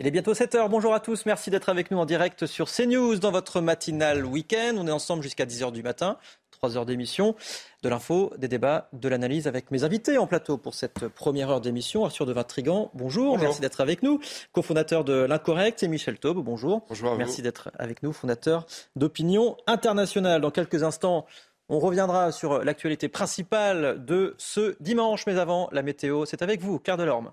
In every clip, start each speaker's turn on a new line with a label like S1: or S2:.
S1: Il est bientôt 7h. Bonjour à tous. Merci d'être avec nous en direct sur CNews dans votre matinale week-end. On est ensemble jusqu'à 10h du matin. 3 heures d'émission, de l'info, des débats, de l'analyse avec mes invités en plateau pour cette première heure d'émission. Arthur de Vatrigan, bonjour, bonjour. merci d'être avec nous. Cofondateur de l'Incorrect et Michel Taube, bonjour.
S2: Bonjour.
S1: merci d'être avec nous, fondateur d'Opinion Internationale. Dans quelques instants, on reviendra sur l'actualité principale de ce dimanche, mais avant, la météo, c'est avec vous, Claire Delorme.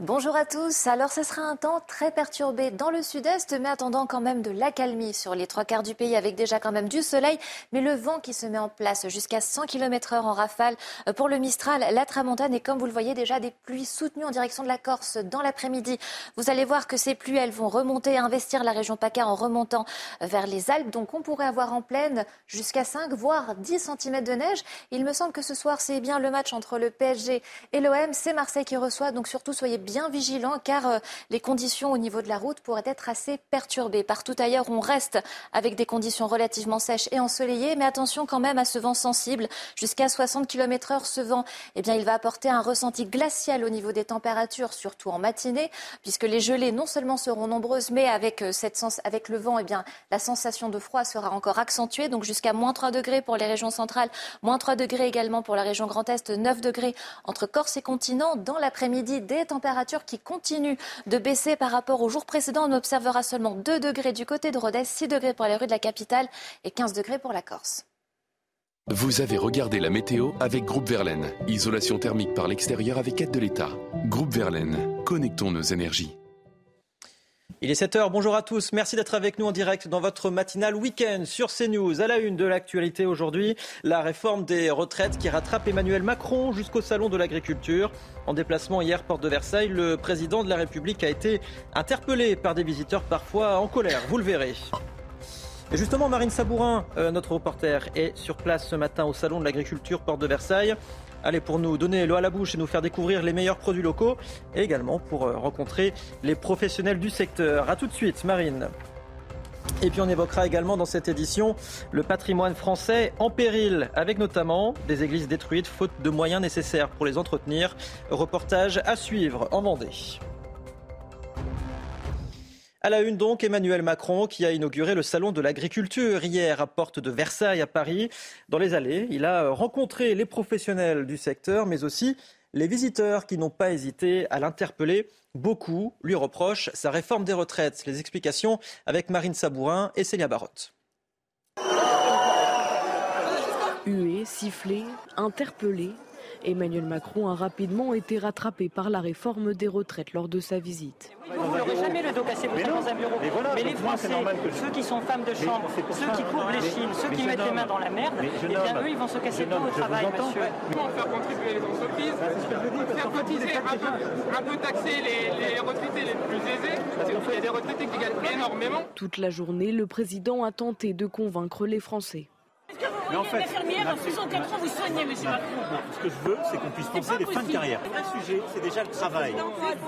S3: Bonjour à tous. Alors, ce sera un temps très perturbé dans le sud-est, mais attendant quand même de l'accalmie sur les trois quarts du pays, avec déjà quand même du soleil, mais le vent qui se met en place jusqu'à 100 km heure en rafale pour le Mistral, la Tramontane, et comme vous le voyez déjà, des pluies soutenues en direction de la Corse dans l'après-midi. Vous allez voir que ces pluies, elles vont remonter, investir la région PACA en remontant vers les Alpes. Donc, on pourrait avoir en pleine jusqu'à 5, voire 10 cm de neige. Il me semble que ce soir, c'est bien le match entre le PSG et l'OM. C'est Marseille qui reçoit, donc surtout, soyez bien vigilant car euh, les conditions au niveau de la route pourraient être assez perturbées. Partout ailleurs, on reste avec des conditions relativement sèches et ensoleillées, mais attention quand même à ce vent sensible. Jusqu'à 60 km heure, ce vent, eh bien, il va apporter un ressenti glacial au niveau des températures, surtout en matinée, puisque les gelées non seulement seront nombreuses, mais avec, euh, cette avec le vent, eh bien, la sensation de froid sera encore accentuée. Donc jusqu'à moins 3 degrés pour les régions centrales, moins 3 degrés également pour la région Grand Est, 9 degrés entre Corse et continent. Dans l'après-midi, des températures qui continue de baisser par rapport au jour précédent. On observera seulement 2 degrés du côté de Rodez, 6 degrés pour les rues de la capitale et 15 degrés pour la Corse.
S4: Vous avez regardé la météo avec Groupe Verlaine. Isolation thermique par l'extérieur avec aide de l'État. Groupe Verlaine, connectons nos énergies.
S1: Il est 7h, bonjour à tous. Merci d'être avec nous en direct dans votre matinale week-end sur CNews. À la une de l'actualité aujourd'hui, la réforme des retraites qui rattrape Emmanuel Macron jusqu'au Salon de l'Agriculture. En déplacement hier, porte de Versailles, le président de la République a été interpellé par des visiteurs parfois en colère. Vous le verrez. Et justement, Marine Sabourin, euh, notre reporter, est sur place ce matin au Salon de l'Agriculture, porte de Versailles. Allez, pour nous donner l'eau à la bouche et nous faire découvrir les meilleurs produits locaux et également pour euh, rencontrer les professionnels du secteur. A tout de suite, Marine. Et puis on évoquera également dans cette édition le patrimoine français en péril, avec notamment des églises détruites faute de moyens nécessaires pour les entretenir. Reportage à suivre en Vendée. À la une donc, Emmanuel Macron qui a inauguré le salon de l'agriculture hier à Porte de Versailles à Paris. Dans les allées, il a rencontré les professionnels du secteur, mais aussi les visiteurs qui n'ont pas hésité à l'interpeller. Beaucoup lui reprochent sa réforme des retraites. Les explications avec Marine Sabourin et Célia Barotte.
S5: Hué, sifflé, interpellé, Emmanuel Macron a rapidement été rattrapé par la réforme des retraites lors de sa visite.
S6: Vous n'aurez jamais le dos cassé, vous êtes dans un bureau. Mais, les Français, ceux qui sont femmes de chambre, ceux qui couvrent les chines, ceux qui mettent les mains dans la merde, eh bien eux, ils vont se casser tout au travail, monsieur.
S7: Comment faire contribuer les entreprises, faire cotiser un peu, un peu taxer les, les retraités les plus aisés, parce qu'il y a des retraités qui gagnent énormément.
S5: Toute la journée, le président a tenté de convaincre les Français.
S8: Mais en fait, infirmière à 64 ans vous soignez, monsieur Macron
S9: Ce que je veux, c'est qu'on puisse penser les fins de carrière. Le sujet, c'est déjà le travail.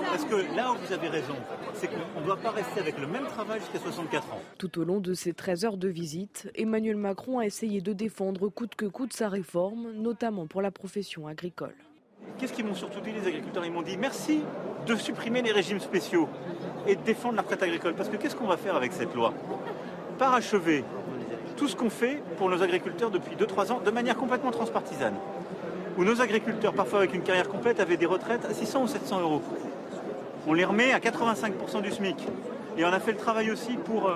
S9: Parce que là où vous avez raison, c'est qu'on ne doit pas rester avec le même travail jusqu'à 64 ans.
S5: Tout au long de ces 13 heures de visite, Emmanuel Macron a essayé de défendre coûte que coûte sa réforme, notamment pour la profession agricole.
S9: Qu'est-ce qu'ils m'ont surtout dit les agriculteurs? Ils m'ont dit merci de supprimer les régimes spéciaux et de défendre la retraite agricole. Parce que qu'est-ce qu'on va faire avec cette loi? Parachever tout ce qu'on fait pour nos agriculteurs depuis 2-3 ans de manière complètement transpartisane. Où nos agriculteurs, parfois avec une carrière complète, avaient des retraites à 600 ou 700 euros. On les remet à 85% du SMIC. Et on a fait le travail aussi pour euh,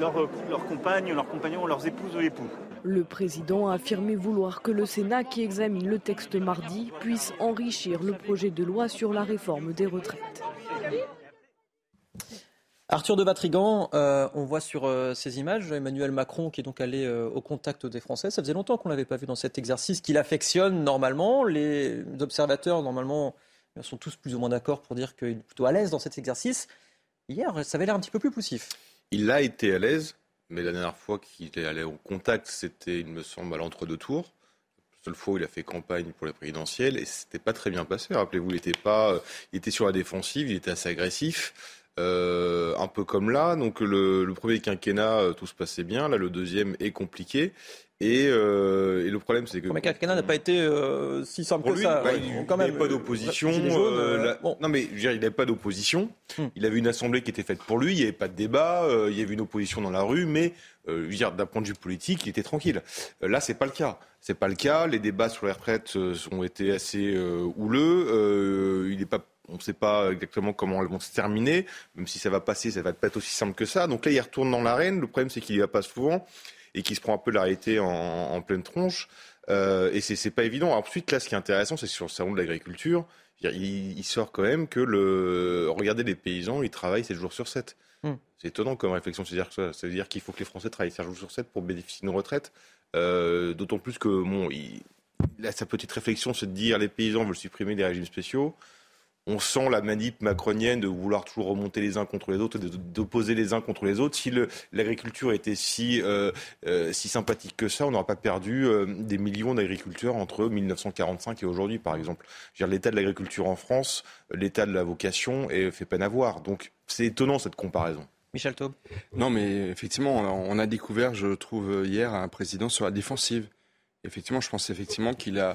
S9: leurs leur compagnes, leurs compagnons, leurs épouses ou époux.
S5: Le président a affirmé vouloir que le Sénat, qui examine le texte mardi, puisse enrichir le projet de loi sur la réforme des retraites.
S1: Arthur de Vatrigan, euh, on voit sur euh, ces images Emmanuel Macron qui est donc allé euh, au contact des Français. Ça faisait longtemps qu'on ne l'avait pas vu dans cet exercice qu'il affectionne normalement. Les observateurs, normalement, sont tous plus ou moins d'accord pour dire qu'il est plutôt à l'aise dans cet exercice. Hier, ça avait l'air un petit peu plus poussif.
S10: Il a été à l'aise, mais la dernière fois qu'il est allé au contact, c'était, il me semble, à l'entre-deux tours. Seule fois où il a fait campagne pour la présidentielle et c'était pas très bien passé. Rappelez-vous, il était pas, il était sur la défensive, il était assez agressif. Euh, un peu comme là. Donc le, le premier quinquennat, euh, tout se passait bien. Là, le deuxième est compliqué. Et, euh, et, le problème, c'est que.
S1: Le quinquennat n'a pas été euh, si simple que ça.
S10: Bah, il n'avait pas d'opposition. Bon. Non, mais je veux dire, il n'avait pas d'opposition. Hum. Il avait une assemblée qui était faite pour lui. Il n'y avait pas de débat. il y avait une opposition dans la rue. Mais d'un point de vue politique, il était tranquille. là, c'est pas le cas. C'est pas le cas. Les débats sur les retraites ont été assez houleux. il n'est pas on ne sait pas exactement comment elles vont se terminer, même si ça va passer, ça va pas être aussi simple que ça. Donc là, il retourne dans l'arène. Le problème, c'est qu'il n'y va pas souvent et qu'il se prend un peu la réalité en, pleine tronche. Euh, et c'est pas évident. Ensuite, là, ce qui est intéressant, c'est sur le salon de l'agriculture. Il, sort quand même que le. Regardez les paysans, ils travaillent 7 jours sur 7. Hmm. C'est étonnant comme réflexion. C'est-à-dire qu'il faut que les Français travaillent 7 jours sur 7 pour bénéficier d'une retraite. Euh, d'autant plus que, bon, il, là, sa petite réflexion, c'est de dire les paysans veulent supprimer les régimes spéciaux on sent la manip macronienne de vouloir toujours remonter les uns contre les autres, d'opposer les uns contre les autres. Si l'agriculture était si, euh, euh, si sympathique que ça, on n'aurait pas perdu euh, des millions d'agriculteurs entre 1945 et aujourd'hui, par exemple. L'état de l'agriculture en France, l'état de la vocation et fait peine à voir. Donc c'est étonnant cette comparaison.
S1: Michel Taube
S2: Non, mais effectivement, on a découvert, je trouve, hier un président sur la défensive. Effectivement, je pense effectivement qu'il a euh,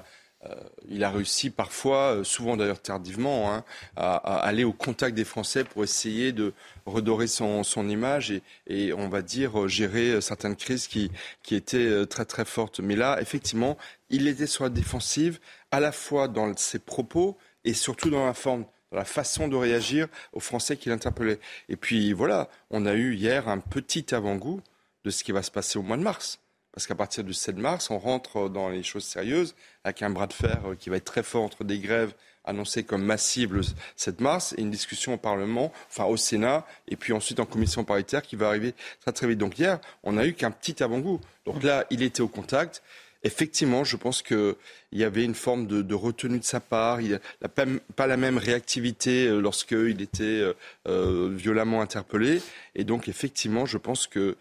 S2: il a réussi parfois, euh, souvent d'ailleurs tardivement, hein, à, aller au contact des Français pour essayer de redorer son, image et, on va dire gérer certaines crises qui, étaient très très fortes. Mais là, effectivement, il était sur la défensive, à la fois dans ses propos et surtout dans la forme la façon de réagir aux Français qui l'interpellaient. Et puis voilà, on a eu hier un petit avant-goût de ce qui va se passer au mois de mars. Parce qu'à partir du 7 mars, on rentre dans les choses sérieuses avec un bras de fer euh, qui va être très fort entre des grèves annoncées comme massives le 7 mars et une discussion au Parlement, enfin au Sénat, et puis ensuite en commission paritaire qui va arriver très très vite. Donc hier, on n'a eu qu'un petit avant-goût. Donc là, il était au contact effectivement, je pense qu'il y avait une forme de, retenue de sa part. Il n'a pas, pas, la même réactivité euh, lorsqu'il était euh, euh, violemment interpellé. Et donc, effectivement, je pense que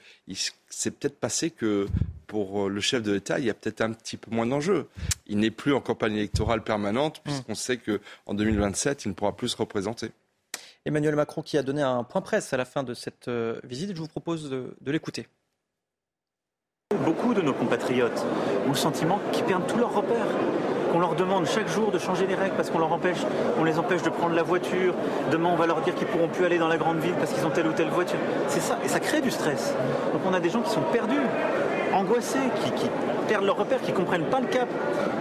S2: c'est peut-être passé que pour le chef de l'État, il y a peut-être un petit peu moins d'enjeux. Il n'est plus en campagne électorale permanente, mmh. puisqu'on sait qu'en 2027, il ne pourra plus se représenter.
S1: Emmanuel Macron qui a donné un point presse à la fin de cette visite. Je vous propose de l'écouter.
S9: Beaucoup de nos compatriotes ont le sentiment qu'ils perdent tous leurs repères qu'on leur demande chaque jour de changer les règles parce qu'on leur empêche, on les empêche de prendre la voiture. Demain, on va leur dire qu'ils pourront plus aller dans la grande ville parce qu'ils ont telle ou telle voiture. C'est ça, et ça crée du stress. Donc on a des gens qui sont perdus, angoissés, qui, perdent leurs repères, qui comprennent pas le cap.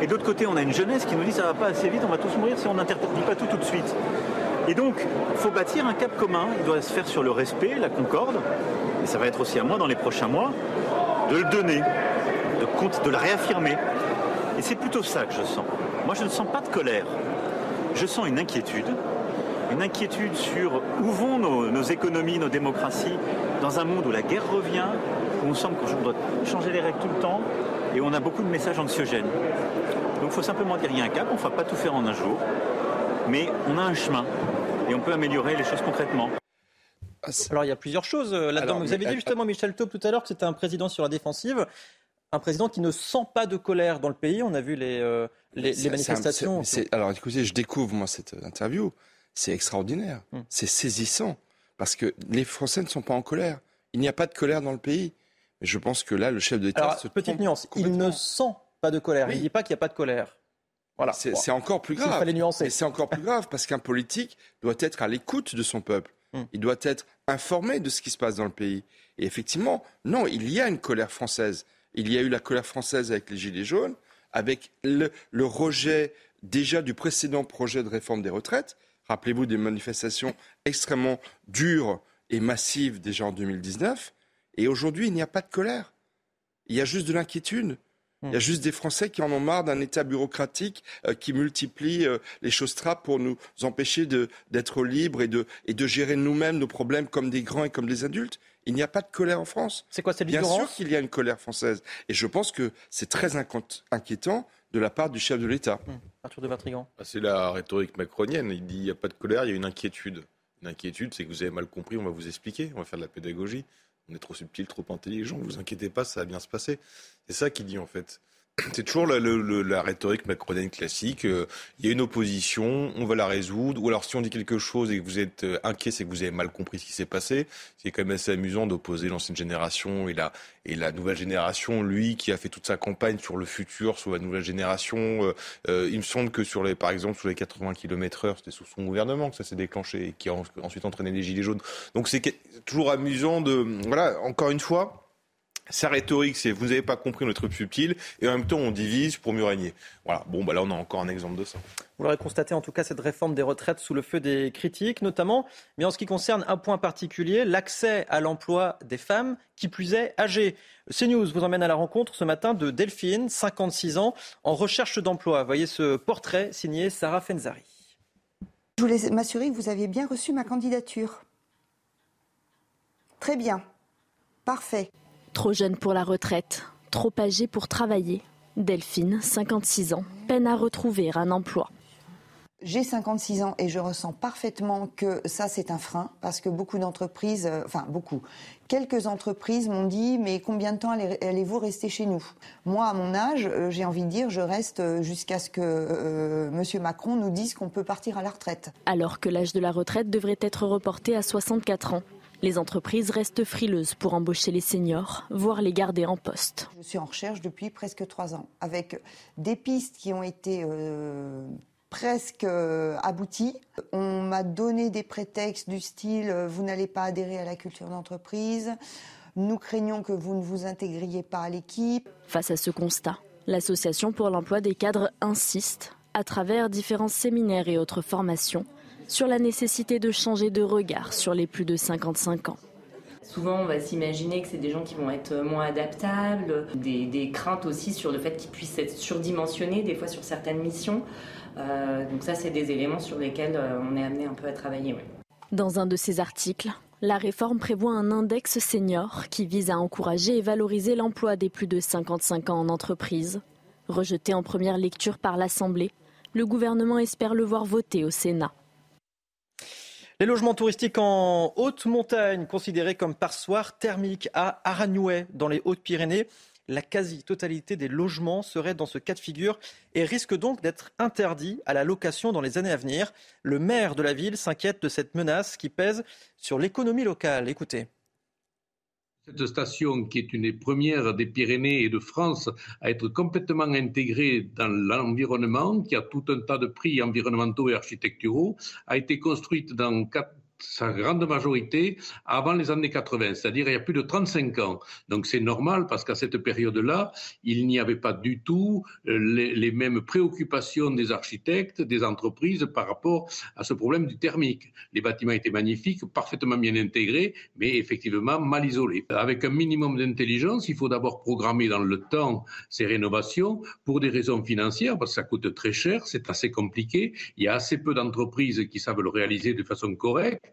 S9: Et d'autre côté, on a une jeunesse qui nous dit ça va pas assez vite, on va tous mourir si on n'interdit pas tout tout de suite. Et donc, il faut bâtir un cap commun. Il doit se faire sur le respect, la concorde. Et ça va être aussi à moi dans les prochains mois de le donner, de, le réaffirmer. Et c'est plutôt ça que je sens. Moi, je ne sens pas de colère. Je sens une inquiétude. Une inquiétude sur où vont nos, économies, nos démocraties, dans un monde où la guerre revient, où on semble qu'on doit changer les règles tout le temps, et on a beaucoup de messages anxiogènes. Donc il faut simplement dire qu'il y a un cap, on ne va pas tout faire en un jour, mais on a un chemin, et on peut améliorer les choses concrètement.
S1: Alors il y a plusieurs choses euh, là-dedans. Vous avez dit justement, Michel Taub, tout à l'heure, que c'était un président sur la défensive, un président qui ne sent pas de colère dans le pays. On a vu les, euh, les, manifestations.
S2: alors écoutez, je découvre moi cette interview. C'est extraordinaire. Hmm. C'est saisissant. Parce que les Français ne sont pas en colère. Il n'y a pas de colère dans le pays. Mais je pense que là, le chef de l'État se
S1: Petite nuance, il ne sent pas de colère. Il ne dit pas qu'il n'y a pas de colère.
S2: Voilà. C'est encore plus grave. C'est encore plus grave parce qu'un politique doit être à l'écoute de son peuple. Hmm. Il doit être informé de ce qui se passe dans le pays. Et effectivement, non, il y a une colère française. Il y a eu la colère française avec les Gilets jaunes, avec le, rejet déjà du précédent projet de réforme des retraites. Rappelez-vous des manifestations extrêmement dures et massives déjà en 2019. Et aujourd'hui, il n'y a pas de colère. Il y a juste de l'inquiétude. Il y a juste des Français qui en ont marre d'un État bureaucratique euh, qui multiplie euh, les choses trappes pour nous empêcher d'être libres et de, et de gérer nous-mêmes nos problèmes comme des grands et comme des adultes. Il n'y a pas de colère en France.
S1: C'est quoi, cette
S2: Bien sûr qu'il y a une colère française. Et je pense que c'est très inquiétant de la part du chef de l'État.
S1: Hmm. Arthur de Vatrigan.
S10: Ah, c'est la rhétorique macronienne. Il dit il n'y a pas de colère, il y a une inquiétude. Une inquiétude, c'est que vous avez mal compris, on va vous expliquer, on va faire de la pédagogie. On est trop subtil, trop intelligent, vous inquiétez pas, ça va bien se passer. C'est ça qu'il dit en fait. C'est toujours la, rhétorique macronienne classique. Euh, il y a une opposition, on va la résoudre. Ou alors, si on dit quelque chose et que vous êtes euh, inquiet, c'est que vous avez mal compris ce qui s'est passé. C'est quand même assez amusant d'opposer l'ancienne génération et la, et la nouvelle génération. Lui, qui a fait toute sa campagne sur le futur, sur la nouvelle génération. Euh, il me semble que sur les, par exemple, sur les 80 km/h, c'était sous son gouvernement que ça s'est déclenché et qui a ensuite entraîné les gilets jaunes. Donc, c'est toujours amusant de, voilà, encore une fois sa rhétorique, c'est vous n'avez pas compris notre subtil, et en même temps, on divise pour mieux régner. Voilà. Bon, bah là, on a encore un exemple de ça.
S1: Vous l'aurez constaté, en tout cas, cette réforme des retraites sous le feu des critiques, notamment, mais en ce qui concerne un point particulier, l'accès à l'emploi des femmes, qui plus est âgées. CNews vous emmène à la rencontre ce matin de Delphine, 56 ans, en recherche d'emploi. Voyez ce portrait signé Sarah Fenzari.
S11: Je voulais m'assurer que vous aviez bien reçu ma candidature. Très bien. Parfait.
S12: Trop jeune pour la retraite, trop âgée pour travailler. Delphine, 56 ans, peine à retrouver un emploi.
S11: J'ai 56 ans et je ressens parfaitement que ça c'est un frein parce que beaucoup d'entreprises, euh, enfin beaucoup, quelques entreprises m'ont dit mais combien de temps allez-vous rester chez nous? Moi à mon âge, euh, j'ai envie de dire je reste euh, jusqu'à ce que Monsieur Macron nous dise qu'on peut partir à la retraite.
S12: Alors que l'âge de la retraite devrait être reporté à 64 ans. Les entreprises restent frileuses pour embaucher les seniors, voire les garder en poste.
S11: Je suis en recherche depuis presque trois ans, avec des pistes qui ont été euh, presque euh, abouties. On m'a donné des prétextes du style euh, vous n'allez pas adhérer à la culture d'entreprise, nous craignons que vous ne vous intégriez pas à l'équipe.
S12: Face à ce constat, l'Association pour l'emploi des cadres insiste, à travers différents séminaires et autres formations, sur la nécessité de changer de regard sur les plus de 55 ans.
S13: Souvent, on va s'imaginer que c'est des gens qui vont être moins adaptables, des, craintes aussi sur le fait qu'ils puissent être surdimensionnés, des fois sur certaines missions. Euh, donc ça, c'est des éléments sur lesquels euh, on est amené un peu à travailler.
S12: Dans un de ces articles, la réforme prévoit un index senior qui vise à encourager et valoriser l'emploi des plus de 55 ans en entreprise. Rejeté en première lecture par l'Assemblée, le gouvernement espère le voir voter au Sénat.
S1: Les logements touristiques en haute montagne, considérés comme passoires thermiques à Aragnouet, dans les Hautes-Pyrénées, la quasi-totalité des logements serait dans ce cas de figure et risque donc d'être interdit à la location dans les années à venir. Le maire de la ville s'inquiète de cette menace qui pèse sur l'économie locale. Écoutez.
S14: Cette station, qui est une des premières des Pyrénées et de France à être complètement intégrée dans l'environnement, qui a tout un tas de prix environnementaux et architecturaux, a été construite dans sa grande majorité avant les années 80, c'est-à-dire il y a plus de 35 ans. Donc c'est normal parce qu'à cette période-là, il n'y avait pas du tout euh, les, mêmes préoccupations des architectes, des entreprises par rapport à ce problème du thermique. Les bâtiments étaient magnifiques, parfaitement bien intégrés, mais effectivement mal isolés. Avec un minimum d'intelligence, il faut d'abord programmer dans le temps ces rénovations pour des raisons financières, parce que ça coûte très cher, c'est assez compliqué. Il y a assez peu d'entreprises qui savent le réaliser de façon correcte.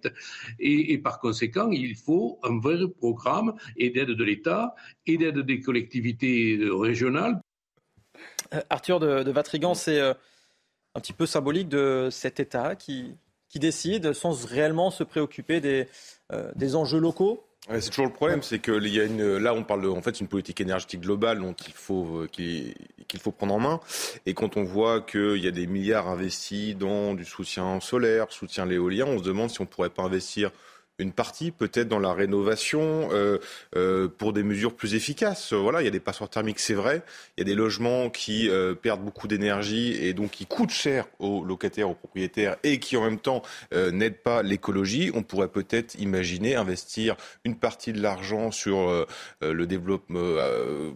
S14: Et, par conséquent, il faut un vrai programme et d'aide de l'État et d'aide des collectivités régionales.
S1: Euh, Arthur de, Vatrigan, c'est euh, un petit peu symbolique de cet État qui, qui décide sans réellement se préoccuper des, euh, des enjeux locaux?
S10: C'est toujours le problème, c'est que y a une, là on parle de, en fait une politique énergétique globale dont il faut qu'il faut prendre en main. Et quand on voit qu'il y a des milliards investis dans du soutien solaire, soutien l'éolien, on se demande si on pourrait pas investir une partie peut-être dans la rénovation euh, euh, pour des mesures plus efficaces. Voilà, il y a des passoires thermiques, c'est vrai. Il y a des logements qui euh, perdent beaucoup d'énergie et donc qui coûtent cher aux locataires, aux propriétaires et qui en même temps n'aident pas l'écologie. On pourrait peut-être imaginer investir une partie de l'argent sur le développement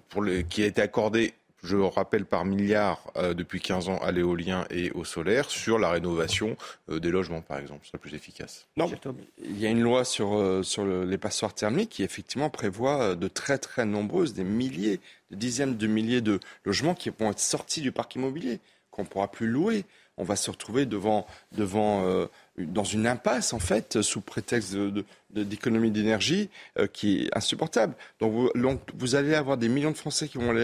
S10: pour qui a été accordé je rappelle par milliards depuis 15 ans à l'éolien et au solaire sur la rénovation des logements, par exemple. Ce serait plus efficace.
S2: Non, il y a une loi sur, sur les passoires thermiques qui effectivement prévoit de très très nombreuses, des milliers, des dizaines de milliers de logements qui vont être sortis du parc immobilier, qu'on ne pourra plus louer on va se retrouver devant, devant euh, dans une impasse, en fait, sous prétexte d'économie d'énergie euh, qui est insupportable. Donc vous, allez avoir des millions de Français qui vont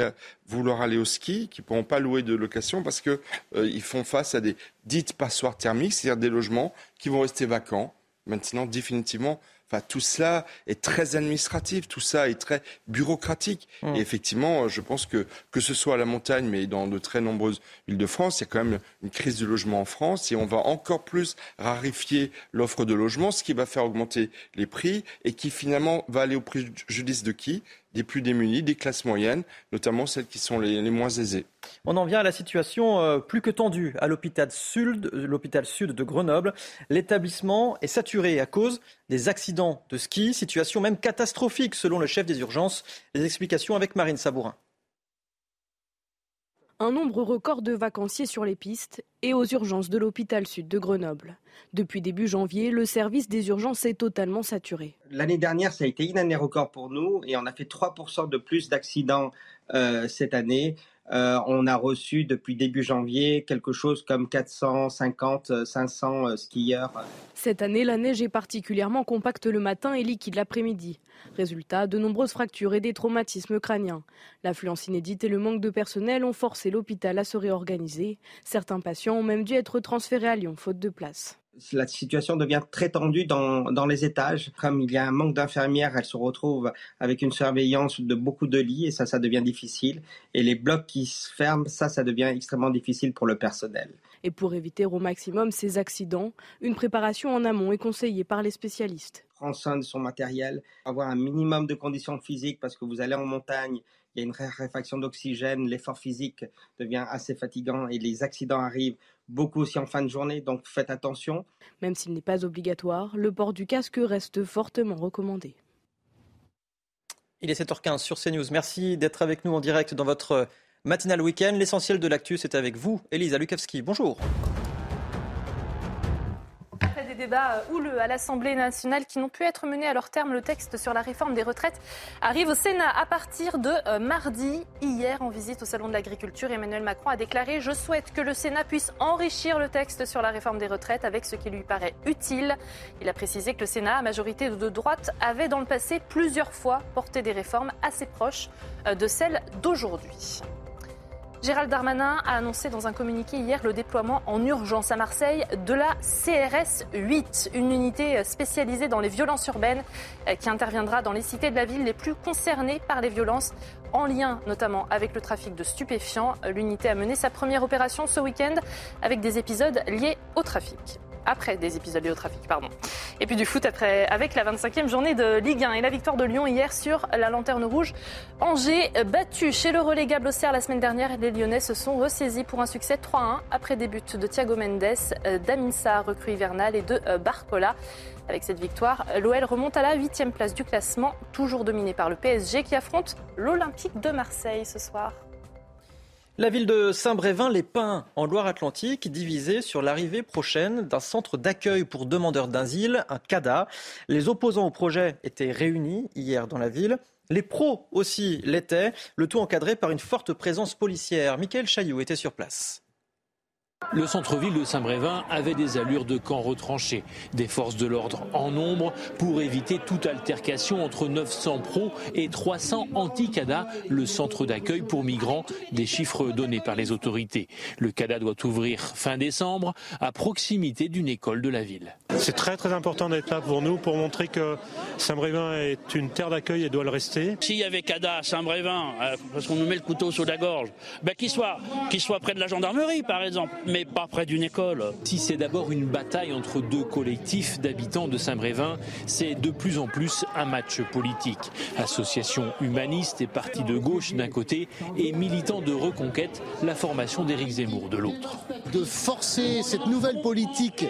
S2: vouloir aller au ski, qui ne pourront pas louer de location parce qu'ils euh, font face à des dites passoires thermiques, c'est-à-dire des logements qui vont rester vacants, maintenant définitivement Enfin, tout cela est très administratif, tout ça est très bureaucratique. Mmh. Et effectivement, je pense que que ce soit à la montagne, mais dans de très nombreuses villes de France, il y a quand même une crise de logement en France et on va encore plus rarifier l'offre de logement, ce qui va faire augmenter les prix et qui finalement va aller au préjudice de qui? Des plus démunis, des classes moyennes, notamment celles qui sont les, moins aisées.
S1: On en vient à la situation euh, plus que tendue à l'hôpital sud, l'hôpital sud de Grenoble. L'établissement est saturé à cause des accidents de ski, situation même catastrophique selon le chef des urgences. Les explications avec Marine Sabourin
S5: un nombre record de vacanciers sur les pistes et aux urgences de l'hôpital sud de Grenoble. Depuis début janvier, le service des urgences est totalement saturé.
S15: L'année dernière, ça a été une année record pour nous et on a fait 3% de plus d'accidents euh, cette année. Euh, on a reçu depuis début janvier quelque chose comme 450, 500 euh, skieurs.
S5: Cette année, la neige est particulièrement compacte le matin et liquide l'après-midi. Résultat, de nombreuses fractures et des traumatismes crâniens. L'affluence inédite et le manque de personnel ont forcé l'hôpital à se réorganiser. Certains patients ont même dû être transférés à Lyon faute de place
S15: la situation devient très tendue dans, les étages. Comme il y a un manque d'infirmières, elles se retrouvent avec une surveillance de beaucoup de lits et ça, ça devient difficile. Et les blocs qui se ferment, ça, ça devient extrêmement difficile pour le personnel.
S5: Et pour éviter au maximum ces accidents, une préparation en amont est conseillée par les spécialistes.
S15: Prendre soin de son matériel, avoir un minimum de conditions physiques parce que vous allez en montagne, il y a une raréfaction d'oxygène, l'effort physique devient assez fatigant et les accidents arrivent beaucoup aussi en fin de journée, donc faites attention.
S5: Même s'il n'est pas obligatoire, le port du casque reste fortement recommandé.
S1: Il est 7h15 sur CNews. Merci d'être avec nous en direct dans votre matinale week-end. L'essentiel de l'actu, c'est avec vous, Elisa Lukavski. Bonjour
S16: débats euh, houleux à l'Assemblée nationale qui n'ont pu être menés à leur terme. Le texte sur la réforme des retraites arrive au Sénat à partir de euh, mardi. Hier, en visite au Salon de l'Agriculture, Emmanuel Macron a déclaré Je souhaite que le Sénat puisse enrichir le texte sur la réforme des retraites avec ce qui lui paraît utile. Il a précisé que le Sénat, à majorité de droite, avait dans le passé plusieurs fois porté des réformes assez proches euh, de celles d'aujourd'hui. Gérald Darmanin a annoncé dans un communiqué hier le déploiement en urgence à Marseille de la CRS 8, une unité spécialisée dans les violences urbaines euh, qui interviendra dans les cités de la ville les plus concernées par les violences en lien notamment avec le trafic de stupéfiants. L'unité a mené sa première opération ce week-end avec des épisodes liés au trafic après des épisodes liés au trafic, pardon. Et puis du foot après, avec la 25e journée de Ligue 1 et la victoire de Lyon hier sur la Lanterne Rouge. Angers battu chez le relégable Auxerre la semaine dernière. Les Lyonnais se sont ressaisis pour un succès 3-1 après des buts de Thiago Mendes, d'Aminsa, recrue hivernale, et de euh, Barcola. Avec cette victoire, l'OL remonte à la 8e place du classement, toujours dominé par le PSG qui affronte l'Olympique de Marseille ce soir.
S1: La ville de Saint-Brévin-les-Pins, en Loire-Atlantique, divisée sur l'arrivée prochaine d'un centre d'accueil pour demandeurs d'asile, un CADA. Les opposants au projet étaient réunis hier dans la ville. Les pros aussi l'étaient, le tout encadré par une forte présence policière. Michael Chailloux était sur place.
S17: Le centre-ville de Saint-Brévin avait des allures de camp retranché, des forces de l'ordre en nombre pour éviter toute altercation entre 900 pros et 300 anti-CADA, le centre d'accueil pour migrants, des chiffres donnés par les autorités. Le CADA doit ouvrir fin décembre à proximité d'une école de la ville.
S18: C'est très très important d'être là pour nous, pour montrer que Saint-Brévin est une terre d'accueil et doit le rester.
S19: S'il y avait CADA à Saint-Brévin, euh, parce qu'on nous met le couteau sous la gorge, ben qu'il soit, qu'il soit près de la gendarmerie par exemple mais pas près d'une école.
S17: Si c'est d'abord une bataille entre deux collectifs d'habitants de Saint-Brévin, c'est de plus en plus un match politique. Association humaniste et parti de gauche d'un côté et militants de reconquête, la formation d'Éric Zemmour de l'autre.
S20: De forcer cette nouvelle politique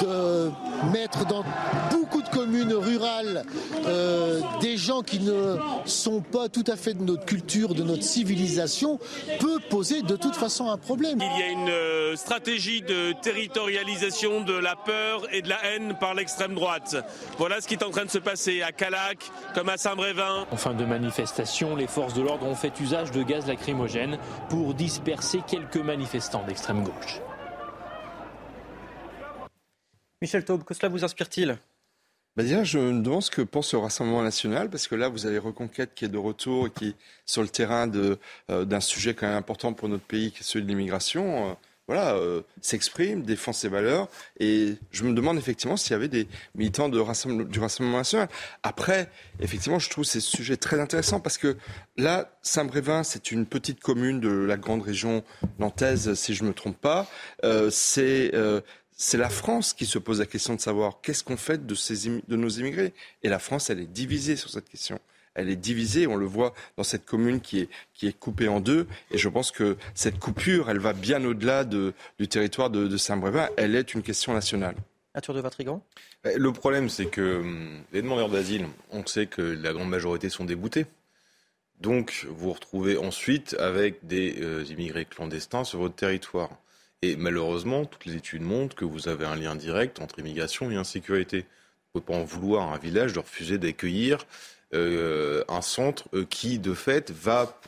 S20: de
S21: mettre dans beaucoup de communes rurales euh, des gens qui ne sont pas tout à fait de notre culture, de notre civilisation, peut poser de toute façon un problème.
S22: Il y a une euh, stratégie de territorialisation de la peur et de la haine par l'extrême droite. Voilà ce qui est en train de se passer à Calac comme à Saint-Brévin.
S17: En fin de manifestation, les forces de l'ordre ont fait usage de gaz lacrymogène pour disperser quelques manifestants d'extrême gauche.
S1: Michel Taube, que cela vous inspire-t-il?
S2: Bah déjà, je me demande ce que pense le Rassemblement national, parce que là, vous avez Reconquête qui est de retour et qui, sur le terrain euh, d'un sujet quand même important pour notre pays, qui est celui de l'immigration, euh, voilà, euh, s'exprime, défend ses valeurs. Et je me demande effectivement s'il y avait des militants du Rassemblement national. Après, effectivement, je trouve ces sujets très intéressants parce que là, Saint-Brévin, c'est une petite commune de la grande région nantaise, si je ne me trompe pas. c'est c'est la France qui se pose la question de savoir qu'est-ce qu'on fait de, ces, de nos immigrés. Et la France, elle est divisée sur cette question. Elle est divisée, on le voit dans cette commune qui est, qui est coupée en deux. Et je pense que cette coupure, elle va bien au-delà de, du territoire de, Saint-Brévin. Elle est une question nationale.
S1: tour de Vatrigan
S10: eh, Le problème, c'est que hum, les demandeurs d'asile, on sait que la grande majorité sont déboutés. Donc, vous vous retrouvez ensuite avec des euh, immigrés clandestins sur votre territoire. Et malheureusement, toutes les études montrent que vous avez un lien direct entre immigration et insécurité. On ne peut pas en vouloir à un village de refuser d'accueillir euh, un centre euh, qui, de fait, va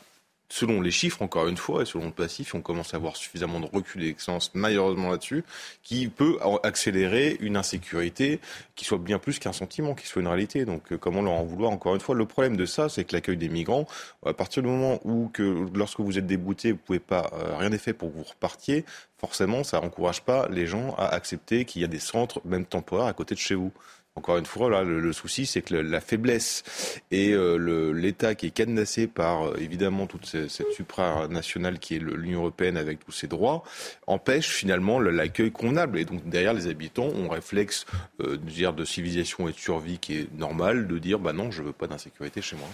S10: selon les chiffres, encore une fois, et selon le passif, on commence à avoir suffisamment de recul et d'excellence, malheureusement là-dessus, qui peut accélérer une insécurité qui soit bien plus qu'un sentiment, qui soit une réalité. Donc, euh, comment leur en vouloir Encore une fois, le problème de ça, c'est que l'accueil des migrants, à partir du moment où, que, lorsque vous êtes débouté, vous pouvez pas, euh, rien n'est fait pour que vous repartiez, forcément, ça n'encourage pas les gens à accepter qu'il y a des centres, même temporaires, à côté de chez vous. Encore une fois, là, le, souci, c'est que la faiblesse et euh, l'État qui est cadenassé par euh, évidemment toute cette, supranationale qui est l'Union européenne avec tous ses droits empêche finalement l'accueil convenable. Et donc derrière, les habitants un réflexe euh, de civilisation et de survie qui est normal de dire bah non, je veux pas d'insécurité chez moi.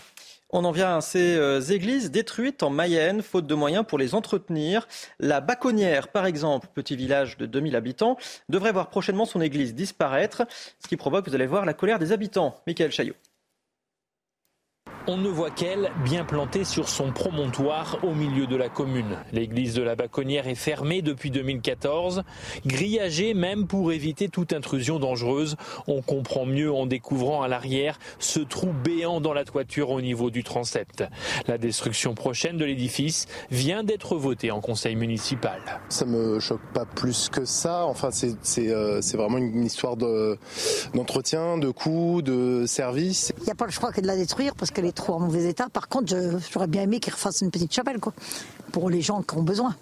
S1: On en vient à ces euh, églises détruites en Mayenne, faute de moyens pour les entretenir. La Baconnière, par exemple, petit village de 2000 habitants, devrait voir prochainement son église disparaître, ce qui provoque, vous allez voir, la colère des habitants. Michael Chaillot.
S17: On ne voit qu'elle, bien plantée sur son promontoire au milieu de la commune. L'église de la Baconnière est fermée depuis 2014, grillagée même pour éviter toute intrusion dangereuse. On comprend mieux en découvrant à l'arrière ce trou béant dans la toiture au niveau du transept. La destruction prochaine de l'édifice vient d'être votée en conseil municipal.
S23: Ça me choque pas plus que ça. Enfin, c'est euh, vraiment une histoire d'entretien, de, coûts, de service.
S24: Il n'y a pas le choix que de la détruire parce qu'elle est trop en mauvais état. Par contre, j'aurais bien aimé qu'ils refassent une petite chapelle, quoi, pour les gens qui ont besoin.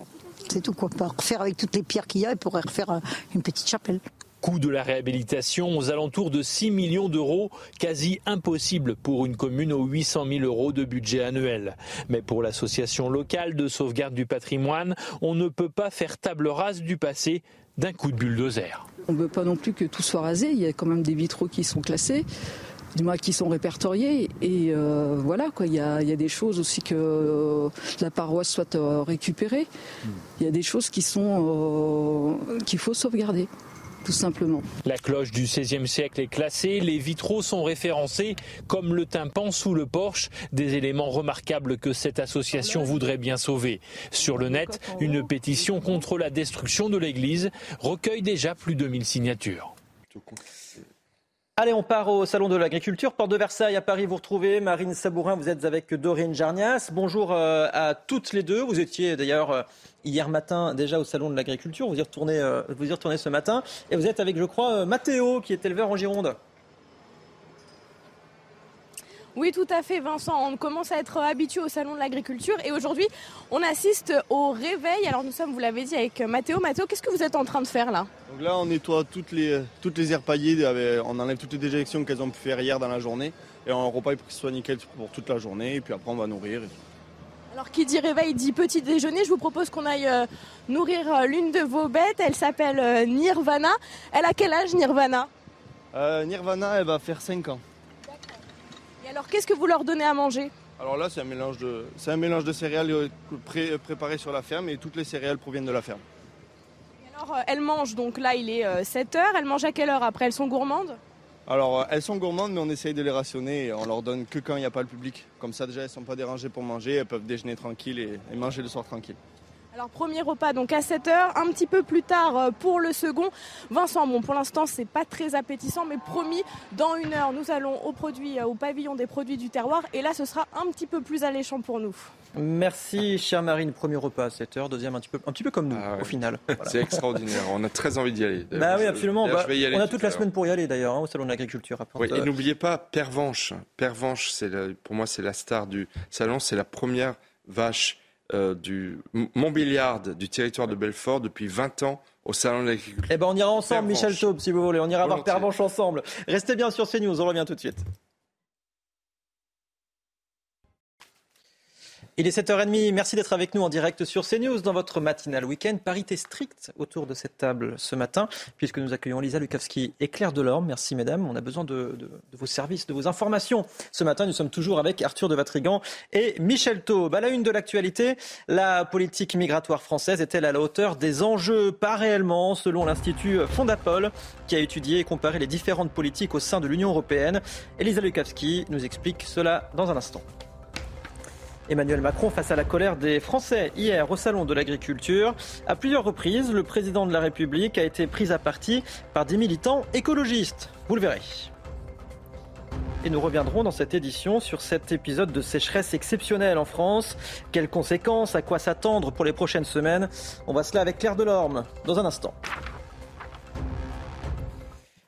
S24: C'est tout, quoi. Pour refaire avec toutes les pierres qu'il y a, ils pourraient refaire euh, une petite chapelle.
S17: Coût de la réhabilitation aux alentours de 6 millions d'euros, quasi impossible pour une commune aux 800 000 euros de budget annuel. Mais pour l'association locale de sauvegarde du patrimoine, on ne peut pas faire table rase du passé d'un coup de bulldozer.
S25: On ne veut pas non plus que tout soit rasé, il y a quand même des vitraux qui sont classés du moins qui sont répertoriés. Et euh, voilà, quoi. Il y a, des choses aussi que euh, la paroisse soit euh, récupérée. Il y a des choses qui sont qu'il faut sauvegarder. Tout simplement.
S17: La cloche du XVIe siècle est classée, les vitraux sont référencés, comme le tympan sous le porche, des éléments remarquables que cette association voudrait bien sauver. Sur le net, une pétition contre la destruction de l'église recueille déjà plus de 1000 signatures.
S1: Allez, on part au Salon de l'Agriculture, Porte de Versailles à Paris. Vous retrouvez Marine Sabourin, vous êtes avec Dorine Jarnias. Bonjour euh, à toutes les deux. Vous étiez d'ailleurs euh, hier matin déjà au Salon de l'Agriculture. Vous y retournez, euh, vous y retournez ce matin. Et vous êtes avec, je crois, Mathéo, qui est éleveur en Gironde.
S26: Oui, tout à fait, Vincent. On commence à être habitué au salon de l'agriculture et aujourd'hui, on assiste au réveil. Alors nous sommes, vous l'avez dit, avec Mathéo. Mathéo, qu'est-ce que vous êtes en train de faire là?
S27: Donc là, on nettoie toutes les, toutes les aires paillées. On enlève toutes les déjections qu'elles ont pu faire hier dans la journée et on repaille pour que ce soit nickel pour toute la journée. Et puis après, on va nourrir.
S26: Alors qui dit réveil dit petit déjeuner. Je vous propose qu'on aille euh, nourrir euh, l'une de vos bêtes. Elle s'appelle euh, Nirvana. Elle a quel âge Nirvana?
S27: Nirvana, elle va faire 5 ans.
S26: Et alors, qu'est-ce que vous leur donnez à manger?
S27: Alors là, c'est un mélange de, c'est un mélange de céréales euh, préparées sur la ferme et toutes les céréales proviennent de la ferme.
S5: Alors, elles mangent, donc là, il est 7 heures. Elles mangent à quelle heure après? Elles sont gourmandes?
S27: Alors, elles sont gourmandes, mais on essaye de les rationner et on leur donne que quand il n'y a pas le public. Comme ça, déjà, elles ne sont pas dérangées pour manger, elles peuvent déjeuner tranquille et, manger le soir tranquille.
S5: Alors premier repas donc à 7h, un petit peu plus tard euh, pour le second. Vincent, bon pour l'instant c'est pas très appétissant mais promis dans une heure nous allons au, produit, euh, au pavillon des produits du terroir et là ce sera un petit peu plus alléchant pour nous.
S1: Merci chère Marine, premier repas à 7h, deuxième un petit peu, un petit peu comme nous ah au final.
S2: C'est extraordinaire, on a très envie d'y aller.
S1: Bah oui absolument, bah, on a toute la semaine pour y aller d'ailleurs hein, au Salon de l'Agriculture.
S2: Oui, et n'oubliez pas Pervenche, Pervenche c'est pour moi c'est la star du salon, c'est la première vache euh, du Montbéliard, du territoire de Belfort, depuis 20 ans au Salon de l'Agriculture.
S1: Eh ben, on ira ensemble, Michel Taube, si vous voulez. On ira voir Pervenche ensemble. Restez bien sur CNews, on revient tout de suite. Il est 7h30, merci d'être avec nous en direct sur CNews dans votre matinale week-end. Parité stricte autour de cette table ce matin, puisque nous accueillons Lisa Lukowski et Claire Delorme. Merci mesdames, on a besoin de, vos services, de vos informations. Ce matin, nous sommes toujours avec Arthur de Vatrigan et Michel Taube. À la une de l'actualité, la politique migratoire française est-elle à la hauteur des enjeux? Pas réellement, selon l'Institut Fondapol, qui a étudié et comparé les différentes politiques au sein de l'Union européenne. Elisa Lukowski nous explique cela dans un instant. Emmanuel Macron face à la colère des Français hier au Salon de l'Agriculture. À plusieurs reprises, le président de la République a été pris à partie par des militants écologistes. Vous le verrez. Et nous reviendrons dans cette édition sur cet épisode de sécheresse exceptionnelle en France. Quelles conséquences À quoi s'attendre pour les prochaines semaines? On va cela avec Claire Delorme dans un instant.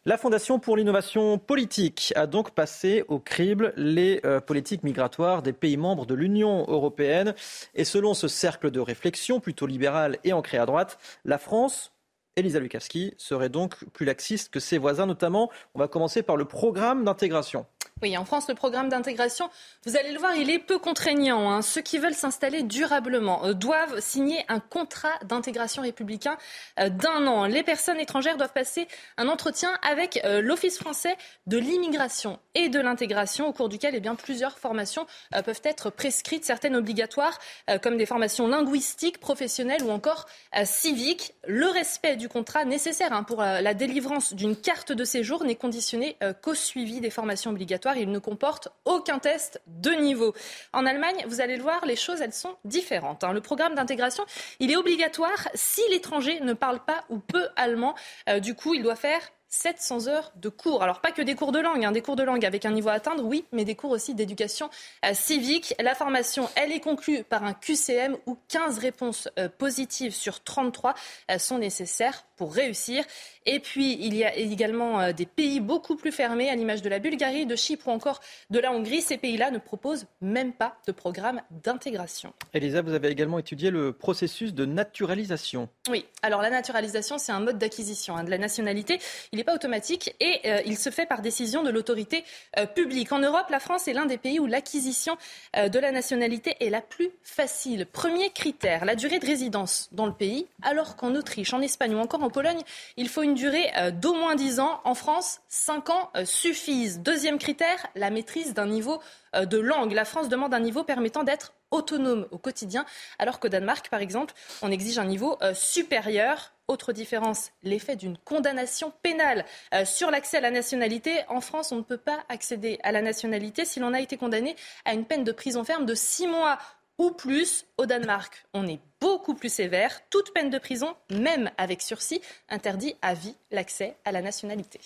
S1: La Fondation pour l'innovation politique a donc passé au crible les euh, politiques migratoires des pays membres de l'Union européenne. Et selon ce cercle de réflexion plutôt libéral et ancré à droite, la France Elisa Lukaski serait donc plus laxiste que ses voisins, notamment, on va commencer par le programme d'intégration.
S16: Oui, en France, le programme d'intégration, vous allez le voir, il est peu contraignant. Hein. Ceux qui veulent s'installer durablement euh, doivent signer un contrat d'intégration républicain euh, d'un an. Les personnes étrangères doivent passer un entretien avec euh, l'Office français de l'immigration et de l'intégration, au cours duquel eh bien, plusieurs formations peuvent être prescrites, certaines obligatoires, comme des formations linguistiques, professionnelles ou encore civiques. Le respect du contrat nécessaire hein, pour la délivrance d'une carte de séjour n'est conditionné qu'au suivi des formations obligatoires il ne comporte aucun test de niveau. En Allemagne, vous allez le voir, les choses, elles sont différentes. Hein. Le programme d'intégration, il est obligatoire si l'étranger ne parle pas ou peu allemand. Euh, du coup, il doit faire 700 heures de cours. Alors pas que des cours de langue, hein, des cours de langue avec un niveau à atteindre, oui, mais des cours aussi d'éducation euh, civique. La formation, elle est conclue par un QCM où 15 réponses euh, positives sur 33 euh, sont nécessaires pour réussir. Et puis, il y a également des pays beaucoup plus fermés, à l'image de la Bulgarie, de Chypre ou encore de la Hongrie. Ces pays-là ne proposent même pas de programme d'intégration.
S1: Elisa, vous avez également étudié le processus de naturalisation.
S16: Oui, alors la naturalisation, c'est un mode d'acquisition hein, de la nationalité. Il est pas automatique et euh, il se fait par décision de l'autorité euh, publique. En Europe, la France est l'un des pays où l'acquisition euh, de la nationalité est la plus facile. Premier critère, la durée de résidence dans le pays, alors qu'en Autriche, en Espagne ou encore en Pologne, il faut une durée d'au moins 10 ans. En France, 5 ans suffisent. Deuxième critère, la maîtrise d'un niveau de langue. La France demande un niveau permettant d'être autonome au quotidien, alors qu'au Danemark, par exemple, on exige un niveau supérieur autre différence, l'effet d'une condamnation pénale euh, sur l'accès à la nationalité. En France, on ne peut pas accéder à la nationalité si l'on a été condamné à une peine de prison ferme de six mois ou plus. Au Danemark, on est beaucoup plus sévère. Toute peine de prison, même avec sursis, interdit à vie l'accès à la nationalité.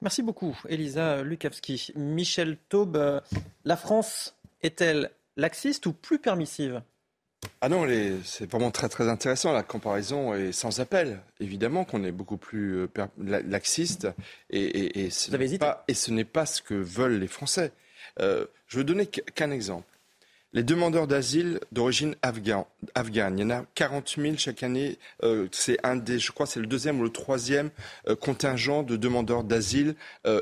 S1: Merci beaucoup, Elisa Lukavski. Michel Taube, euh, la France est-elle laxiste ou plus permissive?
S2: Ah non, c'est vraiment très très intéressant. La comparaison est sans appel. Évidemment qu'on est beaucoup plus euh, laxiste et, ce n'est pas, ce que veulent les Français. Euh, je veux donner qu'un exemple. Les demandeurs d'asile d'origine afghane, il y en a 40 000 chaque année. Euh, c'est un des, je crois, c'est le deuxième ou le troisième contingent de demandeurs d'asile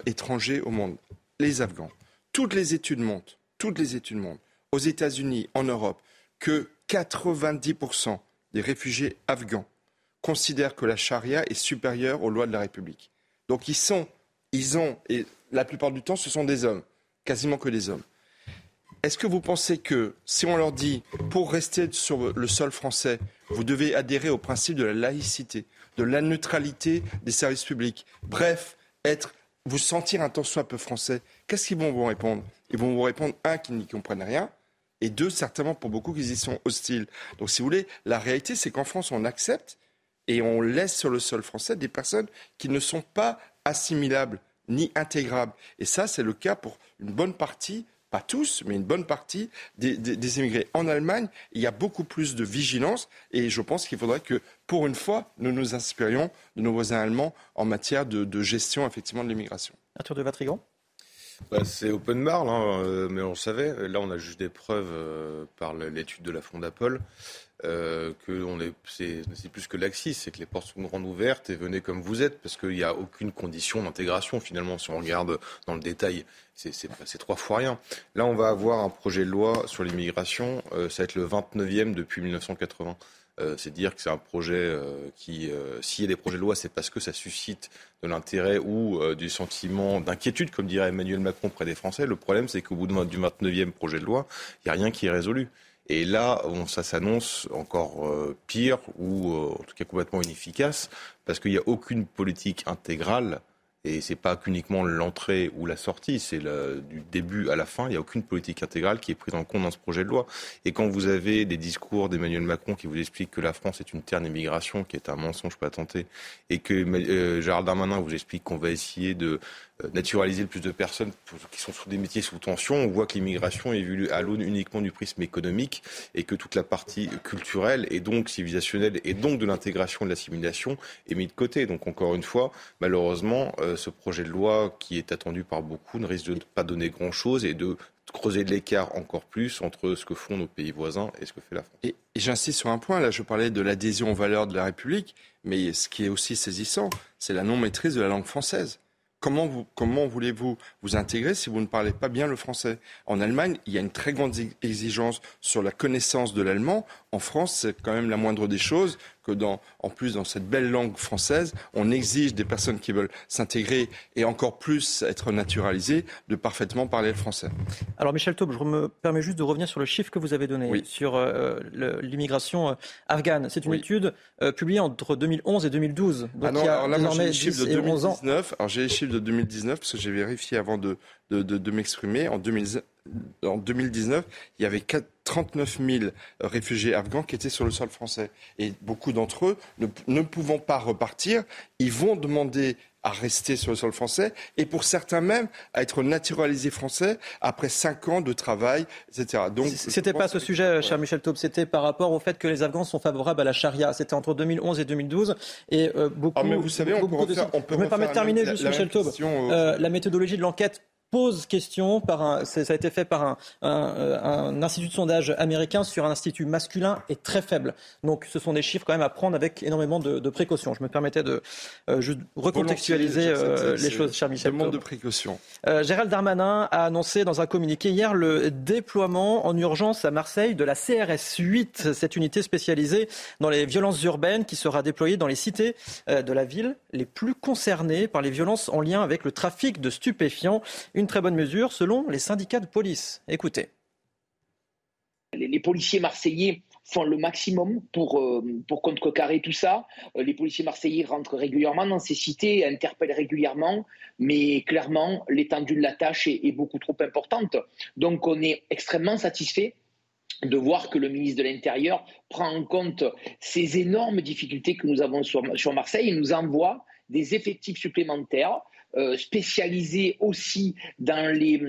S2: étrangers au monde. Les Afghans. Toutes les études montrent, toutes les études montrent, aux États-Unis, en Europe, que 90% des réfugiés afghans considèrent que la charia est supérieure aux lois de la République. Donc ils sont, ils ont, et la plupart du temps ce sont des hommes, quasiment que des hommes. est-ce que vous pensez que si on leur dit, pour rester sur le sol français, vous devez adhérer au principe de la laïcité, de la neutralité des services publics, bref, être, vous sentir un temps soit peu français, qu'est-ce qu'ils vont vous répondre? Ils vont vous répondre, un, qu'ils n'y comprennent rien, et deux, certainement pour beaucoup, qu'ils y sont hostiles. Donc si vous voulez, la réalité, c'est qu'en France, on accepte et on laisse sur le sol français des personnes qui ne sont pas assimilables ni intégrables. Et ça, c'est le cas pour une bonne partie pas tous, mais une bonne partie des, immigrés. En Allemagne, il y a beaucoup plus de vigilance et je pense qu'il faudrait que, pour une fois, nous nous inspirions de nos voisins allemands en matière de, gestion, effectivement, de l'immigration.
S1: Arthur de Vatrigan
S10: bah, c'est open bar, euh, mais on le savait. Là, on a juste des preuves euh, par l'étude de la Fondapol euh, que c'est, plus que laxiste, c'est que les portes sont grandes ouvertes et venez comme vous êtes, parce qu'il n'y a aucune condition d'intégration finalement. Si on regarde dans le détail, c'est, trois fois rien. Là, on va avoir un projet de loi sur l'immigration, ça va être le 29e depuis 1980. C'est dire que c'est un projet qui, s'il y a des projets de loi, c'est parce que ça suscite de l'intérêt ou euh, du sentiment d'inquiétude, comme dirait Emmanuel Macron près des Français. Le problème, c'est qu'au bout du 29e projet de loi, il n'y a rien qui est résolu. Et là, ça s'annonce encore euh, pire ou euh, en tout cas complètement inefficace parce qu'il n'y a aucune politique intégrale et c'est pas qu'uniquement l'entrée ou la sortie, c'est du début à la fin. Il n'y a aucune politique intégrale qui est prise en compte dans ce projet de loi. Et quand vous avez des discours d'Emmanuel Macron qui vous expliquent que la France est une terre d'immigration, qui est un mensonge pas tenté, et que euh, Gérald Darmanin vous explique qu'on va essayer de naturaliser le plus de personnes qui sont sous des métiers sous tension. On voit que l'immigration est vue à l'aune uniquement du prisme économique et que toute la partie culturelle et donc civilisationnelle et donc de l'intégration de l'assimilation est mise de côté. Donc encore une fois, malheureusement, euh, ce projet de loi qui est attendu par beaucoup ne risque de pas donner grand-chose et de creuser l'écart encore plus entre ce que font nos pays voisins et ce que fait la France.
S2: Et j'insiste sur un point, là je parlais de l'adhésion aux valeurs de la République, mais ce qui est aussi saisissant, c'est la non-maîtrise de la langue française. Comment, vous, comment voulez-vous vous intégrer si vous ne parlez pas bien le français? En Allemagne, il y a une très grande exigence sur la connaissance de l'allemand. En France, c'est quand même la moindre des choses que, dans, en plus, dans cette belle langue française, on exige des personnes qui veulent s'intégrer et encore plus être naturalisées de parfaitement parler le français.
S1: Alors, Michel Taube, je me permets juste de revenir sur le chiffre que vous avez donné sur euh, l'immigration euh, afghane. C'est une étude euh, publiée entre 2011 et 2012. Donc,
S2: ah non, il y a alors là, j'ai les chiffres de 2019. Alors, j'ai les chiffres de 2019 parce que j'ai vérifié avant de, de, de, de m'exprimer. En 2019, en 2019, il y avait 39 000 réfugiés afghans qui étaient sur le sol français. Et beaucoup d'entre eux, ne, pouvant pas repartir, ils vont demander à rester sur le sol français et pour certains même à être naturalisés français après cinq ans de travail, etc.
S1: Donc, c'était pas ce sujet, cher Michel Taube, c'était par rapport au fait que les Afghans sont favorables à la charia. C'était entre 2011 et 2012 et euh, beaucoup. Ah,
S2: mais vous savez, on peut, refaire, on peut
S1: Je me permets de terminer, juste, Michel Taube. Euh, la méthodologie de l'enquête pose question, par un, ça a été fait par un, un, institut de sondage américain sur un institut masculin est très faible. Donc ce sont des chiffres quand même à prendre avec énormément de, de précautions. Je me permettais de euh, juste recontextualiser euh, les choses, cher Michel.
S2: Demande de précautions.
S1: Euh, Gérald Darmanin a annoncé dans un communiqué hier le déploiement en urgence à Marseille de la CRS 8, cette unité spécialisée dans les violences urbaines qui sera déployée dans les cités de la ville les plus concernées par les violences en lien avec le trafic de stupéfiants. Une très bonne mesure selon les syndicats de police. Écoutez.
S28: Les, policiers marseillais font le maximum pour, euh, pour contrecarrer tout ça. Euh, les policiers marseillais rentrent régulièrement dans ces cités, interpellent régulièrement, mais clairement, l'étendue de la tâche est, beaucoup trop importante. Donc on est extrêmement satisfait de voir que le ministre de l'Intérieur prend en compte ces énormes difficultés que nous avons sur, Marseille et nous envoie des effectifs supplémentaires spécialisés aussi dans les,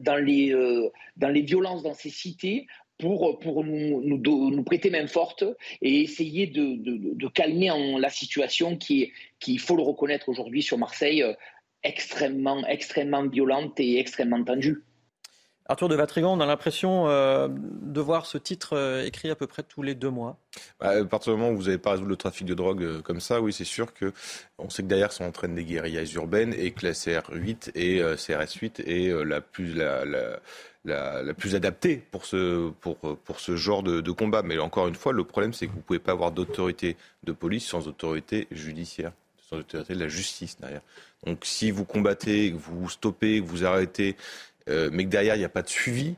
S28: dans, les, euh, dans les violences dans ces cités pour, nous, prêter main forte et essayer de, calmer la situation qui qui, il faut le reconnaître aujourd'hui sur Marseille, euh, extrêmement, extrêmement violente et extrêmement tendue.
S1: Arthur de Vatrigan, on a l'impression euh, de voir ce titre euh, écrit à peu près tous les deux mois.
S10: Bah, à partir du moment où vous n'avez pas résolu le trafic de drogue euh, comme ça, oui, c'est sûr que on sait que derrière ça entraîne des guérillas urbaines et que la CR8 et CRS8 est la plus adaptée pour ce, genre de, combat. Mais encore une fois, le problème, c'est que vous ne pouvez pas avoir d'autorité de police sans autorité judiciaire, sans autorité de la justice derrière. Donc si vous combattez, que vous stoppez, que vous arrêtez mais que derrière, il n'y a pas de suivi,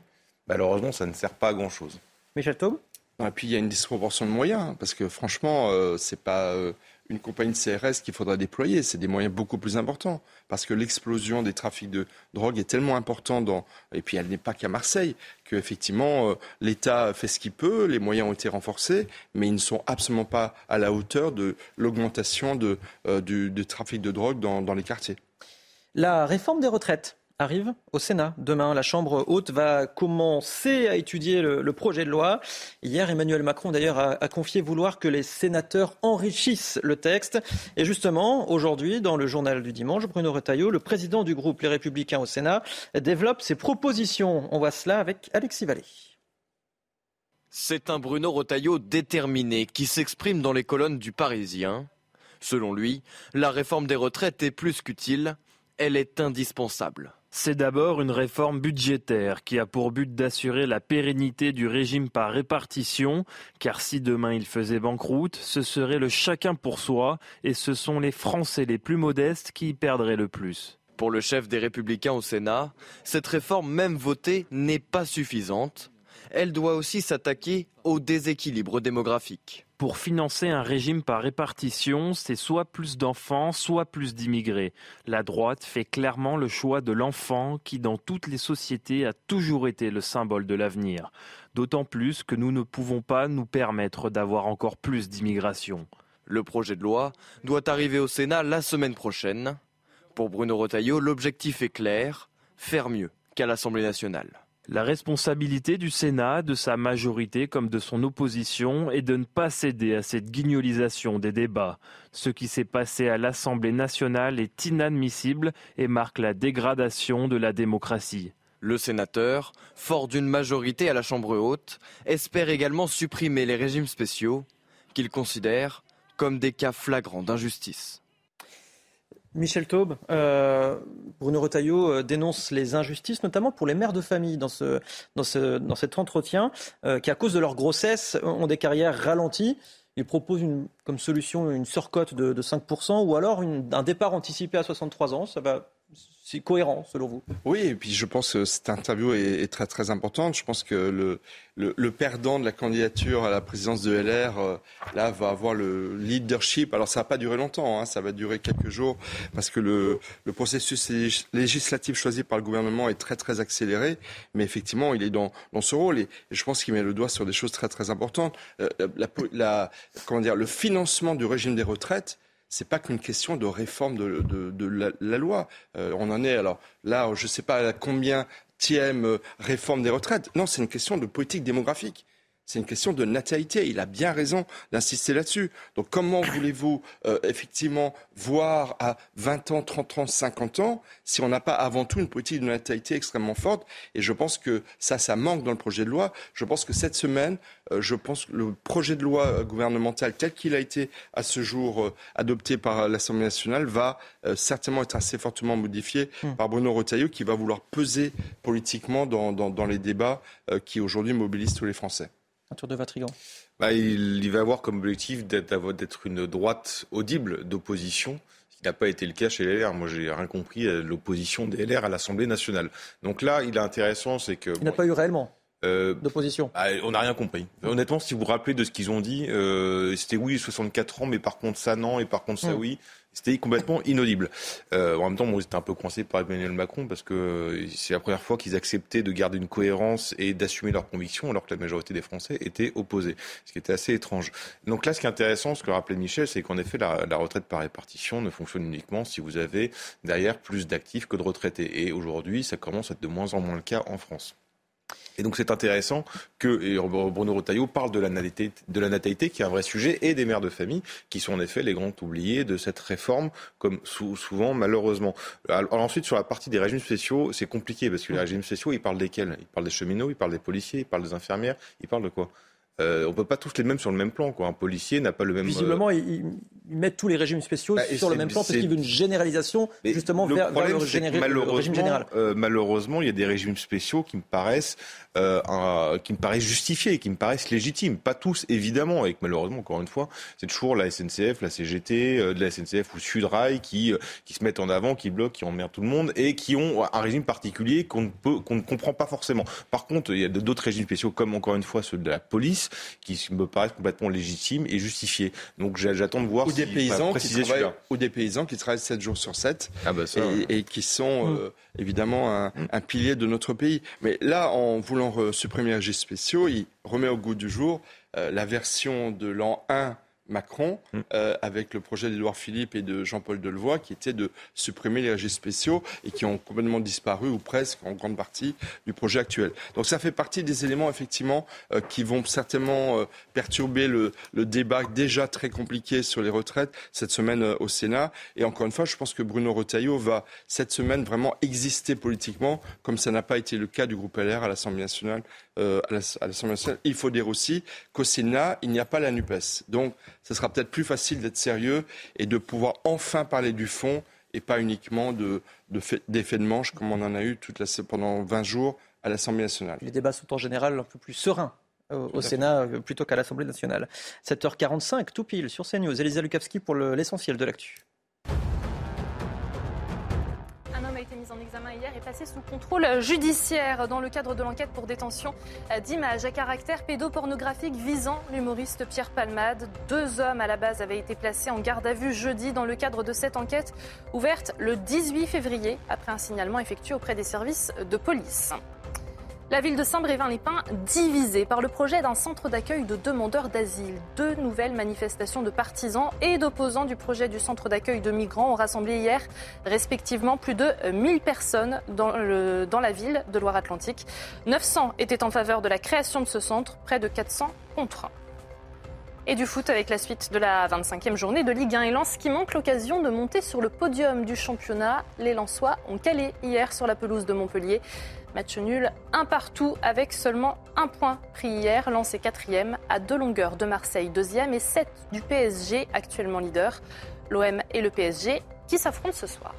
S10: malheureusement, ça ne sert pas à grand-chose.
S1: Michel Taube
S2: Et puis il y a une disproportion de moyens, hein, parce que franchement, ce c'est pas une compagnie de CRS qu'il faudra déployer. C'est des moyens beaucoup plus importants. Parce que l'explosion des trafics de drogue est tellement importante, dans, et puis elle n'est pas qu'à Marseille, qu'effectivement, euh, l'État fait ce qu'il peut, les moyens ont été renforcés, mais ils ne sont absolument pas à la hauteur de l'augmentation de, euh, du, trafic de drogue dans les quartiers.
S1: La réforme des retraites arrive au Sénat. Demain, la Chambre haute va commencer à étudier le, projet de loi. Hier, Emmanuel Macron, d'ailleurs, a, confié vouloir que les sénateurs enrichissent le texte. Et justement, aujourd'hui, dans le journal du dimanche, Bruno Retailleau, le président du groupe Les Républicains au Sénat, développe ses propositions. On voit cela avec Alexis Vallée.
S29: C'est un Bruno Retailleau déterminé qui s'exprime dans les colonnes du Parisien. Selon lui, la réforme des retraites est plus qu'utile, elle est indispensable.
S30: C'est d'abord une réforme budgétaire qui a pour but d'assurer la pérennité du régime par répartition, car si demain il faisait banqueroute, ce serait le chacun pour soi, et ce sont les Français les plus modestes qui y perdraient le plus.
S29: Pour le chef des Républicains au Sénat, cette réforme même votée n'est pas suffisante. Elle doit aussi s'attaquer au déséquilibre démographique
S30: pour financer un régime par répartition, c'est soit plus d'enfants, soit plus d'immigrés. La droite fait clairement le choix de l'enfant qui, dans toutes les sociétés, a toujours été le symbole de l'avenir. D'autant plus que nous ne pouvons pas nous permettre d'avoir encore plus d'immigration.
S29: Le projet de loi doit arriver au Sénat la semaine prochaine. Pour Bruno Retailleau, l'objectif est clair, faire mieux qu'à l'Assemblée nationale.
S30: La responsabilité du Sénat, de sa majorité comme de son opposition, est de ne pas céder à cette guignolisation des débats. Ce qui s'est passé à l'Assemblée nationale est inadmissible et marque la dégradation de la démocratie.
S29: Le sénateur, fort d'une majorité à la Chambre haute, espère également supprimer les régimes spéciaux qu'il considère comme des cas flagrants d'injustice.
S1: Michel Taube, euh, Bruno Retailleau euh, dénonce les injustices, notamment pour les mères de famille dans, ce, dans, ce, dans cet entretien, euh, qui à cause de leur grossesse ont des carrières ralenties. Il propose comme solution une surcote de, de 5% ou alors un départ anticipé à 63 ans. Ça va c'est cohérent selon vous?
S2: Oui, et puis je pense que cette interview est, très très importante. Je pense que le, le, perdant de la candidature à la présidence de LR, euh, là, va avoir le leadership. Alors ça va pas durer longtemps, hein, ça va durer quelques jours, parce que le, le, processus législatif choisi par le gouvernement est très très accéléré. Mais effectivement, il est dans, dans ce rôle, et, je pense qu'il met le doigt sur des choses très très importantes. Euh, comment dire, le financement du régime des retraites c'est pas qu'une question de réforme de, la, loi. Euh, on en est alors là, je ne sais pas à combien tième euh, réforme des retraites. Non, c'est une question de politique démographique. C'est une question de natalité. Il a bien raison d'insister là-dessus. Donc comment voulez-vous euh, effectivement voir à 20 ans, 30 ans, 50 ans si on n'a pas avant tout une politique de natalité extrêmement forte? Et je pense que ça, ça manque dans le projet de loi. Je pense que cette semaine, euh, je pense que le projet de loi gouvernemental tel qu'il a été à ce jour euh, adopté par l'Assemblée nationale va certainement être assez fortement modifié hmm. par Bruno Retailleau qui va vouloir peser politiquement dans, dans les débats qui aujourd'hui mobilisent tous les Français
S1: tour de Vatrigan
S10: bah, il, va avoir comme objectif d'être une droite audible d'opposition ce qui n'a pas été le cas chez les LR. Moi, j'ai rien compris l'opposition des LR à l'Assemblée nationale. Donc là, il est intéressant, c'est que.
S1: Il n'a pas eu réellement. Euh, d'opposition
S10: bah, On n'a rien compris. Honnêtement, si vous vous rappelez de ce qu'ils ont dit, euh, c'était oui, 64 ans, mais par contre ça non, et par contre ça hmm. oui. C'était complètement inaudible. Euh, en même temps, moi, j'étais un peu coincé par Emmanuel Macron parce que euh, c'est la première fois qu'ils acceptaient de garder une cohérence et d'assumer leurs convictions alors que la majorité des Français étaient opposés, ce qui était assez étrange. Donc là, ce qui est intéressant, ce que rappelait Michel, c'est qu'en effet, la, la, retraite par répartition ne fonctionne uniquement si vous avez derrière plus d'actifs que de retraités. Et aujourd'hui, ça commence à être de moins en moins le cas en France. Et donc c'est intéressant que Bruno Retailleau parle de la, natalité, de la natalité, qui est un vrai sujet, et des mères de famille, qui sont en effet les grands oubliés de cette réforme, comme souvent malheureusement. Alors ensuite, sur la partie des régimes spéciaux, c'est compliqué, parce que les régimes spéciaux, ils parlent desquels? Ils parlent des cheminots, ils parlent des policiers, ils parlent des infirmières, ils parlent de quoi? Euh, on ne peut pas tous les mêmes sur le même plan. Quoi. Un policier n'a pas le même.
S1: Visiblement, euh, ils, mettent tous les régimes spéciaux bah, sur le même plan parce qu'il veut une généralisation justement vers, le, régime général.
S10: Euh, malheureusement, il y a des régimes spéciaux qui me paraissent, qui me paraissent justifiés, qui me paraissent légitimes. Pas tous, évidemment, et malheureusement, encore une fois, c'est toujours la SNCF, la CGT, de la SNCF ou Sudrail qui, qui se mettent en avant, qui bloquent, qui emmerdent tout le monde et qui ont un régime particulier qu'on ne, qu'on ne comprend pas forcément. Par contre, il y a d'autres régimes spéciaux, comme encore une fois ceux de la police qui me paraissent complètement légitimes et justifiés. Donc j'attends de voir
S2: ou des paysans qui travaillent, ou des paysans qui travaillent 7 jours sur 7 ah bah et, qui sont mm. euh, évidemment un, mm. un, pilier de notre pays. Mais là, en voulant supprimer les régimes spéciaux, il remet au goût du jour euh, la version de l'an 1 Macron, mm. euh, avec le projet d'Edouard Philippe et de Jean-Paul Delevoye, qui était de supprimer les régimes spéciaux et qui ont complètement disparu, ou presque, en grande partie, du projet actuel. Donc ça fait partie des éléments, effectivement, euh, qui vont certainement euh, perturber le, le, débat déjà très compliqué sur les retraites cette semaine au Sénat. Et encore une fois, je pense que Bruno Retailleau va, cette semaine, vraiment exister politiquement, comme ça n'a pas été le cas du groupe LR à l'Assemblée nationale euh, à l'Assemblée nationale. Il faut dire aussi qu'au Sénat, il n'y a pas la NUPES. Donc, ce sera peut-être plus facile d'être sérieux et de pouvoir enfin parler du fond et pas uniquement de, d'effets de manche comme on en a eu toute la, pendant 20 jours à l'Assemblée nationale.
S1: Les débats sont en général un peu plus sereins euh, au, Sénat euh, plutôt qu'à l'Assemblée nationale. 7h45, tout pile sur CNews. Elisa Lukavski pour l'essentiel de l'actu.
S16: Examen hier est placé sous contrôle judiciaire dans le cadre de l'enquête pour détention d'images à caractère pédopornographique visant l'humoriste Pierre Palmade. Deux hommes à la base avaient été placés en garde à vue jeudi dans le cadre de cette enquête ouverte le 18 février après un signalement effectué auprès des services de police. La ville de Saint-Brévin-les-Pins divisée par le projet d'un centre d'accueil de demandeurs d'asile. Deux nouvelles manifestations de partisans et d'opposants du projet du centre d'accueil de migrants ont rassemblé hier respectivement plus de 1000 personnes dans, la ville de Loire-Atlantique. 900 étaient en faveur de la création de ce centre, près de 400 contre. Et du foot avec la suite de la 25e journée de Ligue 1 et Lens qui manque l'occasion de monter sur le podium du championnat. Les Lensois ont calé hier sur la pelouse de Montpellier. Match nul, un partout avec seulement un point pris hier. Lancé quatrième à deux longueurs de Marseille, deuxième et sept du PSG, actuellement leader. L'OM et le PSG qui s'affrontent ce soir.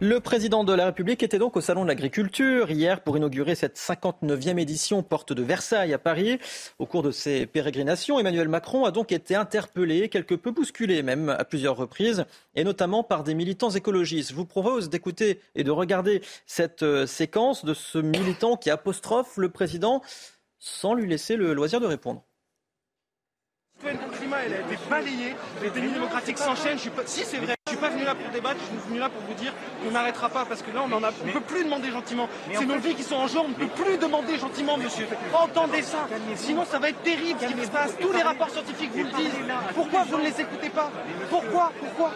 S1: Le président de la République était donc au Salon de l'Agriculture hier pour inaugurer cette 59e édition porte de Versailles à Paris. Au cours de ses pérégrinations, Emmanuel Macron a donc été interpellé, quelque peu bousculé même à plusieurs reprises, et notamment par des militants écologistes. Je vous propose d'écouter et de regarder cette euh, séquence de ce militant qui apostrophe le président sans lui laisser le loisir de répondre.
S31: Le climat, elle a été balayée, les démocratiques s'enchaînent. Si c'est vrai, je suis pas venu là pour débattre, je suis venu là pour vous dire qu'on n'arrêtera pas parce que là on en a, on peut plus demander gentiment. C'est nos vies qui sont en jeu, on ne peut plus demander gentiment, monsieur. Entendez ça, sinon ça va être terrible ce qui se passe. Tous les rapports scientifiques vous le disent. Pourquoi vous ne les écoutez pas Pourquoi Pourquoi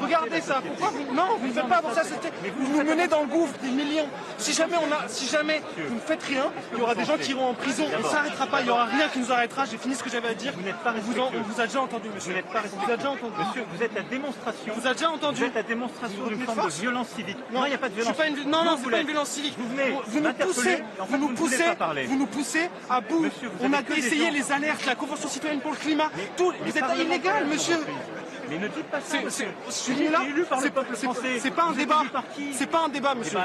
S31: Regardez ça. Pourquoi vous... Non, vous ne faites pas ça. Vous nous menez dans le gouffre des millions. Si jamais on a, si jamais vous ne faites rien, il y aura des gens qui iront en prison. On ne s'arrêtera pas. Il n'y aura rien qui nous arrêtera. J'ai fini ce que j'avais à dire. Vous n'êtes pas vous, on vous a déjà entendu, monsieur. Vous n'êtes pas Vous déjà entendu.
S9: Monsieur, vous êtes la démonstration
S31: déjà entendu.
S9: Vous êtes la démonstration d'une forme de violence civique.
S31: Non, il n'y a pas de violence. Pas une... Non, non, c'est pas une violence civique. Vous venez vous, nous poussez, vous, nous poussez, vous nous poussez à bout. On a essayé les alertes, la Convention citoyenne pour le climat. Tout, vous êtes illégal, monsieur.
S9: Mais ne dites pas ça.
S31: Je suis là. C'est pas un débat. C'est pas un débat, monsieur.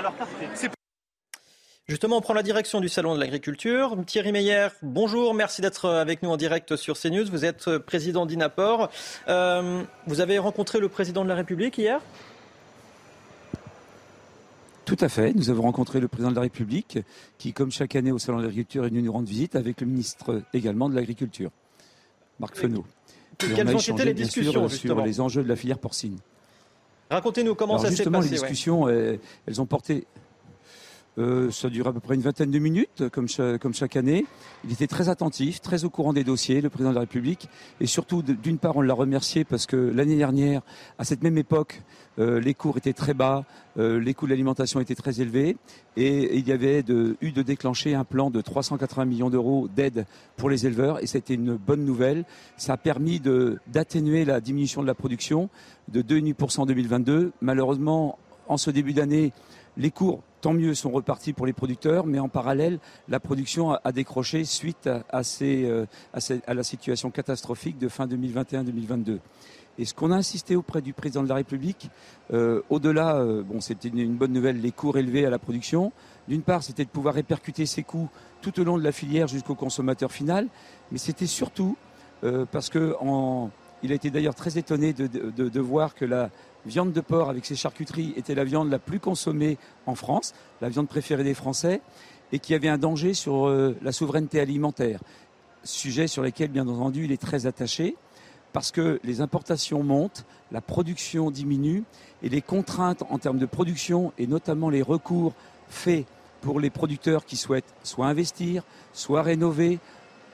S1: Justement, on prend la direction du Salon de l'Agriculture. Thierry Meyer, bonjour, merci d'être avec nous en direct sur CNews. Vous êtes président d'INAPOR. Euh, vous avez rencontré le président de la République hier?
S32: Tout à fait. Nous avons rencontré le président de la République qui, comme chaque année au Salon de l'Agriculture, est venu nous rendre visite avec le ministre également de l'Agriculture, Marc Fenot.
S1: Quelles ont été les discussions
S32: sur les enjeux de la filière porcine
S1: Racontez-nous comment ça s'est passé.
S32: Les discussions, elles ont porté euh, ça dure à peu près une vingtaine de minutes, comme, chaque année. Il était très attentif, très au courant des dossiers, le président de la République. Et surtout, d'une part, on l'a remercié parce que l'année dernière, à cette même époque, euh, les cours étaient très bas, euh, les coûts de l'alimentation étaient très élevés. Et, il y avait eu de déclencher un plan de 380 millions d'euros d'aide pour les éleveurs. Et c'était une bonne nouvelle. Ça a permis d'atténuer la diminution de la production de 2,5% en 2022. Malheureusement, en ce début d'année, Les cours, tant mieux, sont repartis pour les producteurs, mais en parallèle, la production a, décroché suite à, euh, à, la situation catastrophique de fin 2021-2022. Et ce qu'on a insisté auprès du président de la République, euh, au-delà, euh, bon, c'était une, bonne nouvelle, les cours élevés à la production. D'une part, c'était de pouvoir répercuter ces coûts tout au long de la filière jusqu'au consommateur final, mais c'était surtout parce que il a été d'ailleurs très étonné de, voir que la, viande de porc avec ses charcuteries était la viande la plus consommée en France, la viande préférée des Français, et qui avait un danger sur euh, la souveraineté alimentaire. Sujet sur lequel, bien entendu, il est très attaché, parce que les importations montent, la production diminue, et les contraintes en termes de production, et notamment les recours faits pour les producteurs qui souhaitent soit investir, soit rénover,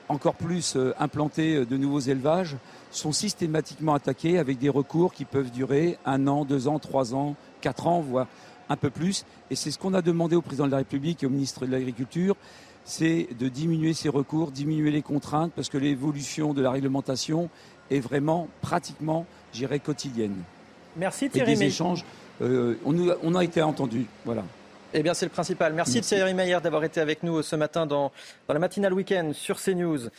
S32: encore plus euh, implanter euh, de nouveaux élevages, sont systématiquement attaqués avec des recours qui peuvent durer un an, deux ans, trois ans, quatre ans, voire un peu plus. Et c'est ce qu'on a demandé au président de la République et au ministre de l'Agriculture, c'est de diminuer ces recours, diminuer les contraintes, parce que l'évolution de la réglementation est vraiment pratiquement, j'irais, quotidienne.
S1: Merci Thierry.
S32: Et des échanges, euh, on, a été entendu. Voilà.
S1: Eh bien, c'est le principal. Merci, Thierry Maillard d'avoir été avec nous ce matin dans, dans la matinale week-end sur CNews.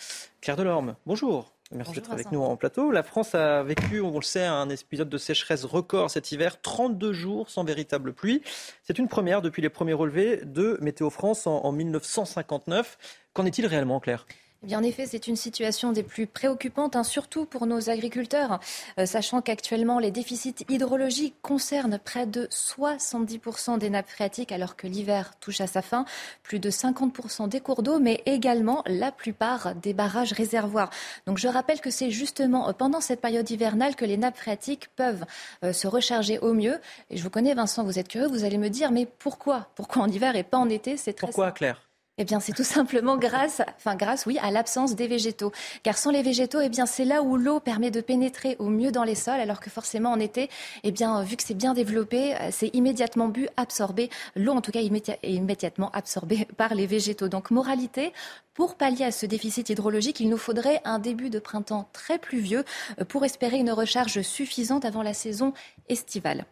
S1: Claire Delorme, bonjour. Merci d'être avec nous en plateau. La France a vécu, on le sait, un épisode de sécheresse record cet hiver, 32 jours sans véritable pluie. C'est une première depuis les premiers relevés de Météo France en, en 1959. Qu'en est-il réellement, Claire?
S3: Eh bien, en effet, c'est une situation des plus préoccupantes, hein, surtout pour nos agriculteurs, euh, sachant qu'actuellement, les déficits hydrologiques concernent près de 70% des nappes phréatiques, alors que l'hiver touche à sa fin, plus de 50% des cours d'eau, mais également la plupart des barrages réservoirs. Donc, je rappelle que c'est justement pendant cette période hivernale que les nappes phréatiques peuvent euh, se recharger au mieux. Et je vous connais, Vincent, vous êtes curieux, vous allez me dire, mais pourquoi? Pourquoi en hiver et pas en été?
S1: C'est très Pourquoi, Claire?
S3: Eh bien, c'est tout simplement grâce, enfin grâce, oui, à l'absence des végétaux. Car sans les végétaux, eh bien, c'est là où l'eau permet de pénétrer au mieux dans les sols, alors que forcément en été, eh bien, vu que c'est bien développé, euh, c'est immédiatement bu, absorbé. L'eau, en tout cas, est immédiatement absorbée par les végétaux. Donc, moralité, pour pallier à ce déficit hydrologique, il nous faudrait un début de printemps très pluvieux euh, pour espérer une recharge suffisante avant la saison estivale.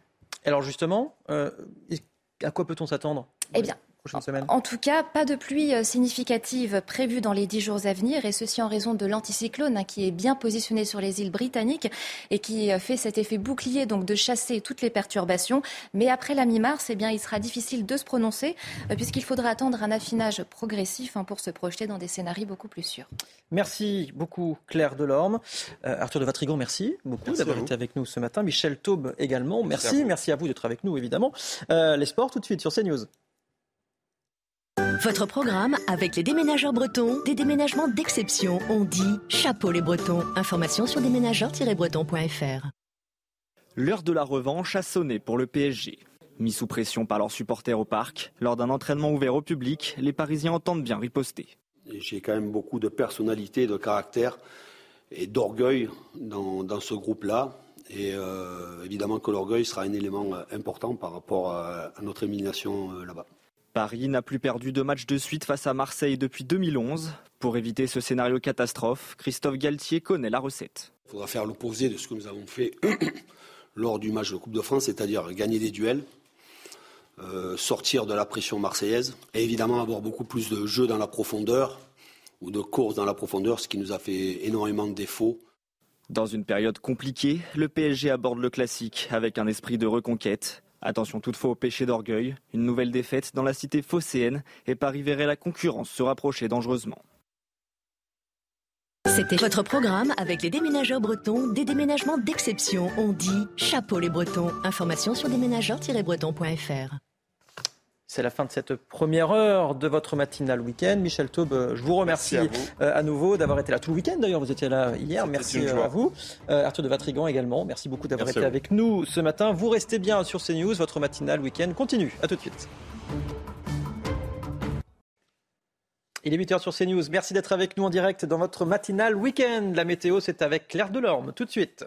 S1: Alors justement, euh, à quoi peut-on s'attendre?
S3: Eh bien, en tout cas, pas de pluie euh, significative prévue dans les dix jours à venir, et ceci en raison de l'anticyclone hein, qui est bien positionné sur les îles britanniques et qui euh, fait cet effet bouclier, donc de chasser toutes les perturbations. Mais après la mi-mars, eh bien, il sera difficile de se prononcer, euh, puisqu'il faudra attendre un affinage progressif hein, pour se projeter dans des scénarios beaucoup plus sûrs.
S1: Merci beaucoup, Claire Delorme. Arthur de Vatrigan, merci beaucoup d'avoir été avec nous ce matin. Michel Taube également, merci. Merci à vous, d'être avec nous, évidemment. les sports, tout de suite sur CNews.
S33: Votre programme avec les déménageurs bretons, des déménagements d'exception. On dit chapeau les bretons. Information sur déménageurs-bretons.fr.
S34: L'heure de la revanche a sonné pour le PSG. Mis sous pression par leurs supporters au parc, lors d'un entraînement ouvert au public, les Parisiens entendent bien riposter.
S35: J'ai quand même beaucoup de personnalité, de caractère et d'orgueil dans, ce groupe-là. Et euh, évidemment que l'orgueil sera un élément important par rapport à, notre élimination euh, là-bas.
S34: Paris n'a plus perdu de match de suite face à Marseille depuis 2011. Pour éviter ce scénario catastrophe, Christophe Galtier connaît la recette.
S35: Il faudra faire l'opposé de ce que nous avons fait lors du match de Coupe de France, c'est-à-dire gagner des duels, euh, sortir de la pression marseillaise et évidemment avoir beaucoup plus de jeux dans la profondeur ou de courses dans la profondeur, ce qui nous a fait énormément de défauts.
S34: Dans une période compliquée, le PSG aborde le classique avec un esprit de reconquête. Attention toutefois au péché d'orgueil, une nouvelle défaite dans la cité phocéenne et Paris verrait la concurrence se rapprocher dangereusement.
S33: C'était votre programme avec les déménageurs bretons, des déménagements d'exception. On dit chapeau les bretons. Information sur déménageurs-bretons.fr.
S1: C'est la fin de cette première heure de votre matinale week-end. Michel Taube, je vous remercie euh, à, nouveau d'avoir été là tout le week-end. D'ailleurs, vous étiez là hier. Merci à vous. Euh, Arthur de Vatrigan également. Merci beaucoup d'avoir été avec nous ce matin. Vous restez bien sur CNews. Votre matinale week-end continue. À tout de suite. Il est 8h sur CNews. Merci d'être avec nous en direct dans votre matinale week-end. La météo, c'est avec Claire Delorme. Tout de suite.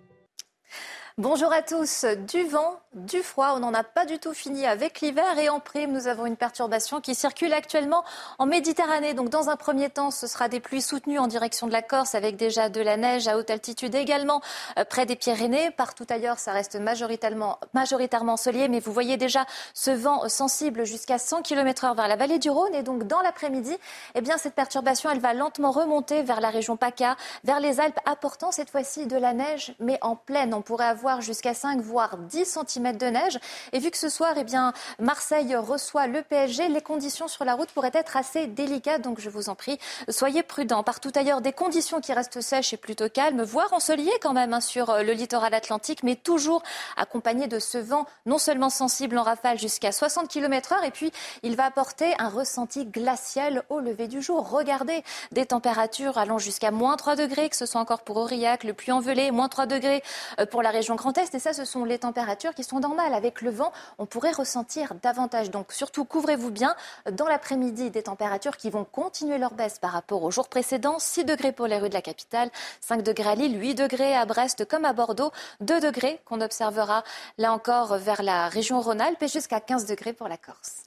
S3: Bonjour à tous. Du vent, du froid, on n'en a pas du tout fini avec l'hiver et en prime, nous avons une perturbation qui circule actuellement en Méditerranée. Donc dans un premier temps, ce sera des pluies soutenues en direction de la Corse avec déjà de la neige à haute altitude également euh, près des Pyrénées. Partout ailleurs, ça reste majoritairement, majoritairement ensoleillé, mais vous voyez déjà ce vent sensible jusqu'à 100 km heure vers la vallée du Rhône et donc dans l'après-midi, eh bien cette perturbation, elle va lentement remonter vers la région PACA, vers les Alpes, apportant cette fois-ci de la neige, mais en pleine. On pourrait avoir jusqu'à 5 voire 10 cm de neige. Et vu que ce soir, eh bien, Marseille reçoit le PSG, les conditions sur la route pourraient être assez délicates. Donc je vous en prie, soyez prudents. Partout ailleurs, des conditions qui restent sèches et plutôt calmes, voire ensoleillées quand même hein, sur euh, le littoral atlantique, mais toujours accompagnées de ce vent non seulement sensible en rafale jusqu'à 60 km heure, et puis il va apporter un ressenti glacial au lever du jour. Regardez des températures allant jusqu'à moins 3 degrés, que ce soit encore pour Aurillac, le Puy-en-Velay, moins 3 degrés euh, pour la région Grand Est. Et ça, ce sont les températures qui sont normales. Avec le vent, on pourrait ressentir davantage. Donc surtout, couvrez-vous bien. Dans l'après-midi, des températures qui vont continuer leur baisse par rapport aux jours précédents. 6 degrés pour les rues de la capitale, 5 degrés à Lille, 8 degrés à Brest comme à Bordeaux, 2 degrés qu'on observera là encore vers la région Rhône-Alpes et jusqu'à 15 degrés pour la Corse.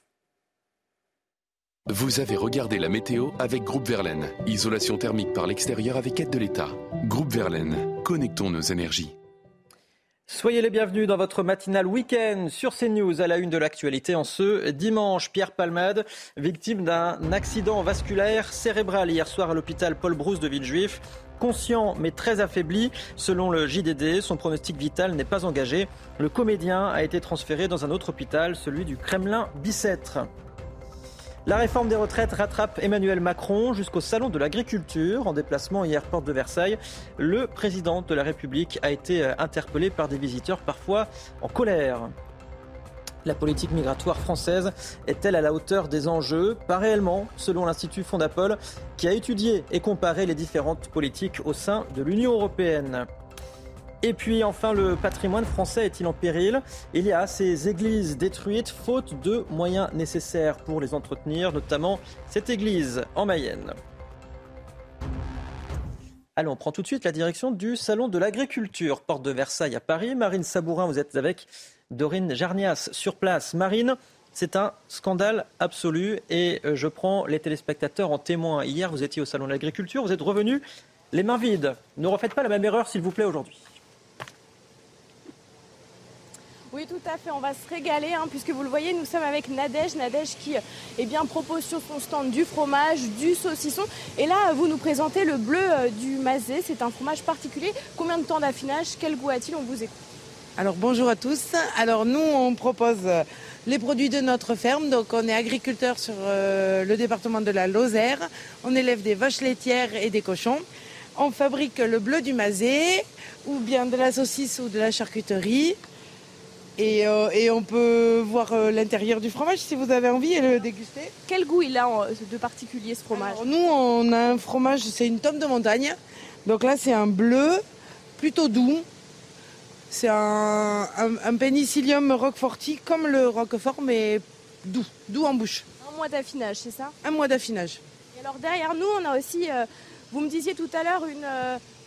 S36: Vous avez regardé la météo avec Groupe Verlaine. Isolation thermique par l'extérieur avec aide de l'État. Groupe Verlaine, connectons nos énergies.
S1: Soyez les bienvenus dans votre matinale week-end sur CNews à la une de l'actualité en ce dimanche. Pierre Palmade, victime d'un accident vasculaire cérébral hier soir à l'hôpital Paul Brousse de Villejuif. Conscient mais très affaibli, selon le JDD, son pronostic vital n'est pas engagé. Le comédien a été transféré dans un autre hôpital, celui du Kremlin-Bicêtre. La réforme des retraites rattrape Emmanuel Macron jusqu'au salon de l'agriculture. En déplacement hier porte de Versailles, le président de la République a été euh, interpellé par des visiteurs parfois en colère. La politique migratoire française est-elle à la hauteur des enjeux? Pas réellement, selon l'Institut Fondapol, qui a étudié et comparé les différentes politiques au sein de l'Union européenne. Et puis enfin, le patrimoine français est-il en péril? Il y a ces églises détruites faute de moyens nécessaires pour les entretenir, notamment cette église en Mayenne. Allez, on prend tout de suite la direction du Salon de l'Agriculture, porte de Versailles à Paris. Marine Sabourin, vous êtes avec Dorine Jarnias sur place. Marine, c'est un scandale absolu et euh, je prends les téléspectateurs en témoin. Hier, vous étiez au Salon de l'Agriculture, vous êtes revenu les mains vides. Ne refaites pas la même erreur, s'il vous plaît, aujourd'hui.
S5: Oui, tout à fait. On va se régaler, hein, puisque vous le voyez, nous sommes avec Nadège. Nadège qui eh bien, propose sur son stand du fromage, du saucisson. Et là, vous nous présentez le bleu euh, du Mazé. C'est un fromage particulier. Combien de temps d'affinage? Quel goût a-t-il? On vous écoute.
S37: Alors bonjour à tous. Alors nous, on propose euh, les produits de notre ferme. Donc on est agriculteur sur euh, le département de la Lozère. On élève des vaches laitières et des cochons. On fabrique le bleu du Mazé ou bien de la saucisse ou de la charcuterie. Euh, et, on peut voir euh, l'intérieur du fromage si vous avez envie et le déguster.
S5: Quel goût il a de particulier ce fromage
S37: Nous, on a un fromage, c'est une tome de montagne. Donc là, c'est un bleu plutôt doux. C'est un, un, pénicillium roqueforti comme le roquefort, mais doux, doux en bouche.
S5: Un mois d'affinage, c'est ça
S37: Un mois d'affinage.
S5: Et alors derrière nous, on a aussi, euh, vous me disiez tout à l'heure, une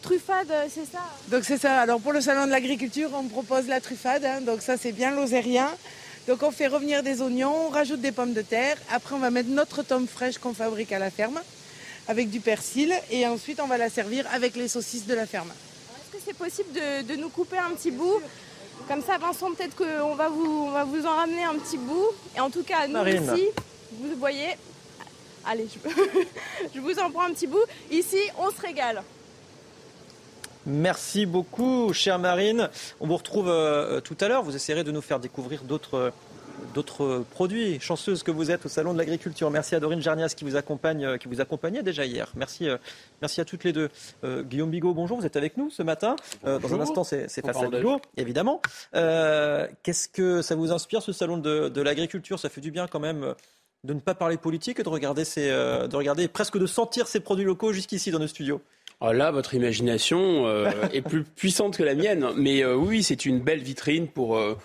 S5: truffade, c'est ça
S37: Donc c'est ça. Alors pour le salon de l'agriculture, on propose la truffade. Hein. donc ça c'est bien lozérien. Donc on fait revenir des oignons, on rajoute des pommes de terre. Après on va mettre notre tome fraîche qu'on fabrique à la ferme avec du persil et ensuite on va la servir avec les saucisses de la ferme.
S5: Est-ce que c'est possible de, nous couper un petit bout? Comme ça Vincent peut-être qu'on va vous, va vous en ramener un petit bout. Et en tout cas nous ici, vous voyez, allez je, je vous en prends un petit bout. Ici on se régale.
S1: Merci beaucoup, chère Marine. On vous retrouve euh, tout à l'heure. Vous essayerez de nous faire découvrir d'autres d'autres produits. Chanceuse que vous êtes au Salon de l'Agriculture. Merci à Dorine Jarnias qui vous, accompagne, euh, qui vous accompagnait déjà hier. Merci, euh, merci à toutes les deux. Guillaume Bigot, bonjour, vous êtes avec nous ce matin. dans un instant, c'est face à Bigot, évidemment. Qu'est-ce que ça vous inspire, ce Salon de, de l'Agriculture? Ça fait du bien quand même de ne pas parler politique et de regarder, ces, de regarder presque de sentir ces produits locaux jusqu'ici dans nos studios.
S38: Oh là, votre imagination euh, est plus puissante que la mienne. Mais euh, oui, c'est une belle vitrine pour, euh,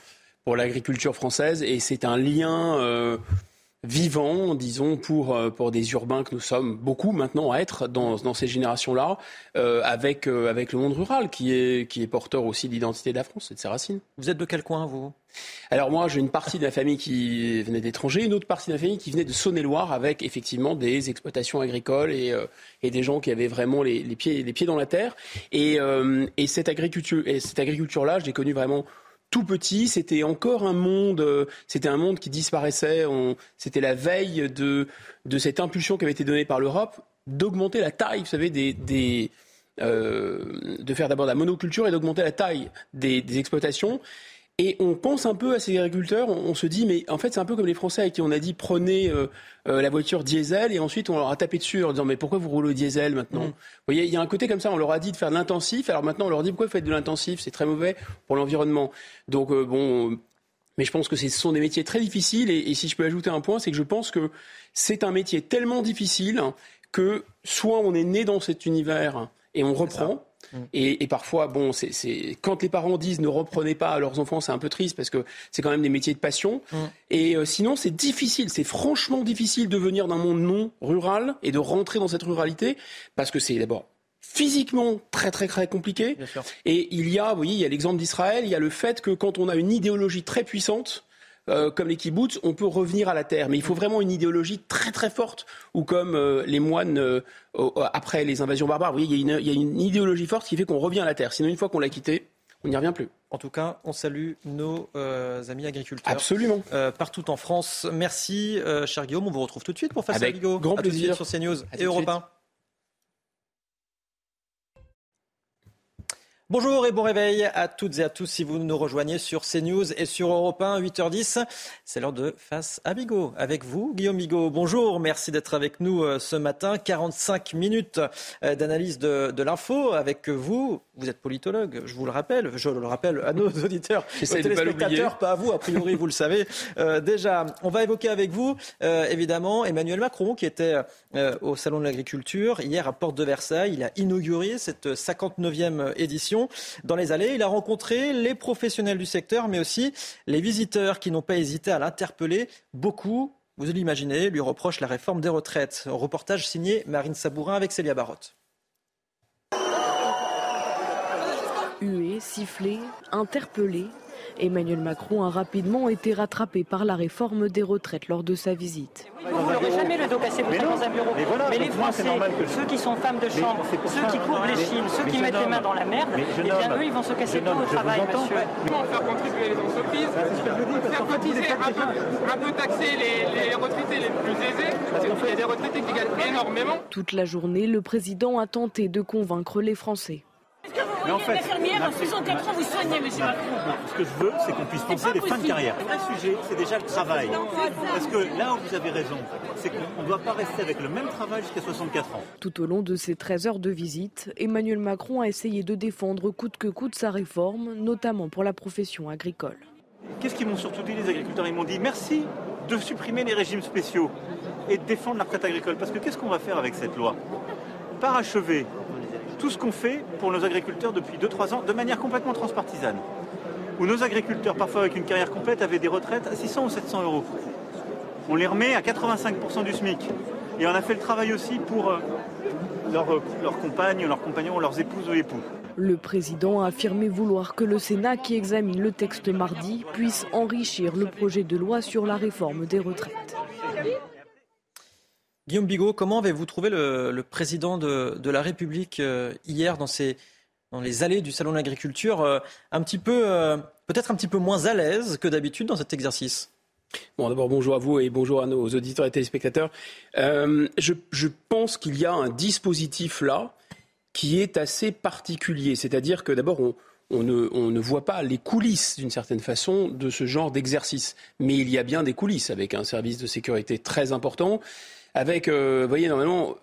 S38: pour l'agriculture française et c'est un lien vivant, disons, pour, euh, pour des urbains que nous sommes beaucoup maintenant à être dans, dans ces générations-là, euh, avec, euh, avec le monde rural qui est, qui est porteur aussi de l'identité de la France et de ses racines.
S1: Vous êtes de quel coin, vous?
S38: Alors moi, j'ai une partie de la famille qui venait d'étrangers, une autre partie de la famille qui venait de Saône-et-Loire, avec effectivement des exploitations agricoles et, et des gens qui avaient vraiment les, les, pieds, les pieds dans la terre. Et, et cette agriculture, et cette agriculture-là, je l'ai connue vraiment tout petit, c'était encore un monde, euh, c'était un monde qui disparaissait. C'était la veille de, de cette impulsion qui avait été donnée par l'Europe d'augmenter la taille, vous savez, des, des euh, de faire d'abord la monoculture et d'augmenter la taille des, des exploitations. Et on pense un peu à ces agriculteurs, on, se dit, mais en fait, c'est un peu comme les Français à qui on a dit prenez euh, euh, la voiture diesel, et ensuite on leur a tapé dessus en disant, mais pourquoi vous roulez au diesel maintenant mm. Vous voyez, il y a un côté comme ça, on leur a dit de faire de l'intensif, alors maintenant on leur dit pourquoi vous faites de l'intensif, c'est très mauvais pour l'environnement. Donc, euh, bon. Mais je pense que ce sont des métiers très difficiles, et, et si je peux ajouter un point, c'est que je pense que c'est un métier tellement difficile que soit on est né dans cet univers et on reprend, Mm. Et, parfois, bon, c'est quand les parents disent ne reprenez pas à leurs enfants, c'est un peu triste parce que c'est quand même des métiers de passion. Mm. Et euh, sinon, c'est difficile, c'est franchement difficile de venir d'un monde non rural et de rentrer dans cette ruralité parce que c'est d'abord physiquement très très très compliqué. Et il y a, vous voyez, il y a l'exemple d'Israël, il y a le fait que quand on a une idéologie très puissante, euh, comme les kibbutz, on peut revenir à la terre. Mais il faut vraiment une idéologie très très forte, ou comme euh, les moines euh, après les invasions barbares. Vous voyez, il y, a une, idéologie forte qui fait qu'on revient à la terre. Sinon, une fois qu'on l'a quitté, on n'y revient plus.
S1: En tout cas, on salue nos amis agriculteurs.
S38: Absolument.
S1: partout en France. Merci, cher Guillaume. On vous retrouve tout de suite pour Face
S38: Avec
S1: à Bigot.
S38: Grand plaisir.
S1: sur CNews et Europe 1. Bonjour et bon réveil à toutes et à tous si vous nous rejoignez sur CNews et sur Europe 1, 8h10. C'est l'heure de Face à Bigot. Avec vous, Guillaume Bigot. Bonjour, merci d'être avec nous euh, ce matin. 45 minutes euh, d'analyse de, l'info avec vous. Vous êtes politologue, je vous le rappelle. Je le rappelle à nos auditeurs, aux téléspectateurs, pas, à vous, a priori, vous le savez. Euh, déjà, on va évoquer avec vous, évidemment, Emmanuel Macron qui était au Salon de l'Agriculture hier à Porte de Versailles. Il a inauguré cette 59e édition dans les allées. Il a rencontré les professionnels du secteur, mais aussi les visiteurs qui n'ont pas hésité à l'interpeller. Beaucoup, vous l'imaginez, lui reprochent la réforme des retraites. reportage signé Marine Sabourin avec Célia Barotte.
S5: Hué, sifflé, interpellé, Emmanuel Macron a rapidement été rattrapé par la réforme des retraites lors de sa visite.
S6: Vous n'aurez jamais le dos cassé, vous dans un bureau. Mais, les Français, ceux qui sont femmes de chambre, ceux qui couvrent les chines, ceux qui mettent les mains dans la merde, eh bien eux, ils vont se casser le dos au travail, monsieur.
S39: Comment faire contribuer les entreprises, faire cotiser un peu, un peu taxer les, les retraités les plus aisés, parce qu'il y a des retraités qui gagnent énormément.
S5: Toute la journée, le président a tenté de convaincre les Français.
S39: Est-ce que vous voyez en fait, infirmière en 64 ans vous soignez, monsieur Macron
S9: Ce que je veux, c'est qu'on puisse penser les fins de carrière. Le vrai sujet, c'est déjà le travail. Parce que là où vous avez raison, c'est qu'on ne doit pas rester avec le même travail jusqu'à 64 ans.
S5: Tout au long de ces 13 heures de visite, Emmanuel Macron a essayé de défendre coûte que coûte sa réforme, notamment pour la profession agricole.
S9: Qu'est-ce qu'ils m'ont surtout dit les agriculteurs? Ils m'ont dit merci de supprimer les régimes spéciaux et de défendre la retraite agricole. Parce que qu'est-ce qu'on va faire avec cette loi? Parachever tout ce qu'on fait pour nos agriculteurs depuis 2-3 ans de manière complètement transpartisane. Où nos agriculteurs, parfois avec une carrière complète, avaient des retraites à 600 ou 700 euros. On les remet à 85% du SMIC. Et on a fait le travail aussi pour euh, leurs leur compagnes, leurs compagnons, leurs épouses ou époux.
S5: Le président a affirmé vouloir que le Sénat, qui examine le texte mardi, puisse enrichir le projet de loi sur la réforme des retraites.
S1: Guillaume Bigot, comment avez-vous trouvé le, président de, la République euh, hier dans, les allées du Salon de l'Agriculture, euh, un petit peu, euh, peut-être un petit peu moins à l'aise que d'habitude dans cet exercice?
S38: Bon, d'abord, bonjour à vous et bonjour à nos auditeurs et téléspectateurs. Je, pense qu'il y a un dispositif là qui est assez particulier. C'est-à-dire que d'abord, on ne, voit pas les coulisses, d'une certaine façon, de ce genre d'exercice. Mais il y a bien des coulisses avec un service de sécurité très important avec, euh, vous voyez, normalement,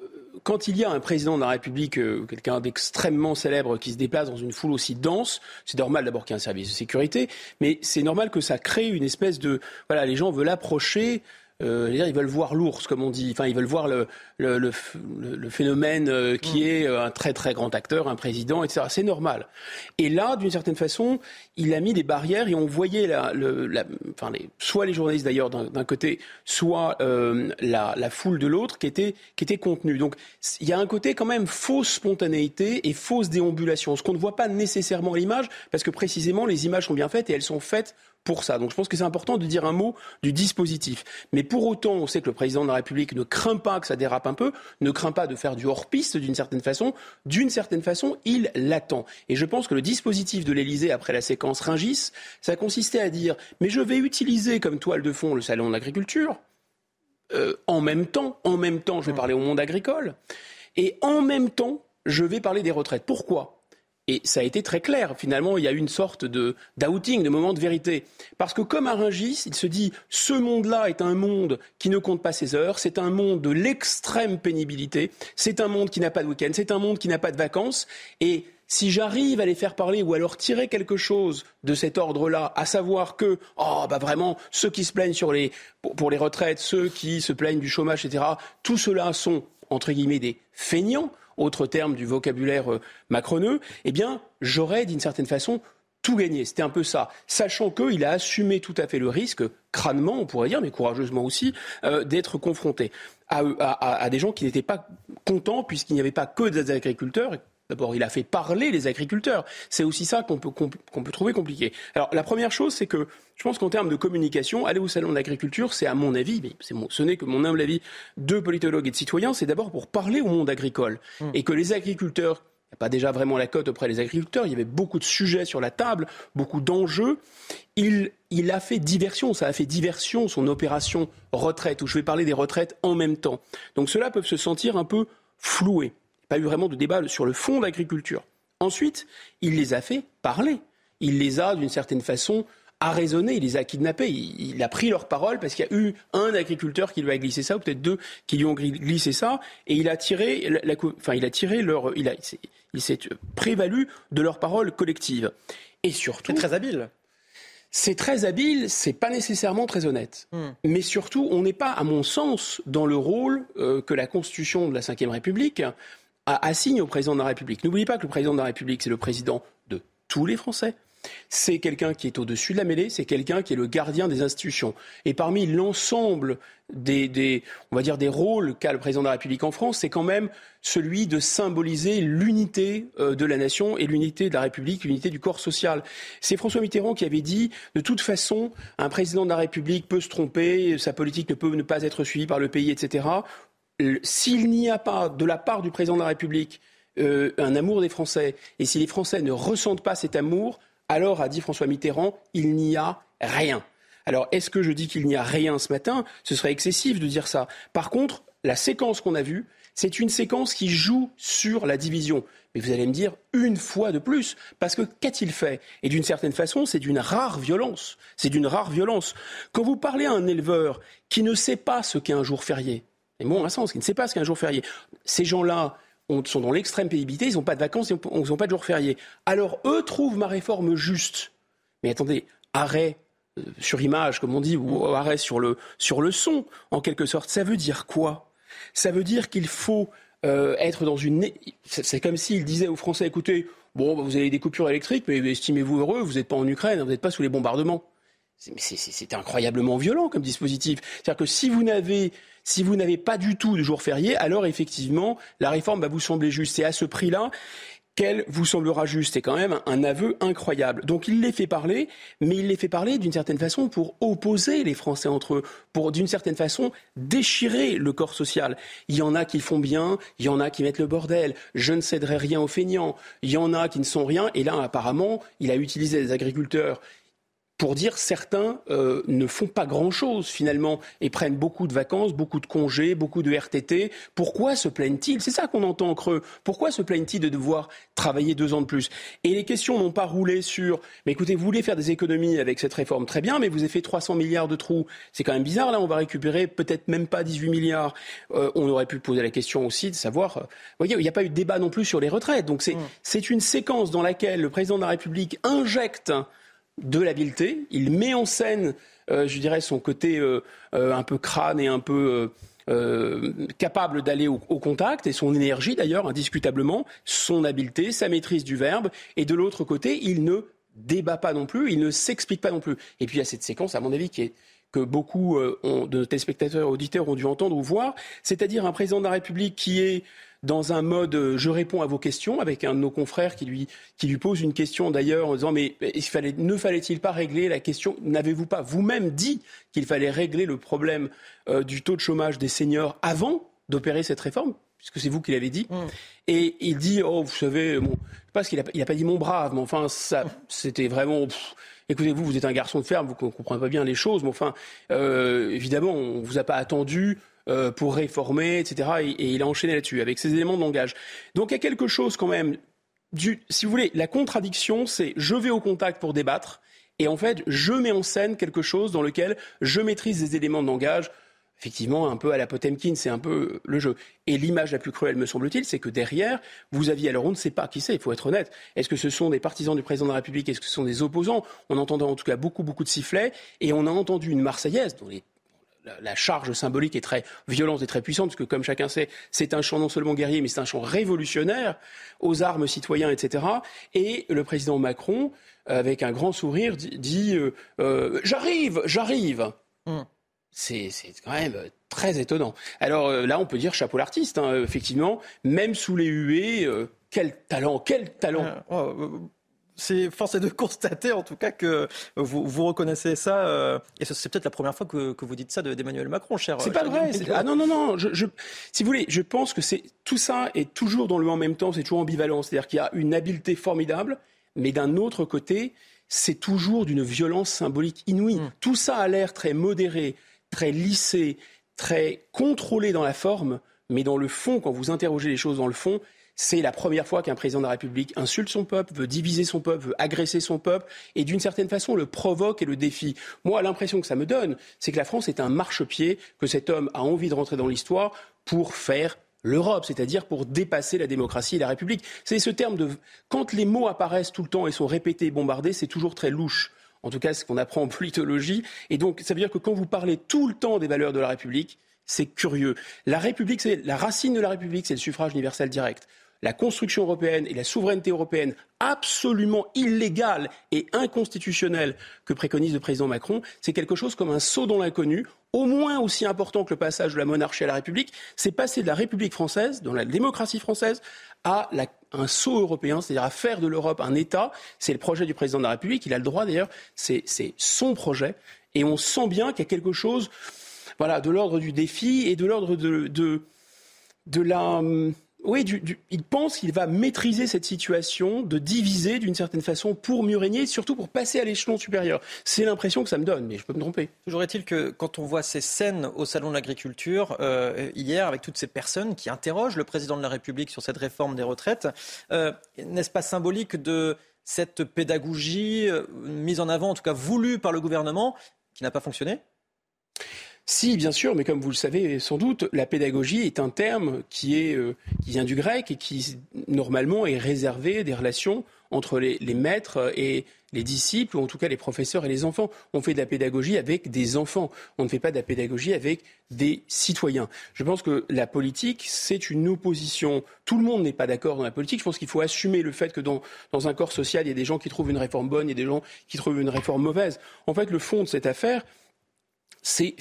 S38: quand il y a un président de la République, euh, quelqu'un d'extrêmement célèbre qui se déplace dans une foule aussi dense, c'est normal d'abord qu'il y ait un service de sécurité, mais c'est normal que ça crée une espèce de... Voilà, les gens veulent approcher euh, ils veulent voir l'ours, comme on dit. Enfin, ils veulent voir le, le, le, le phénomène euh, qui mm. est euh, un très très grand acteur, un président, etc. C'est normal. Et là, d'une certaine façon, il a mis des barrières et on voyait la, la, enfin, les, soit les journalistes d'ailleurs d'un côté, soit euh, la, la, foule de l'autre qui était, qui était contenue. Donc, il y a un côté quand même fausse spontanéité et fausse déambulation, ce qu'on ne voit pas nécessairement à l'image, parce que précisément les images sont bien faites et elles sont faites pour ça. Donc je pense que c'est important de dire un mot du dispositif. Mais pour autant, on sait que le président de la République ne craint pas que ça dérape un peu, ne craint pas de faire du hors-piste d'une certaine façon. D'une certaine façon, il l'attend. Et je pense que le dispositif de l'Élysée après la séquence Ringis, ça consistait à dire mais je vais utiliser comme toile de fond le salon de l'agriculture. Euh, en même temps, en même temps, je vais mmh. parler au monde agricole. Et en même temps, je vais parler des retraites. Pourquoi? Et ça a été très clair. Finalement, il y a eu une sorte de d'outing, de moment de vérité. Parce que comme à il se dit ce monde-là est un monde qui ne compte pas ses heures, c'est un monde de l'extrême pénibilité, c'est un monde qui n'a pas de week-end, c'est un monde qui n'a pas de vacances. Et si j'arrive à les faire parler ou à leur tirer quelque chose de cet ordre-là, à savoir que, oh, bah vraiment, ceux qui se plaignent pour les retraites, ceux qui se plaignent du chômage, etc., tout cela sont, entre guillemets, des feignants, autre terme du vocabulaire euh, macroneux, eh bien, j'aurais d'une certaine façon tout gagné. C'était un peu ça. Sachant qu'il a assumé tout à fait le risque, crânement, on pourrait dire, mais courageusement aussi, euh, d'être confronté à, à, des gens qui n'étaient pas contents, puisqu'il n'y avait pas que des agriculteurs, D'abord, il a fait parler les agriculteurs. C'est aussi ça qu'on peut, qu'on peut trouver compliqué. Alors, la première chose, c'est que je pense qu'en termes de communication, aller au salon de l'agriculture, c'est à mon avis, mais ce n'est que mon humble avis de politologue et de citoyen, c'est d'abord pour parler au monde agricole. Mmh. Et que les agriculteurs il n'y a pas déjà vraiment la cote auprès des agriculteurs. Il y avait beaucoup de sujets sur la table, beaucoup d'enjeux. Il, il, a fait diversion, ça a fait diversion son opération retraite, où je vais parler des retraites en même temps. Donc ceux-là peuvent se sentir un peu floués pas eu vraiment de débat sur le fond de l'agriculture. Ensuite, il les a fait parler. Il les a, d'une certaine façon, arraisonnés, il les a kidnappés. Il, a pris leur parole parce qu'il y a eu un agriculteur qui lui a glissé ça, ou peut-être deux qui lui ont glissé ça, et il a tiré, la, enfin, il a tiré leur, il, a, il s'est prévalu de leur parole collective. Et surtout,
S1: c'est très habile.
S38: C'est très habile, c'est pas nécessairement très honnête. Hmm. Mais surtout, on n'est pas, à mon sens, dans le rôle euh, que la Constitution de la Ve République assigne au président de la République. N'oubliez pas que le président de la République, c'est le président de tous les Français. C'est quelqu'un qui est au-dessus de la mêlée, c'est quelqu'un qui est le gardien des institutions. Et parmi l'ensemble des, on va dire, des rôles qu'a le président de la République en France, c'est quand même celui de symboliser l'unité euh, de la nation et l'unité de la République, l'unité du corps social. C'est François Mitterrand qui avait dit, de toute façon, un président de la République peut se tromper, sa politique ne peut ne pas être suivie par le pays, etc s'il n'y a pas de la part du président de la République euh, un amour des Français, et si les Français ne ressentent pas cet amour, alors, a dit François Mitterrand, il n'y a rien. Alors, est-ce que je dis qu'il n'y a rien ce matin? Ce serait excessif de dire ça. Par contre, la séquence qu'on a vue, c'est une séquence qui joue sur la division. Mais vous allez me dire une fois de plus, parce que qu'a-t-il fait? Et d'une certaine façon, c'est d'une rare violence. C'est d'une rare violence. Quand vous parlez à un éleveur qui ne sait pas ce qu'est un jour férié, et bon, un sens, qui ne sait pas ce qu'est un jour férié. Ces gens-là sont dans l'extrême pénibilité, ils n'ont pas de vacances, ils n'ont pas de jour férié. Alors eux trouvent ma réforme juste. Mais attendez, arrêt euh, sur image, comme on dit, ou arrêt sur le, sur le son, en quelque sorte, ça veut dire quoi? Ça veut dire qu'il faut euh, être dans une... C'est comme s'il disait aux Français, écoutez, bon, bah, vous avez des coupures électriques, mais estimez-vous heureux, vous n'êtes pas en Ukraine, vous n'êtes pas sous les bombardements. C'est incroyablement violent comme dispositif. C'est-à-dire que si vous n'avez si vous n'avez pas du tout de jour férié, alors effectivement, la réforme va vous sembler juste. C'est à ce prix-là qu'elle vous semblera juste. C'est quand même un aveu incroyable. Donc il les fait parler, mais il les fait parler d'une certaine façon pour opposer les Français entre eux, pour d'une certaine façon déchirer le corps social. Il y en a qui font bien, il y en a qui mettent le bordel. Je ne céderai rien aux feignants. Il y en a qui ne sont rien. Et là, apparemment, il a utilisé des agriculteurs pour dire certains euh, ne font pas grand-chose finalement et prennent beaucoup de vacances, beaucoup de congés, beaucoup de RTT. Pourquoi se plaignent-ils? C'est ça qu'on entend en creux. Pourquoi se plaignent-ils de devoir travailler deux ans de plus? Et les questions n'ont pas roulé sur mais écoutez, vous voulez faire des économies avec cette réforme, très bien, mais vous avez fait 300 milliards de trous. C'est quand même bizarre, là, on va récupérer peut-être même pas 18 milliards. Euh, on aurait pu poser la question aussi de savoir... Euh, vous voyez, il n'y a pas eu de débat non plus sur les retraites. Donc c'est mmh. une séquence dans laquelle le président de la République injecte de l'habileté, il met en scène, je dirais, son côté un peu crâne et un peu euh, capable d'aller au, contact, et son énergie d'ailleurs, indiscutablement, son habileté, sa maîtrise du verbe, et de l'autre côté, il ne débat pas non plus, il ne s'explique pas non plus. Et puis il y a cette séquence, à mon avis, qui est que beaucoup euh, de téléspectateurs et auditeurs ont dû entendre ou voir, c'est-à-dire un président de la République qui est dans un mode euh, je réponds à vos questions avec un de nos confrères qui lui, qui lui pose une question d'ailleurs en disant mais fallait, ne fallait-il pas régler la question N'avez-vous pas vous-même dit qu'il fallait régler le problème euh, du taux de chômage des seniors avant d'opérer cette réforme puisque c'est vous qui l'avez dit. Mm. Et il dit, oh, vous savez, bon, je sais qu'il n'a il a pas dit mon brave, mais enfin, ça, c'était vraiment. écoutez, vous, vous êtes un garçon de ferme, vous ne comprenez pas bien les choses, mais enfin, euh, évidemment, on ne vous a pas attendu euh, pour réformer, etc. Et, il a enchaîné là-dessus avec ses éléments de langage. Donc il y a quelque chose quand même, du, si vous voulez, la contradiction, c'est je vais au contact pour débattre, et en fait, je mets en scène quelque chose dans lequel je maîtrise des éléments de langage. Effectivement, un peu à la Potemkin, c'est un peu le jeu. Et l'image la plus cruelle, me semble-t-il, c'est que derrière, vous aviez, alors on ne sait pas qui c'est, il faut être honnête. Est-ce que ce sont des partisans du président de la République Est-ce que ce sont des opposants? On entendait en tout cas beaucoup, beaucoup de sifflets. Et on a entendu une Marseillaise dont les la charge symbolique est très violente et très puissante, parce que comme chacun sait, c'est un chant non seulement guerrier, mais c'est un chant révolutionnaire, aux armes citoyens, etc. Et le président Macron, avec un grand sourire, dit, euh, euh, J'arrive, j'arrive mm. C'est quand même très étonnant. Alors euh, là, on peut dire chapeau l'artiste, hein, effectivement, même sous les huées, quel talent, quel talent
S1: oh, c'est force est de constater en tout cas que vous, vous reconnaissez ça. Euh, et c'est peut-être la première fois que, que vous dites ça d'Emmanuel Macron, cher.
S38: C'est pas vrai. Ah non, non, non. Je, si vous voulez, je pense que c'est tout ça est toujours dans le en même temps, c'est toujours ambivalent. C'est-à-dire qu'il y a une habileté formidable, mais d'un autre côté, c'est toujours d'une violence symbolique inouïe. Hmm. Tout ça a l'air très modéré, très lissé, très contrôlé dans la forme, mais dans le fond, quand vous interrogez les choses dans le fond, c'est la première fois qu'un président de la République insulte son peuple, veut diviser son peuple, veut agresser son peuple et d'une certaine façon le provoque et le défie. Moi, l'impression que ça me donne, c'est que la France est un marchepied, que cet homme a envie de rentrer dans l'histoire pour faire l'Europe, c'est-à-dire pour dépasser la démocratie et la République. C'est ce terme de quand les mots apparaissent tout le temps et sont répétés et bombardés, c'est toujours très louche. En tout cas, ce qu'on apprend en politologie. Et donc, ça veut dire que quand vous parlez tout le temps des valeurs de la République, c'est curieux. La République, c'est la racine de la République, c'est le suffrage universel direct la construction européenne et la souveraineté européenne absolument illégale et inconstitutionnelle que préconise le président Macron, c'est quelque chose comme un saut dans l'inconnu, au moins aussi important que le passage de la monarchie à la République. C'est passer de la République française, dans la démocratie française, à un saut européen, c'est-à-dire à faire de l'Europe un État. C'est le projet du président de la République. Il a le droit d'ailleurs. C'est son projet. Et on sent bien qu'il y a quelque chose, voilà, de l'ordre du défi et de l'ordre de, de, de la oui, il pense qu'il va maîtriser cette situation, de diviser d'une certaine façon pour mieux régner, et surtout pour passer à l'échelon supérieur. C'est l'impression que ça me donne, mais je peux me tromper.
S1: Toujours est-il que quand on voit ces scènes au Salon de l'Agriculture euh, hier, avec toutes ces personnes qui interrogent le président de la République sur cette réforme des retraites, euh, n'est-ce pas symbolique de cette pédagogie euh, mise en avant, en tout cas voulue par le gouvernement, qui n'a pas fonctionné?
S38: Si, bien sûr, mais comme vous le savez sans doute, la pédagogie est un terme qui, est, euh, qui vient du grec et qui, normalement, est réservé des relations entre les, maîtres et les disciples, ou en tout cas les professeurs et les enfants. On fait de la pédagogie avec des enfants. On ne fait pas de la pédagogie avec des citoyens. Je pense que la politique, c'est une opposition. Tout le monde n'est pas d'accord dans la politique. Je pense qu'il faut assumer le fait que dans, dans un corps social, il y a des gens qui trouvent une réforme bonne, il y a des gens qui trouvent une réforme mauvaise. En fait, le fond de cette affaire, c'est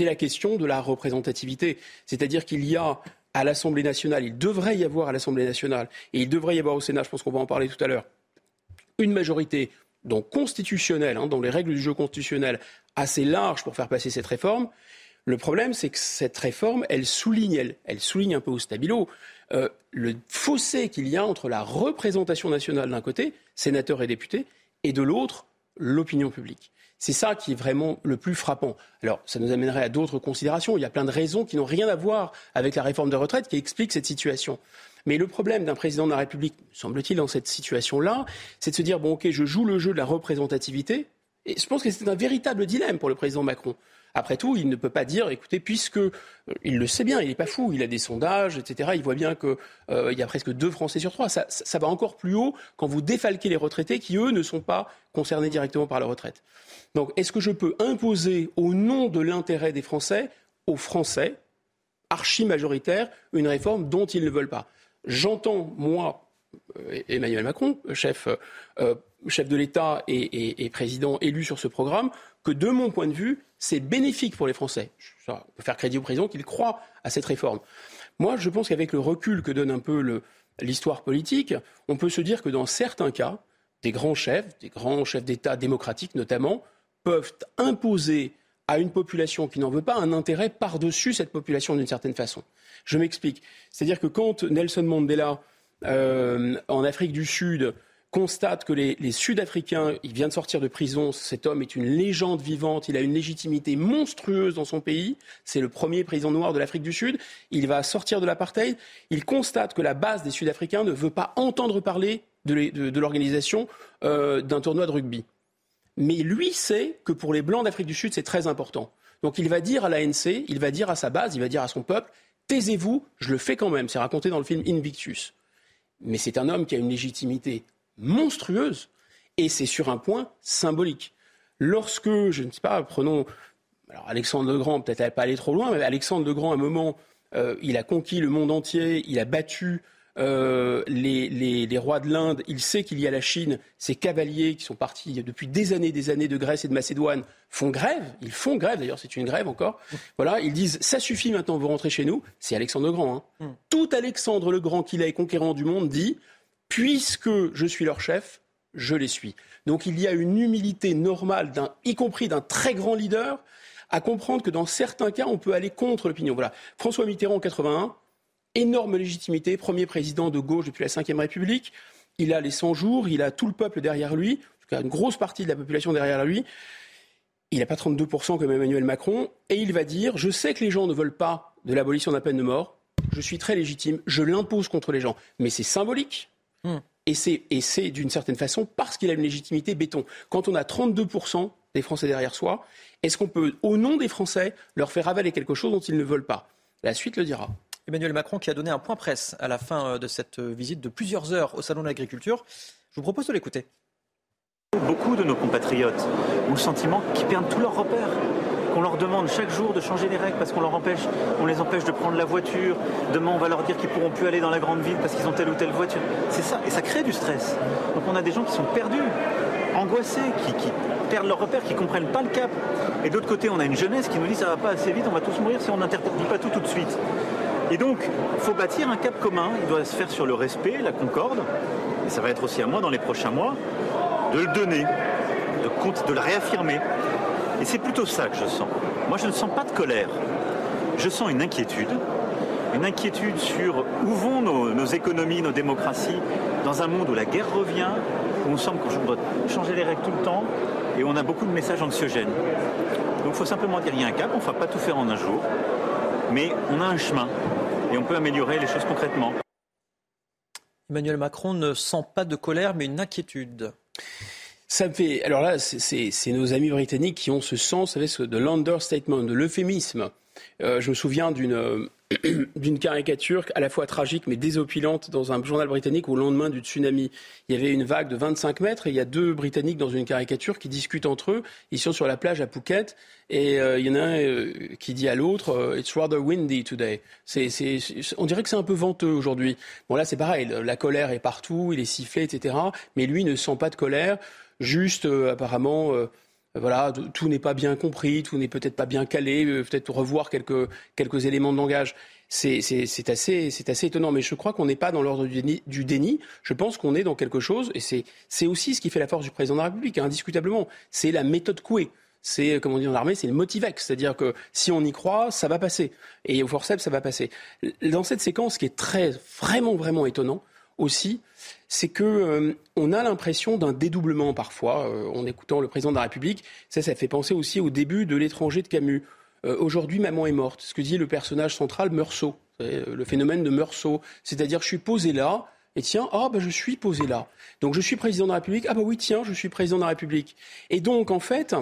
S38: la question de la représentativité. C'est-à-dire qu'il y a à l'Assemblée nationale, il devrait y avoir à l'Assemblée nationale, et il devrait y avoir au Sénat, je pense qu'on va en parler tout à l'heure, une majorité donc constitutionnelle, hein, dans les règles du jeu constitutionnel, assez large pour faire passer cette réforme. Le problème, c'est que cette réforme, elle souligne, un peu au stabilo euh, le fossé qu'il y a entre la représentation nationale d'un côté, sénateurs et députés, et de l'autre, l'opinion publique. C'est ça qui est vraiment le plus frappant. Alors, ça nous amènerait à d'autres considérations. Il y a plein de raisons qui n'ont rien à voir avec la réforme de retraite qui expliquent cette situation. Mais le problème d'un président de la République, semble-t-il, dans cette situation-là, c'est de se dire, bon, ok, je joue le jeu de la représentativité. Et je pense que c'est un véritable dilemme pour le président Macron. Après tout, il ne peut pas dire, écoutez, puisque euh, il le sait bien, il n'est pas fou, il a des sondages, etc. Il voit bien qu'il euh, y a presque deux Français sur trois. Ça, va encore plus haut quand vous défalquez les retraités qui, eux, ne sont pas concernés directement par la retraite. Donc, est-ce que je peux imposer, au nom de l'intérêt des Français, aux Français, archi majoritaires, une réforme dont ils ne veulent pas? J'entends, moi, euh, Emmanuel Macron, chef, de l'État et, président élu sur ce programme, que de mon point de vue, c'est bénéfique pour les Français. Ça peut faire crédit au président qu'il croit à cette réforme. Moi, je pense qu'avec le recul que donne un peu l'histoire politique, on peut se dire que dans certains cas, des grands chefs, des grands chefs d'État démocratiques notamment, peuvent imposer à une population qui n'en veut pas un intérêt par-dessus cette population d'une certaine façon. Je m'explique. C'est-à-dire que quand Nelson Mandela, euh, en Afrique du Sud, constate que les, Sud-Africains, il vient de sortir de prison, cet homme est une légende vivante, il a une légitimité monstrueuse dans son pays, c'est le premier président noir de l'Afrique du Sud, il va sortir de l'apartheid, il constate que la base des Sud-Africains ne veut pas entendre parler de, l'organisation euh, d'un tournoi de rugby. Mais lui sait que pour les Blancs d'Afrique du Sud, c'est très important. Donc il va dire à l'ANC, il va dire à sa base, il va dire à son peuple, taisez-vous, je le fais quand même, c'est raconté dans le film Invictus. Mais c'est un homme qui a une légitimité monstrueuse. Et c'est sur un point symbolique. Lorsque, je ne sais pas, prenons alors Alexandre le Grand, peut-être pas aller trop loin, mais Alexandre le Grand, à un moment, euh, il a conquis le monde entier, il a battu euh, les, les, rois de l'Inde, il sait qu'il y a la Chine, ces cavaliers qui sont partis depuis des années, des années de Grèce et de Macédoine font grève, ils font grève, d'ailleurs c'est une grève encore, voilà, ils disent ça suffit maintenant, vous rentrez chez nous, c'est Alexandre le Grand. Hein. Mm. Tout Alexandre le Grand qu'il est conquérant du monde dit puisque je suis leur chef, je les suis. Donc il y a une humilité normale, y compris d'un très grand leader, à comprendre que dans certains cas, on peut aller contre l'opinion. Voilà. François Mitterrand en 81, énorme légitimité, premier président de gauche depuis la Ve République. Il a les 100 jours, il a tout le peuple derrière lui, en tout cas une grosse partie de la population derrière lui. Il n'a pas 32% comme Emmanuel Macron, et il va dire Je sais que les gens ne veulent pas de l'abolition de la peine de mort, je suis très légitime, je l'impose contre les gens. Mais c'est symbolique. Et c'est d'une certaine façon parce qu'il a une légitimité béton. Quand on a 32% des Français derrière soi, est-ce qu'on peut, au nom des Français, leur faire avaler quelque chose dont ils ne veulent pas? La suite le dira.
S1: Emmanuel Macron qui a donné un point presse à la fin euh, de cette euh, visite de plusieurs heures au Salon de l'Agriculture. Je vous propose de l'écouter.
S9: Beaucoup de nos compatriotes ont le sentiment qu'ils perdent tous leurs repères qu'on leur demande chaque jour de changer les règles parce qu'on leur empêche, on les empêche de prendre la voiture. Demain, on va leur dire qu'ils pourront plus aller dans la grande ville parce qu'ils ont telle ou telle voiture. C'est ça, et ça crée du stress. Donc on a des gens qui sont perdus, angoissés, qui, perdent leur repère, qui comprennent pas le cap. Et d'autre côté, on a une jeunesse qui nous dit ça va pas assez vite, on va tous mourir si on n'interdit pas tout tout de suite. Et donc, il faut bâtir un cap commun. Il doit se faire sur le respect, la concorde. Et ça va être aussi à moi dans les prochains mois de le donner, de le réaffirmer. Et c'est plutôt ça que je sens. Moi, je ne sens pas de colère. Je sens une inquiétude. Une inquiétude sur où vont nos, économies, nos démocraties, dans un monde où la guerre revient, où on semble qu'on doit changer les règles tout le temps, et où on a beaucoup de messages anxiogènes. Donc il faut simplement dire, il y a un cap, on ne va pas tout faire en un jour, mais on a un chemin, et on peut améliorer les choses concrètement.
S1: Emmanuel Macron ne sent pas de colère, mais une inquiétude.
S38: Ça me fait. Alors là, c'est nos amis britanniques qui ont ce sens, vous savez, de l'understatement, de l'euphémisme. Euh, je me souviens d'une euh, caricature à la fois tragique mais désopilante dans un journal britannique au lendemain du tsunami. Il y avait une vague de 25 mètres et il y a deux Britanniques dans une caricature qui discutent entre eux. Ils sont sur la plage à Phuket et euh, il y en a un qui dit à l'autre It's rather windy today. On dirait que c'est un peu venteux aujourd'hui. Bon là c'est pareil, la colère est partout, il est sifflé, etc. Mais lui ne sent pas de colère juste euh, apparemment euh, voilà, tout n'est pas bien compris, tout n'est peut-être pas bien calé, euh, peut-être revoir quelques, quelques éléments de langage. C'est assez, assez étonnant, mais je crois qu'on n'est pas dans l'ordre du, du déni, Je pense qu'on est dans quelque chose, et c'est aussi ce qui fait la force du président de la République, indiscutablement. C'est la méthode Coué. C'est, comme on dit dans l'armée, c'est le motivex. C'est-à-dire que si on y croit, ça va passer. Et au forceps, ça va passer. Dans cette séquence, ce qui est très, vraiment, vraiment étonnant aussi, c'est que euh, on a l'impression d'un dédoublement parfois euh, en écoutant le président de la République. Ça, ça fait penser aussi au début de l'étranger de Camus. Euh, aujourd'hui, maman est morte. Ce que dit le personnage central, Meursault, le phénomène de Meursault, c'est-à-dire je suis posé là. Et tiens, ah ben je suis posé là. Donc je suis président de la République. Ah bah oui, tiens, je suis président de la République. Et donc en fait,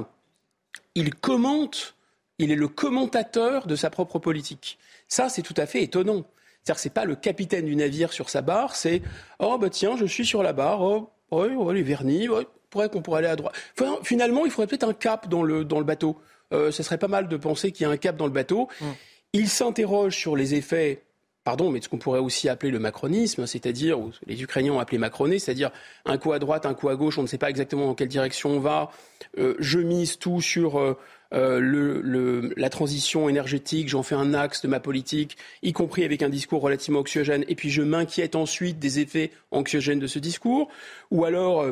S38: il commente il est le commentateur de sa propre politique. Ça, c'est tout à fait étonnant. C'est-à-dire que c'est pas le capitaine du navire sur sa barre, c'est oh bah tiens, je suis sur la barre, oh, ouais, les vernis, ouais, pourrait qu'on pourrait aller à droite. Enfin, finalement, il faudrait peut-être un cap dans le dans le bateau. Euh, ce serait pas mal de penser qu'il y a un cap dans le bateau. Mm. Il s'interroge sur les effets pardon, mais ce qu'on pourrait aussi appeler le macronisme, c'est-à-dire, ou les Ukrainiens ont appelé macroné, c'est-à-dire un coup à droite, un coup à gauche, on ne sait pas exactement dans quelle direction on va. Euh, je mise tout sur euh, euh, la transition énergétique, j'en fais un axe de ma politique, y compris avec un discours relativement anxiogène, et puis je m'inquiète ensuite des effets anxiogènes de ce discours. Ou alors,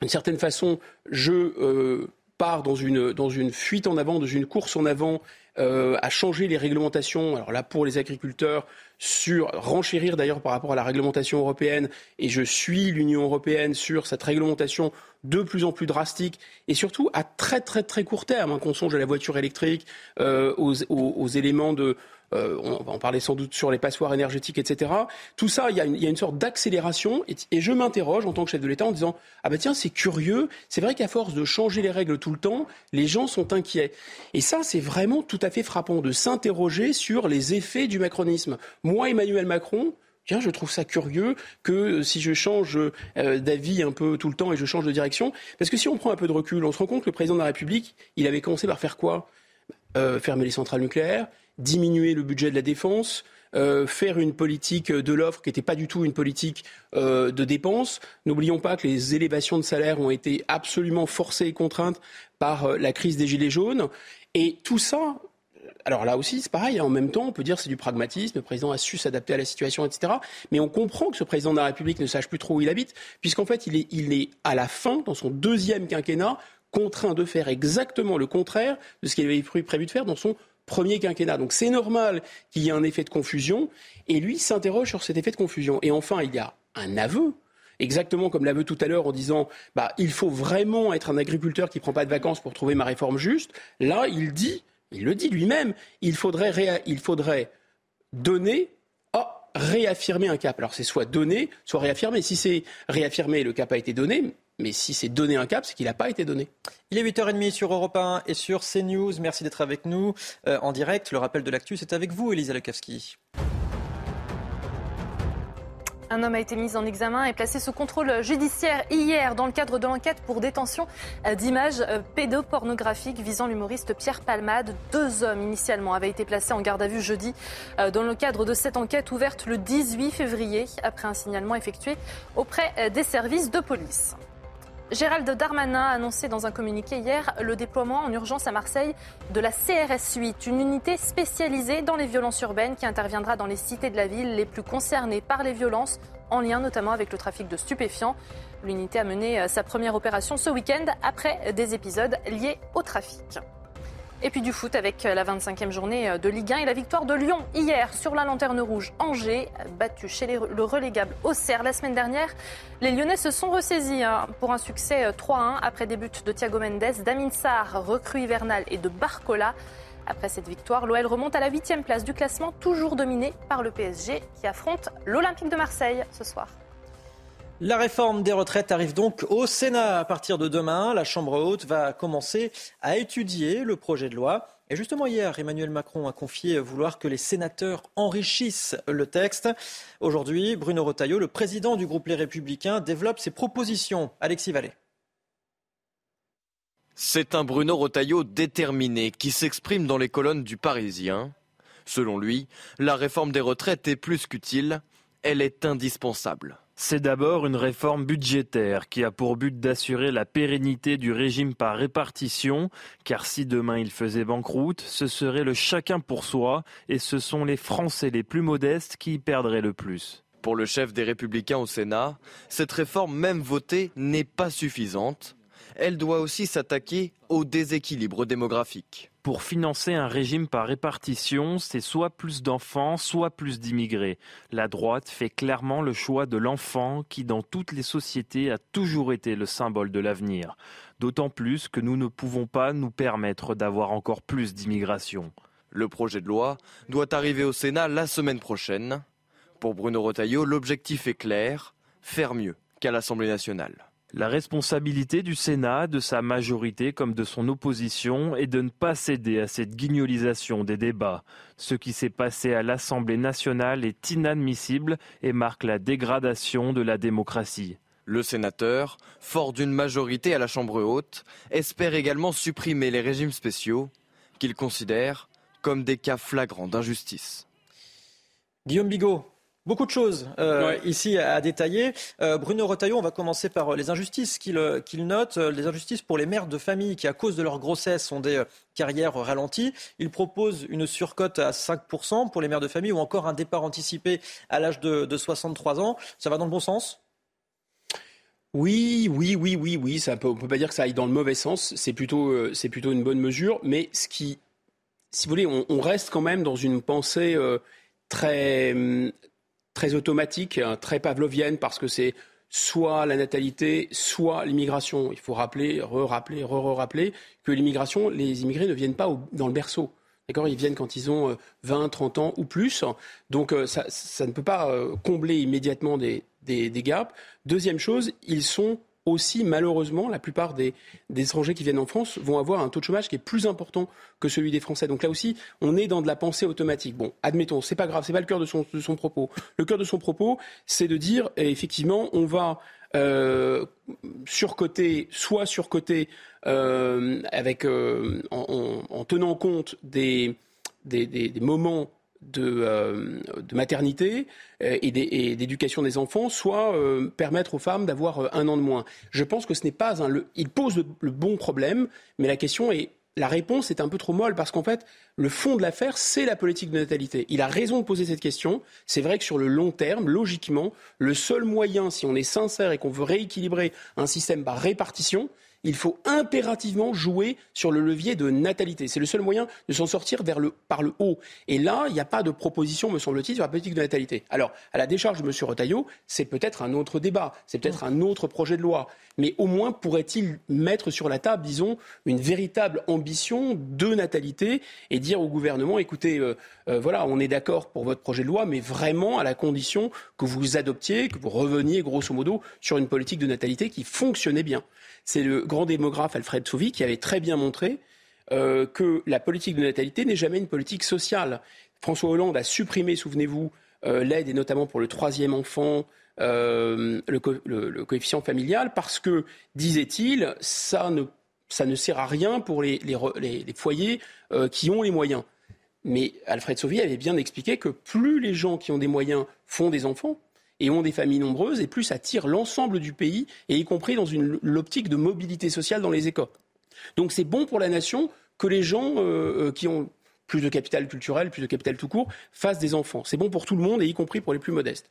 S38: d'une certaine façon, je pars dans une, dans une fuite en avant, dans une course en avant euh, à changer les réglementations. Alors là, pour les agriculteurs, sur renchérir d'ailleurs par rapport à la réglementation européenne, et je suis l'Union européenne sur cette réglementation de plus en plus drastique, et surtout à très très très court terme, hein, qu'on songe à la voiture électrique, euh, aux, éléments de on va en parler sans doute sur les passoires énergétiques, etc. Tout ça, il y a une, sorte d'accélération. Et, je m'interroge en tant que chef de l'État en disant ah ben tiens, c'est curieux. C'est vrai qu'à force de changer les règles tout le temps, les gens sont inquiets. Et ça, c'est vraiment tout à fait frappant de s'interroger sur les effets du macronisme. Moi, Emmanuel Macron. Tiens, je trouve ça curieux que si je change euh, d'avis un peu tout le temps et je change de direction, parce que si on prend un peu de recul, on se rend compte que le président de la République, il avait commencé par faire quoi? Euh, Fermer les centrales nucléaires, diminuer le budget de la défense, euh, faire une politique de l'offre qui n'était pas du tout une politique euh, de dépenses. N'oublions pas que les élévations de salaire ont été absolument forcées et contraintes par euh, la crise des Gilets jaunes. Et tout ça, alors là aussi, c'est pareil, hein, en même temps, on peut dire c'est du pragmatisme, le président a su s'adapter à la situation, etc. Mais on comprend que ce président de la République ne sache plus trop où il habite, puisqu'en fait, il est, il est à la fin, dans son deuxième quinquennat, contraint de faire exactement le contraire de ce qu'il avait prévu de faire dans son premier quinquennat. Donc c'est normal qu'il y ait un effet de confusion, et lui s'interroge sur cet effet de confusion. Et enfin, il y a un aveu exactement comme l'aveu tout à l'heure en disant bah, il faut vraiment être un agriculteur qui ne prend pas de vacances pour trouver ma réforme juste. Là, il dit, il le dit lui-même, il faudrait, il faudrait donner ah, réaffirmer un cap. Alors c'est soit donner, soit réaffirmer. Si c'est réaffirmer, le cap a été donné, mais si c'est donner un cap, c'est qu'il n'a pas été donné.
S1: Il est 8h30 sur Europe 1 et sur CNews. Merci d'être avec nous euh, en direct. Le rappel de l'actu, c'est avec vous, Elisa Lekowski.
S16: Un homme a été mis en examen et placé sous contrôle judiciaire hier dans le cadre de l'enquête pour détention euh, d'images euh, pédopornographiques visant l'humoriste Pierre Palmade. Deux hommes initialement avaient été placés en garde à vue jeudi dans le cadre de cette enquête ouverte le 18 février après un signalement effectué auprès des services de police. Gérald Darmanin a annoncé dans un communiqué hier le déploiement en urgence à Marseille de la CRS 8, une unité spécialisée dans les violences urbaines qui interviendra dans les cités de la ville les plus concernées par les violences, en lien notamment avec le trafic de stupéfiants. L'unité a mené sa première opération ce week-end après des épisodes liés au trafic. Et puis du foot avec la 25e journée de Ligue 1 et la victoire de Lyon hier sur la lanterne rouge Angers, battu chez le relégable Auxerre la semaine dernière. Les Lyonnais se sont ressaisis hein, pour un succès 3-1 après des buts de Thiago Mendes, d'Amin Sarr, recrue hivernal et de Barcola. Après cette victoire, l'OL remonte à la 8e place du classement, toujours dominé par le PSG qui affronte l'Olympique de Marseille ce soir.
S1: La réforme des retraites arrive donc au Sénat à partir de demain. La Chambre haute va commencer à étudier le projet de loi. Et justement, hier, Emmanuel Macron a confié vouloir que les sénateurs enrichissent le texte. Aujourd'hui, Bruno Retailleau, le président du groupe Les Républicains, développe ses propositions. Alexis Vallée.
S29: C'est un Bruno Retailleau déterminé qui s'exprime dans les colonnes du Parisien. Selon lui, la réforme des retraites est plus qu'utile, elle est indispensable.
S30: C'est d'abord une réforme budgétaire qui a pour but d'assurer la pérennité du régime par répartition, car si demain il faisait banqueroute, ce serait le chacun pour soi, et ce sont les Français les plus modestes qui y perdraient le plus.
S29: Pour le chef des Républicains au Sénat, cette réforme même votée n'est pas suffisante. Elle doit aussi s'attaquer au déséquilibre démographique
S30: pour financer un régime par répartition, c'est soit plus d'enfants, soit plus d'immigrés. La droite fait clairement le choix de l'enfant qui, dans toutes les sociétés, a toujours été le symbole de l'avenir. D'autant plus que nous ne pouvons pas nous permettre d'avoir encore plus d'immigration.
S29: Le projet de loi doit arriver au Sénat la semaine prochaine. Pour Bruno Retailleau, l'objectif est clair, faire mieux qu'à l'Assemblée nationale.
S30: La responsabilité du Sénat, de sa majorité comme de son opposition, est de ne pas céder à cette guignolisation des débats. Ce qui s'est passé à l'Assemblée nationale est inadmissible et marque la dégradation de la démocratie.
S29: Le sénateur, fort d'une majorité à la Chambre haute, espère également supprimer les régimes spéciaux qu'il considère comme des cas flagrants d'injustice.
S1: Guillaume Bigot, Beaucoup de choses euh, ici à, détailler. Euh, Bruno Retailleau, on va commencer par euh, les injustices qu'il note. Les injustices pour les mères de famille qui, à cause de leur grossesse, ont des carrières ralenties. Il propose une surcote à 5% pour les mères de famille ou encore un départ anticipé à l'âge de, de 63 ans. Ça va dans le bon sens?
S38: Oui, oui, oui, oui, oui. Ça peut, on peut pas dire que ça aille dans le mauvais sens. C'est plutôt, c'est plutôt une bonne mesure. Mais ce qui, si vous voulez, on, reste quand même dans une pensée très, très automatique, très pavlovienne, parce que c'est soit la natalité, soit l'immigration. Il faut rappeler, re-rappeler, re-rappeler que l'immigration, les immigrés ne viennent pas dans le berceau. D'accord? Ils viennent quand ils ont 20, euh, 30 ans ou plus. Donc euh, ça, ne peut pas euh, combler immédiatement des, des gaps. Deuxième chose, ils sont aussi, malheureusement, la plupart des, étrangers qui viennent en France vont avoir un taux de chômage qui est plus important que celui des Français. Donc là aussi, on est dans de la pensée automatique. Bon, admettons, c'est pas grave, c'est pas le cœur de son, propos. Le cœur de son propos, c'est de dire, effectivement, on va euh, surcoter, soit surcoter euh, avec, euh, en, tenant compte des, des moments euh, de, maternité euh, et d'éducation des enfants, soit euh, permettre aux femmes d'avoir un an de moins. Je pense que ce n'est pas un. il pose le, bon problème, mais la question est. La réponse est un peu trop molle parce qu'en fait, le fond de l'affaire, c'est la politique de natalité. Il a raison de poser cette question. C'est vrai que sur le long terme, logiquement, le seul moyen, si on est sincère et qu'on veut rééquilibrer un système par répartition, il faut impérativement jouer sur le levier de natalité. C'est le seul moyen de s'en sortir vers le, par le haut. Et là, il n'y a pas de proposition, me semble-t-il, sur la politique de natalité. Alors, à la décharge de M. Retailleau, c'est peut-être un autre débat, c'est peut-être un autre projet de loi. Mais au moins, pourrait-il mettre sur la table, disons, une véritable ambition de natalité et dire au gouvernement, écoutez, euh, euh, voilà, on est d'accord pour votre projet de loi, mais vraiment à la condition que vous adoptiez, que vous reveniez grosso modo sur une politique de natalité qui fonctionnait bien. C'est le grand démographe Alfred Sauvy qui avait très bien montré euh, que la politique de natalité n'est jamais une politique sociale. François Hollande a supprimé, souvenez-vous, euh, l'aide et notamment pour le troisième enfant, euh, le, coefficient familial, parce que, disait-il, ça ne, ça ne sert à rien pour les, les, foyers qui ont les moyens. Mais Alfred Sauvy avait bien expliqué que plus les gens qui ont des moyens font des enfants, et ont des familles nombreuses, et plus ça tire l'ensemble du pays, et y compris dans l'optique de mobilité sociale dans les écoles. Donc c'est bon pour la nation que les gens euh, euh, qui ont plus de capital culturel, plus de capital tout court, fassent des enfants. C'est bon pour tout le monde, et y compris pour les plus modestes.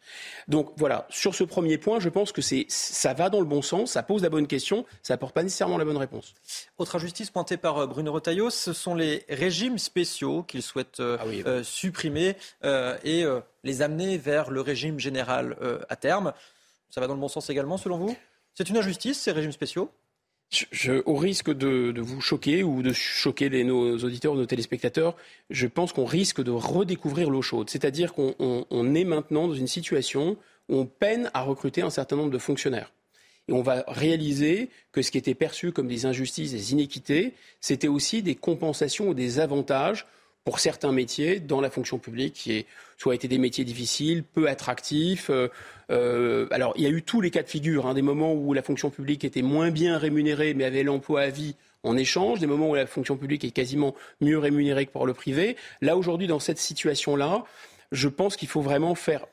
S38: Donc voilà, sur ce premier point, je pense que ça va dans le bon sens, ça pose la bonne question, ça n'apporte pas nécessairement la bonne réponse.
S1: Autre injustice pointée par euh, Bruno Retailleau, ce sont les régimes spéciaux qu'il souhaite euh, ah euh, supprimer et les amener vers le régime général à terme. Ça va dans le bon sens également, selon vous? C'est une injustice, ces régimes spéciaux?
S38: Je, au risque de, vous choquer ou de choquer nos auditeurs nos téléspectateurs, je pense qu'on risque de redécouvrir l'eau chaude. C'est-à-dire qu'on est maintenant dans une situation où on peine à recruter un certain nombre de fonctionnaires. Et on va réaliser que ce qui était perçu comme des injustices, des inéquités, c'était aussi des compensations ou des avantages pour certains métiers dans la fonction publique, qui est, soit été des métiers difficiles, peu attractifs. Euh, euh, alors, il y a eu tous les cas de figure, hein, des moments où la fonction publique était moins bien rémunérée, mais avait l'emploi à vie en échange, des moments où la fonction publique est quasiment mieux rémunérée que pour le privé. Là, aujourd'hui, dans cette situation-là, je pense qu'il faut vraiment faire,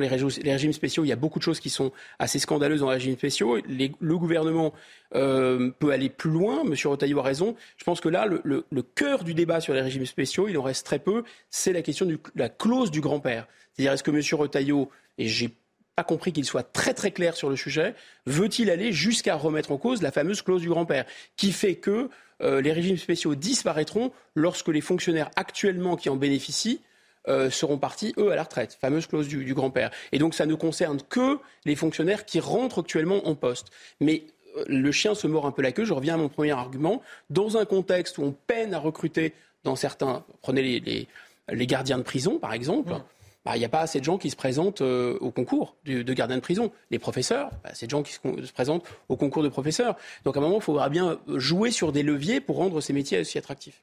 S38: Les, régimes, spéciaux, il y a beaucoup de choses qui sont assez scandaleuses dans les régimes spéciaux. le gouvernement euh, peut aller plus loin. Monsieur Retailleau a raison. Je pense que là, le, cœur du débat sur les régimes spéciaux, il en reste très peu, c'est la question de la clause du grand-père. C'est-à-dire, est-ce que Monsieur Retailleau, et j'ai pas compris qu'il soit très très clair sur le sujet, veut-il aller jusqu'à remettre en cause la fameuse clause du grand-père, qui fait que euh, les régimes spéciaux disparaîtront lorsque les fonctionnaires actuellement qui en bénéficient euh, seront partis, eux, à la retraite, fameuse clause du, grand-père. Et donc ça ne concerne que les fonctionnaires qui rentrent actuellement en poste. Mais euh, le chien se mord un peu la queue, je reviens à mon premier argument, dans un contexte où on peine à recruter dans certains, prenez les, les, gardiens de prison par exemple, bah, il n'y a pas assez de gens qui se présentent au concours de, gardien de prison. Les professeurs, bah, c'est de gens qui se, présentent au concours de professeurs. Donc à un moment, il faudra bien jouer sur des leviers pour rendre ces métiers aussi attractifs.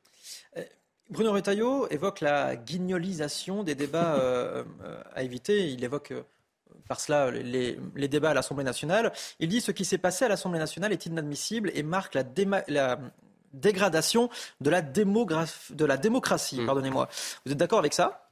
S1: Bruno Retailleau évoque la guignolisation des débats à éviter. Il évoque par cela les, débats à l'Assemblée nationale. Il dit ce qui s'est passé à l'Assemblée nationale est inadmissible et marque la, dégradation de la, de la démocratie. Hmm. Pardonnez-moi. Vous êtes d'accord avec ça?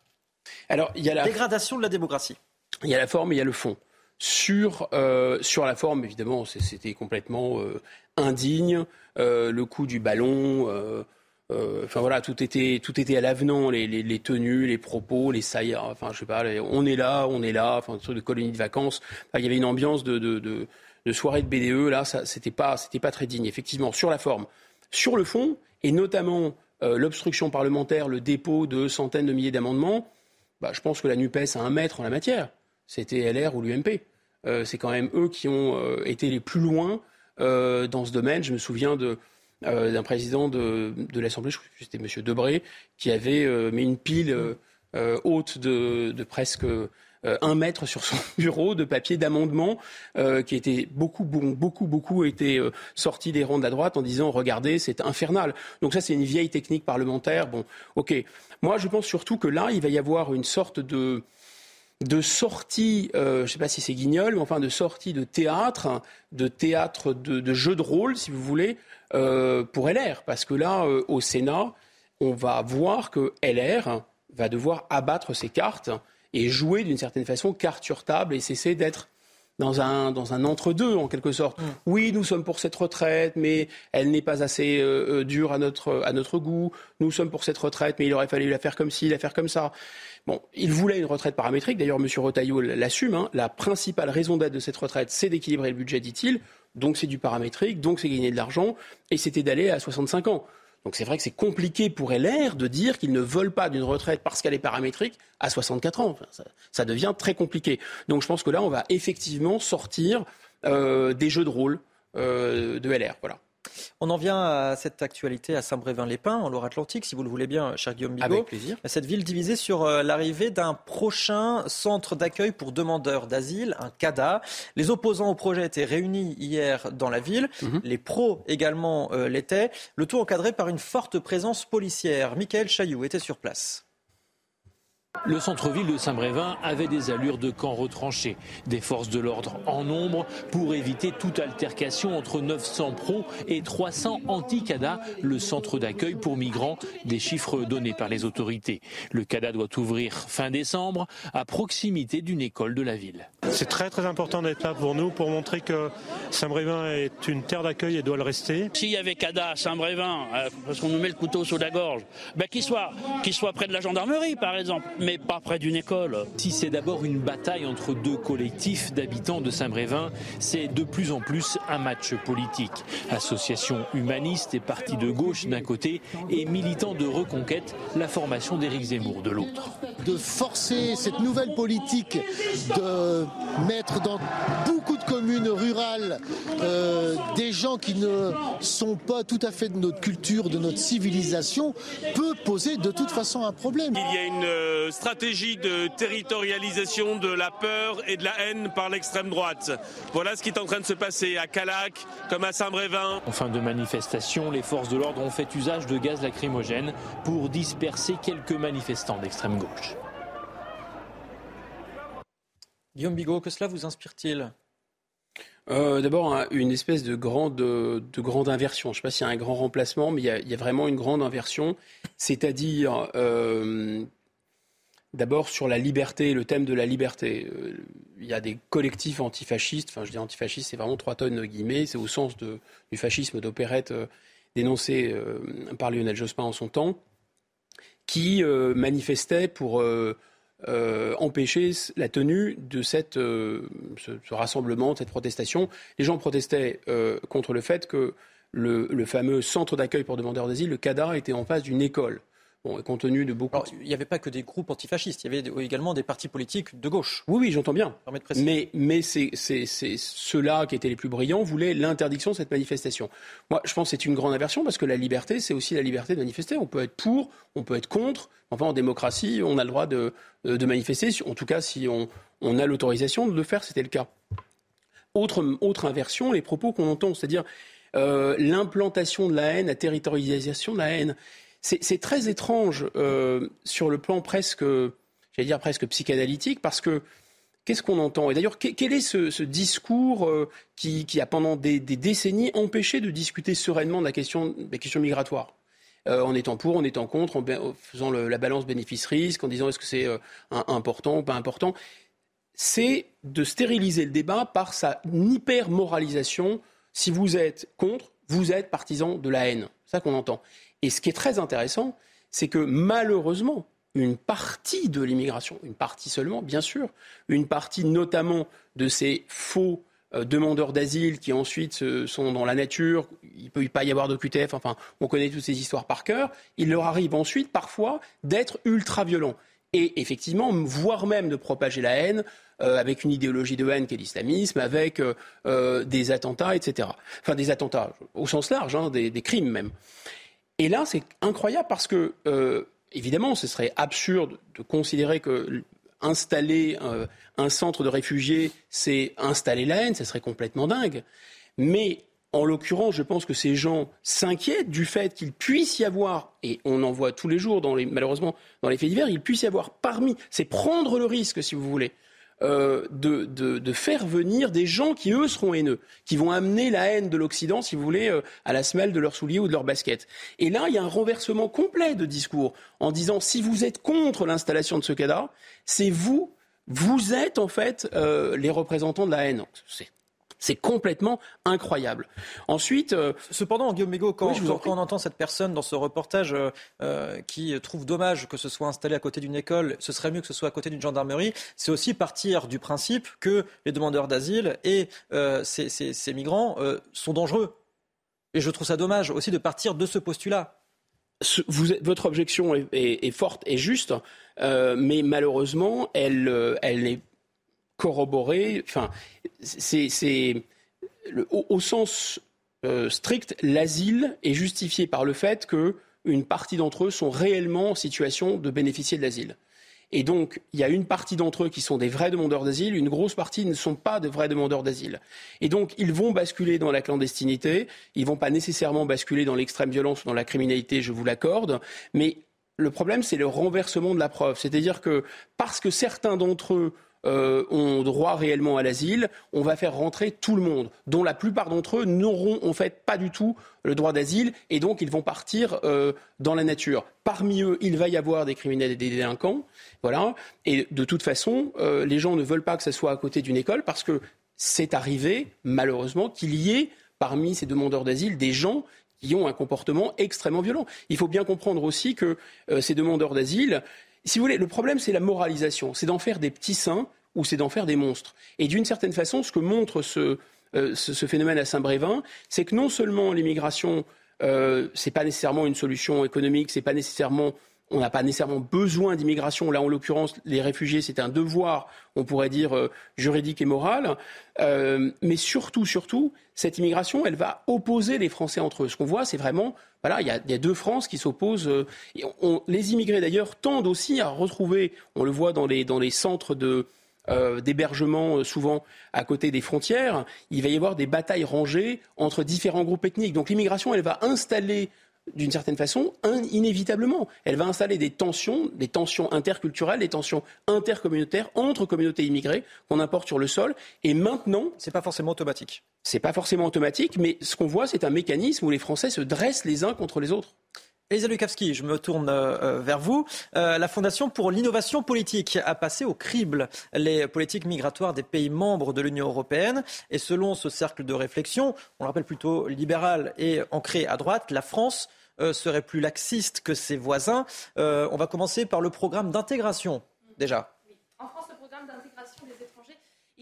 S38: Alors, il y a la
S1: dégradation de la démocratie.
S38: Il y a la forme et il y a le fond. Sur, euh, sur la forme, évidemment, c'était complètement euh, indigne. Euh, le coup du ballon euh, enfin voilà, tout était, tout était à l'avenant, les, tenues, les propos, les saillards. Enfin, je sais pas, on est là, on est là. Enfin, truc de colonie de vacances. il y avait une ambiance de, de, soirée de BDE. Là, ça, c'était pas, pas très digne. Effectivement, sur la forme, sur le fond, et notamment euh, l'obstruction parlementaire, le dépôt de centaines de milliers d'amendements. Bah, je pense que la Nupes a un maître en la matière. C'était LR ou l'UMP. Euh, c'est quand même eux qui ont été les plus loin dans ce domaine. Je me souviens de euh, d'un président de, l'Assemblée, je crois que c'était M. Debré, qui avait euh, mis une pile euh, haute de, presque un mètre sur son bureau de papier d'amendement qui était beaucoup, beaucoup, beaucoup été sorti des rangs de la droite en disant regardez, c'est infernal. Donc ça, c'est une vieille technique parlementaire. Bon, ok. Moi, je pense surtout que là, il va y avoir une sorte de de sortie, je ne sais pas si c'est guignol, mais enfin de sortie de théâtre, de théâtre de, de jeu de rôle, si vous voulez, euh, pour LR. Parce que là, euh, au Sénat, on va voir que LR va devoir abattre ses cartes et jouer d'une certaine façon carte sur table et cesser d'être dans un, dans un entre-deux, en quelque sorte. Mm. Oui, nous sommes pour cette retraite, mais elle n'est pas assez euh, dure à notre, à notre goût. Nous sommes pour cette retraite, mais il aurait fallu la faire comme ci, la faire comme ça. Bon, il voulait une retraite paramétrique. D'ailleurs, M. Retailleau l'assume. Hein. La principale raison d'être de cette retraite, c'est d'équilibrer le budget, dit-il donc c'est du paramétrique, donc c'est gagner de l'argent, et c'était d'aller à 65 ans. Donc c'est vrai que c'est compliqué pour LR de dire qu'ils ne veulent pas d'une retraite parce qu'elle est paramétrique à 64 ans. ça, devient très compliqué. Donc je pense que là, on va effectivement sortir euh, des jeux de rôle euh, de LR. Voilà.
S1: On en vient à cette actualité à Saint-Brévin-les-Pins, en Loire-Atlantique, si vous le voulez bien, cher Guillaume Bigot.
S38: Avec plaisir.
S1: Cette ville divisée sur euh, l'arrivée d'un prochain centre d'accueil pour demandeurs d'asile, un CADA. Les opposants au projet étaient réunis hier dans la ville. Mhm. Les pros également euh, l'étaient. Le tout encadré par une forte présence policière. Michael Chailloux était sur place.
S40: Le centre-ville de Saint-Brévin avait des allures de camp retranché. Des forces de l'ordre en nombre pour éviter toute altercation entre 900 pros et 300 anti-CADA, le centre d'accueil pour migrants, des chiffres donnés par les autorités. Le CADA doit ouvrir fin décembre à proximité d'une école de la ville.
S41: C'est très très important d'être là pour nous, pour montrer que Saint-Brévin est une terre d'accueil et doit le rester.
S42: S'il y avait CADA à Saint-Brévin, euh, parce qu'on nous met le couteau sous la gorge, ben qu'il soit, qu'il soit près de la gendarmerie par exemple mais pas près d'une école.
S40: Si c'est d'abord une bataille entre deux collectifs d'habitants de Saint-Brévin, c'est de plus en plus un match politique. Association humaniste et parti de gauche d'un côté et militants de reconquête, la formation d'Éric Zemmour de l'autre.
S21: De forcer cette nouvelle politique de mettre dans beaucoup de communes rurales euh, des gens qui ne sont pas tout à fait de notre culture, de notre civilisation, peut poser de toute façon un problème.
S22: Il y a une euh, stratégie de territorialisation de la peur et de la haine par l'extrême droite. Voilà ce qui est en train de se passer à Calac comme à Saint-Brévin.
S40: En fin de manifestation, les forces de l'ordre ont fait usage de gaz lacrymogène pour disperser quelques manifestants d'extrême gauche.
S1: Guillaume Bigot, que cela vous inspire-t-il?
S38: Euh, D'abord, une espèce de grande, de grande inversion. Je ne sais pas s'il y a un grand remplacement, mais il y a, vraiment une grande inversion. C'est-à-dire, euh, D'abord sur la liberté, le thème de la liberté. Euh, il y a des collectifs antifascistes, enfin je dis antifascistes, c'est vraiment trois tonnes de guillemets, c'est au sens du fascisme d'opérette euh, dénoncé euh, par Lionel Jospin en son temps, qui manifestaient pour empêcher la tenue de ce, rassemblement, de cette protestation. Les gens protestaient contre le fait que le, le fameux centre d'accueil pour demandeurs d'asile, le CADA, était en face d'une école. Bon, compte tenu de beaucoup.
S1: il n'y avait pas que des groupes antifascistes, il y avait également des partis politiques de gauche.
S38: Oui, oui, j'entends bien. Mais, mais c'est, ceux-là qui étaient les plus brillants voulaient l'interdiction de cette manifestation. Moi, je pense que c'est une grande aversion parce que la liberté, c'est aussi la liberté de manifester. On peut être pour, on peut être contre. Enfin, en démocratie, on a le droit de, de manifester, en tout cas si on, on a l'autorisation de le faire, c'était le cas. Autre, autre inversion, les propos qu'on entend, c'est-à-dire euh, l'implantation de la haine, la territorialisation de la haine. C'est très étrange euh, sur le plan presque, j'allais dire presque psychanalytique, parce que qu'est-ce qu'on entend? Et d'ailleurs, quel est ce, discours euh, qui, a pendant des, décennies empêché de discuter sereinement de la question, questions migratoires en étant pour, en étant contre, en, faisant la balance bénéfice-risque, en disant est-ce que c'est important ou pas important, c'est de stériliser le débat par sa hyper-moralisation si vous êtes contre, vous êtes partisan de la haine. C'est ça qu'on entend. Et ce qui est très intéressant, c'est que malheureusement, une partie de l'immigration, une partie seulement, bien sûr, une partie notamment de ces faux euh, demandeurs d'asile qui ensuite sont dans la nature, il ne peut pas y avoir de QTF, enfin, on connaît toutes ces histoires par cœur, il leur arrive ensuite parfois d'être ultra violents. Et effectivement, voire même de propager la haine, euh, avec une idéologie de haine qui est l'islamisme, avec euh, euh, des attentats, etc. Enfin, des attentats au sens large, hein, des, crimes même. Et là, c'est incroyable parce que, évidemment, ce serait absurde de considérer que installer un centre de réfugiés, c'est installer la haine, ce serait complètement dingue. Mais en l'occurrence, je pense que ces gens s'inquiètent du fait qu'il puisse y avoir, et on en voit tous les jours, malheureusement, dans les faits divers, il puisse y avoir parmi, c'est prendre le risque, si vous voulez, euh, de, faire venir des gens qui, eux, seront haineux, qui vont amener la haine de l'Occident, si vous voulez, euh, à la semelle de leurs souliers ou de leurs baskets. Et là, il y a un renversement complet de discours en disant si vous êtes contre l'installation de ce cadre, c'est vous, vous êtes en fait euh, les représentants de la haine. C'est complètement incroyable. Ensuite,
S1: euh, cependant, Guillaume Mégaud, quand, on entend cette personne dans ce reportage euh, euh, qui trouve dommage que ce soit installé à côté d'une école, ce serait mieux que ce soit à côté d'une gendarmerie, c'est aussi partir du principe que les demandeurs d'asile et ces, migrants sont dangereux. Et je trouve ça dommage aussi de partir de ce postulat.
S38: votre objection est, forte et juste, mais malheureusement, elle, elle est corroborée. Enfin, c'est au, sens euh, strict, l'asile est justifié par le fait qu'une partie d'entre eux sont réellement en situation de bénéficier de l'asile. Et donc, il y a une partie d'entre eux qui sont des vrais demandeurs d'asile, une grosse partie ne sont pas de vrais demandeurs d'asile. Et donc, ils vont basculer dans la clandestinité, ils vont pas nécessairement basculer dans l'extrême violence ou dans la criminalité, je vous l'accorde, mais le problème, c'est le renversement de la preuve. C'est-à-dire que parce que certains d'entre eux euh, ont droit réellement à l'asile, on va faire rentrer tout le monde, dont la plupart d'entre eux n'auront en fait pas du tout le droit d'asile et donc ils vont partir euh, dans la nature. Parmi eux, il va y avoir des criminels et des délinquants, voilà. Et de toute façon, euh, les gens ne veulent pas que ça soit à côté d'une école parce que c'est arrivé, malheureusement, qu'il y ait parmi ces demandeurs d'asile des gens qui ont un comportement extrêmement violent. Il faut bien comprendre aussi que ces demandeurs d'asile, si vous voulez, le problème, c'est la moralisation. C'est d'en faire des petits saints ou c'est d'en faire des monstres. Et d'une certaine façon, ce que montre ce, euh, phénomène à Saint-Brévin, c'est que non seulement l'immigration, euh, ce n'est pas nécessairement une solution économique, c'est pas nécessairement on n'a pas nécessairement besoin d'immigration. Là, en l'occurrence, les réfugiés, c'est un devoir, on pourrait dire, euh, juridique et moral. mais surtout, surtout, cette immigration, elle va opposer les Français entre eux. Ce qu'on voit, c'est vraiment voilà, il y, a, deux France qui s'opposent. Euh, les immigrés d'ailleurs tendent aussi à retrouver, on le voit dans les, dans les centres de, euh, d'hébergement euh, souvent à côté des frontières, il va y avoir des batailles rangées entre différents groupes ethniques. Donc l'immigration, elle va installer d'une certaine façon, inévitablement. Elle va installer des tensions, des tensions interculturelles, des tensions intercommunautaires entre communautés immigrées qu'on importe sur le sol. Et maintenant.
S1: C'est pas forcément automatique.
S38: C'est pas forcément automatique, mais ce qu'on voit, c'est un mécanisme où les Français se dressent les uns contre les autres.
S1: Elisa Lukavski, je me tourne euh, euh, vers vous. Euh, la Fondation pour l'innovation politique a passé au crible les politiques migratoires des pays membres de l'Union européenne. Et selon ce cercle de réflexion, on le rappelle plutôt libéral et ancré à droite, la France serait plus laxiste que ses voisins. on va commencer par le programme d'intégration, déjà.
S16: En France, le programme d'intégration des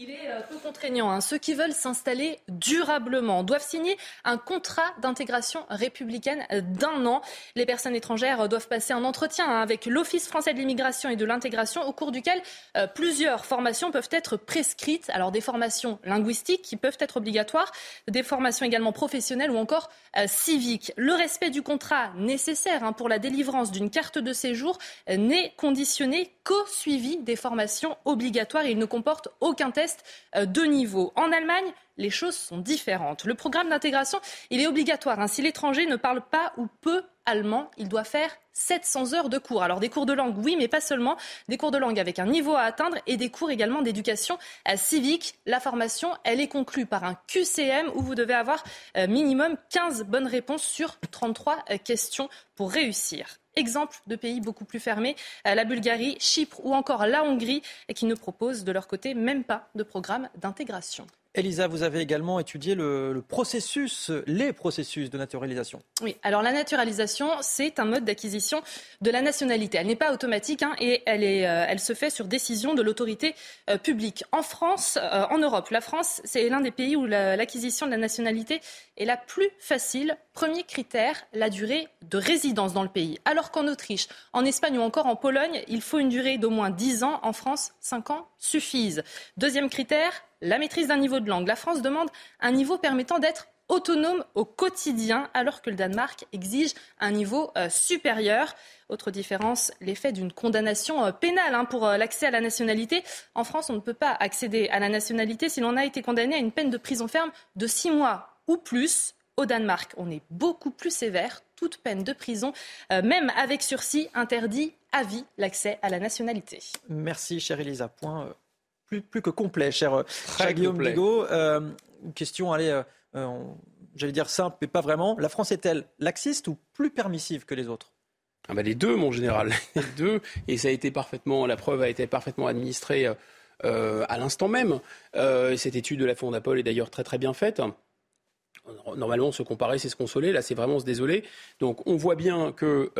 S16: Il est euh, peu contraignant. Hein. Ceux qui veulent s'installer durablement doivent signer un contrat d'intégration républicaine d'un an. Les personnes étrangères doivent passer un entretien hein, avec l'Office français de l'immigration et de l'intégration au cours duquel euh, plusieurs formations peuvent être prescrites. Alors des formations linguistiques qui peuvent être obligatoires, des formations également professionnelles ou encore euh, civiques. Le respect du contrat nécessaire hein, pour la délivrance d'une carte de séjour n'est conditionné qu'au suivi des formations obligatoires. Il ne comporte aucun test euh, de niveau. En Allemagne, les choses sont différentes. Le programme d'intégration, il est obligatoire. Hein. Si l'étranger ne parle pas ou peu allemand, il doit faire 700 heures de cours. Alors des cours de langue, oui, mais pas seulement. Des cours de langue avec un niveau à atteindre et des cours également d'éducation euh, civique. La formation, elle est conclue par un QCM où vous devez avoir euh, minimum 15 bonnes réponses sur 33 questions pour réussir. Exemple de pays beaucoup plus fermés, euh, la Bulgarie, Chypre ou encore la Hongrie, qui ne proposent de leur côté même pas de programme d'intégration.
S1: Elisa, vous avez également étudié le, processus, les processus de naturalisation.
S16: Oui, alors la naturalisation, c'est un mode d'acquisition de la nationalité. Elle n'est pas automatique hein, et elle, euh, se fait sur décision de l'autorité euh, publique. En France, euh, en Europe, la France, c'est l'un des pays où l'acquisition de la nationalité est la plus facile. Premier critère, la durée de résidence dans le pays. Alors qu'en Autriche, en Espagne ou encore en Pologne, il faut une durée d'au moins 10 ans. En France, 5 ans suffisent. Deuxième critère, la maîtrise d'un niveau de langue. La France demande un niveau permettant d'être autonome au quotidien, alors que le Danemark exige un niveau euh, supérieur. Autre différence, l'effet d'une condamnation euh, pénale hein, pour euh, l'accès à la nationalité. En France, on ne peut pas accéder à la nationalité si l'on a été condamné à une peine de prison ferme de six mois ou plus. Au Danemark, on est beaucoup plus sévère. Toute peine de prison, même avec sursis, interdit à vie l'accès à la nationalité.
S1: Merci, chère Elisa. Plus, que complet, cher, euh, Guillaume Bigot. Euh, une question, allez, euh, j'allais dire simple, mais pas vraiment. La France est-elle laxiste ou plus permissive que les autres?
S38: Ah bah, les deux, mon général, les deux. Et ça a été parfaitement, la preuve a été parfaitement administrée à l'instant même. cette étude de la Fondapol est d'ailleurs très très bien faite. Normalement, se comparer, c'est se consoler. Là, c'est vraiment se désoler. Donc, on voit bien que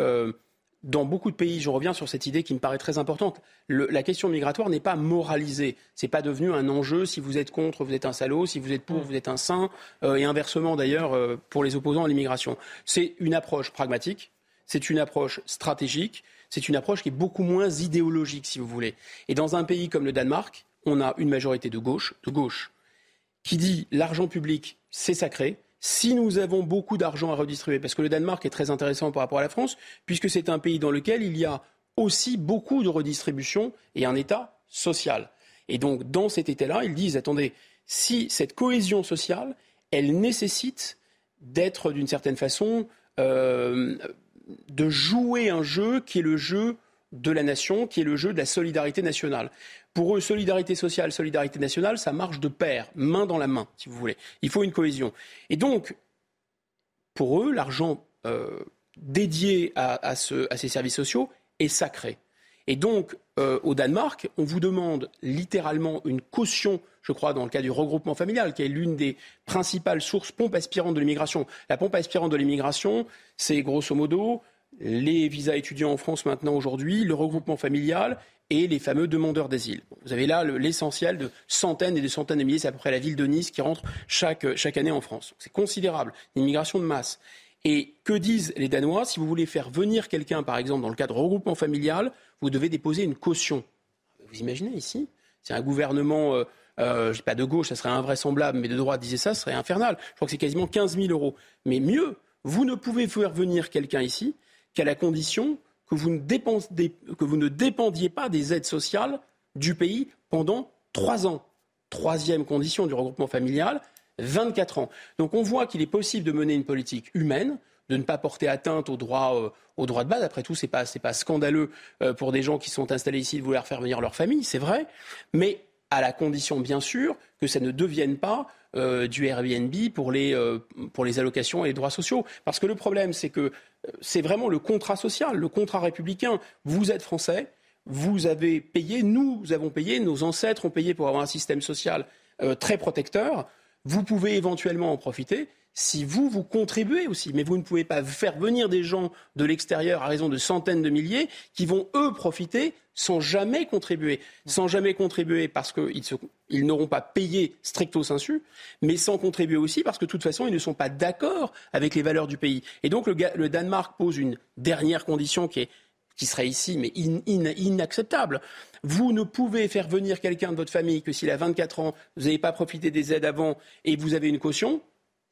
S38: dans beaucoup de pays, je reviens sur cette idée qui me paraît très importante, la question migratoire n'est pas moralisée. C'est pas devenu un enjeu. Si vous êtes contre, vous êtes un salaud. Si vous êtes pour, mm. vous êtes un saint. Euh, et inversement d'ailleurs euh, pour les opposants à l'immigration. C'est une approche pragmatique. C'est une approche stratégique. C'est une approche qui est beaucoup moins idéologique, si vous voulez. Et dans un pays comme le Danemark, on a une majorité de gauche, de gauche, qui dit l'argent public, c'est sacré si nous avons beaucoup d'argent à redistribuer, parce que le Danemark est très intéressant par rapport à la France, puisque c'est un pays dans lequel il y a aussi beaucoup de redistribution et un État social. Et donc, dans cet État-là, ils disent, attendez, si cette cohésion sociale, elle nécessite d'être d'une certaine façon, euh, de jouer un jeu qui est le jeu de la nation, qui est le jeu de la solidarité nationale. Pour eux, solidarité sociale, solidarité nationale, ça marche de pair, main dans la main, si vous voulez. Il faut une cohésion. Et donc, pour eux, l'argent euh, dédié à, ces services sociaux est sacré. Et donc, euh, au Danemark, on vous demande littéralement une caution, je crois, dans le cas du regroupement familial, qui est l'une des principales sources pompe aspirante de l'immigration. La pompe aspirante de l'immigration, c'est grosso modo les visas étudiants en France maintenant aujourd'hui, le regroupement familial et les fameux demandeurs d'asile. Vous avez là l'essentiel de centaines et de centaines de milliers, c'est à peu près la ville de Nice qui rentre chaque, chaque année en France. C'est considérable, une immigration de masse. Et que disent les Danois? Si vous voulez faire venir quelqu'un, par exemple, dans le cadre regroupement familial, vous devez déposer une caution. Vous imaginez ici? C'est un gouvernement, euh, euh, je sais pas de gauche, ça serait invraisemblable, mais de droite disait ça, ce serait infernal. Je crois que c'est quasiment 15 000 euros. Mais mieux, vous ne pouvez faire venir quelqu'un ici qu'à la condition que vous, ne dépendiez pas des aides sociales du pays pendant trois ans. Troisième condition du regroupement familial, 24 ans. Donc on voit qu'il est possible de mener une politique humaine, de ne pas porter atteinte aux droits, euh, de base. Après tout, ce n'est pas, scandaleux euh, pour des gens qui sont installés ici de vouloir faire venir leur famille, c'est vrai. Mais à la condition, bien sûr, que ça ne devienne pas euh, du Airbnb pour les, euh, pour les allocations et les droits sociaux. Parce que le problème, c'est que euh, c'est vraiment le contrat social, le contrat républicain. Vous êtes français, vous avez payé, nous avons payé, nos ancêtres ont payé pour avoir un système social très protecteur. Vous pouvez éventuellement en profiter. Si vous, vous contribuez aussi. Mais vous ne pouvez pas faire venir des gens de l'extérieur à raison de centaines de milliers qui vont, eux, profiter sans jamais contribuer. Sans jamais contribuer parce qu'ils ils n'auront pas payé stricto sensu, mais sans contribuer aussi parce que de toute façon, ils ne sont pas d'accord avec les valeurs du pays. Et donc, le, Danemark pose une dernière condition qui est qui serait ici, mais inacceptable. Vous ne pouvez faire venir quelqu'un de votre famille que s'il a 24 ans, vous n'avez pas profité des aides avant et vous avez une caution,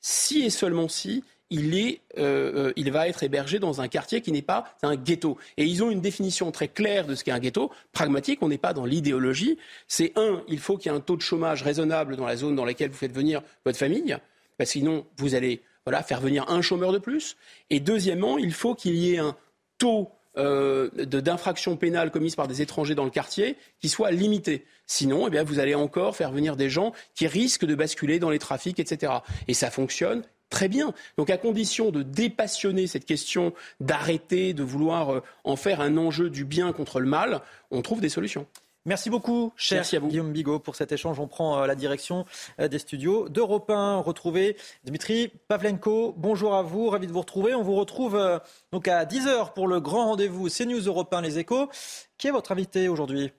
S38: si et seulement si il, est, euh, euh, il va être hébergé dans un quartier qui n'est pas un ghetto. Et ils ont une définition très claire de ce qu'est un ghetto, pragmatique, on n'est pas dans l'idéologie. C'est un, il faut qu'il y ait un taux de chômage raisonnable dans la zone dans laquelle vous faites venir votre famille, parce que sinon vous allez voilà, faire venir un chômeur de plus. Et deuxièmement, il faut qu'il y ait un taux euh, d'infractions pénales commises par des étrangers dans le quartier qui soit limité. Sinon, eh bien, vous allez encore faire venir des gens qui risquent de basculer dans les trafics, etc. Et ça fonctionne très bien. Donc à condition de dépassionner cette question, d'arrêter de vouloir euh, en faire un enjeu du bien contre le mal, on trouve des solutions.
S1: Merci beaucoup, cher Guillaume Bigot, pour cet échange. On prend euh, la direction euh, des studios d'Europe 1. Retrouver Dmitri Pavlenko. Bonjour à vous, ravi de vous retrouver. On vous retrouve donc à 10h pour le grand rendez-vous CNews Europe 1 Les Échos. Qui est votre invité aujourd'hui?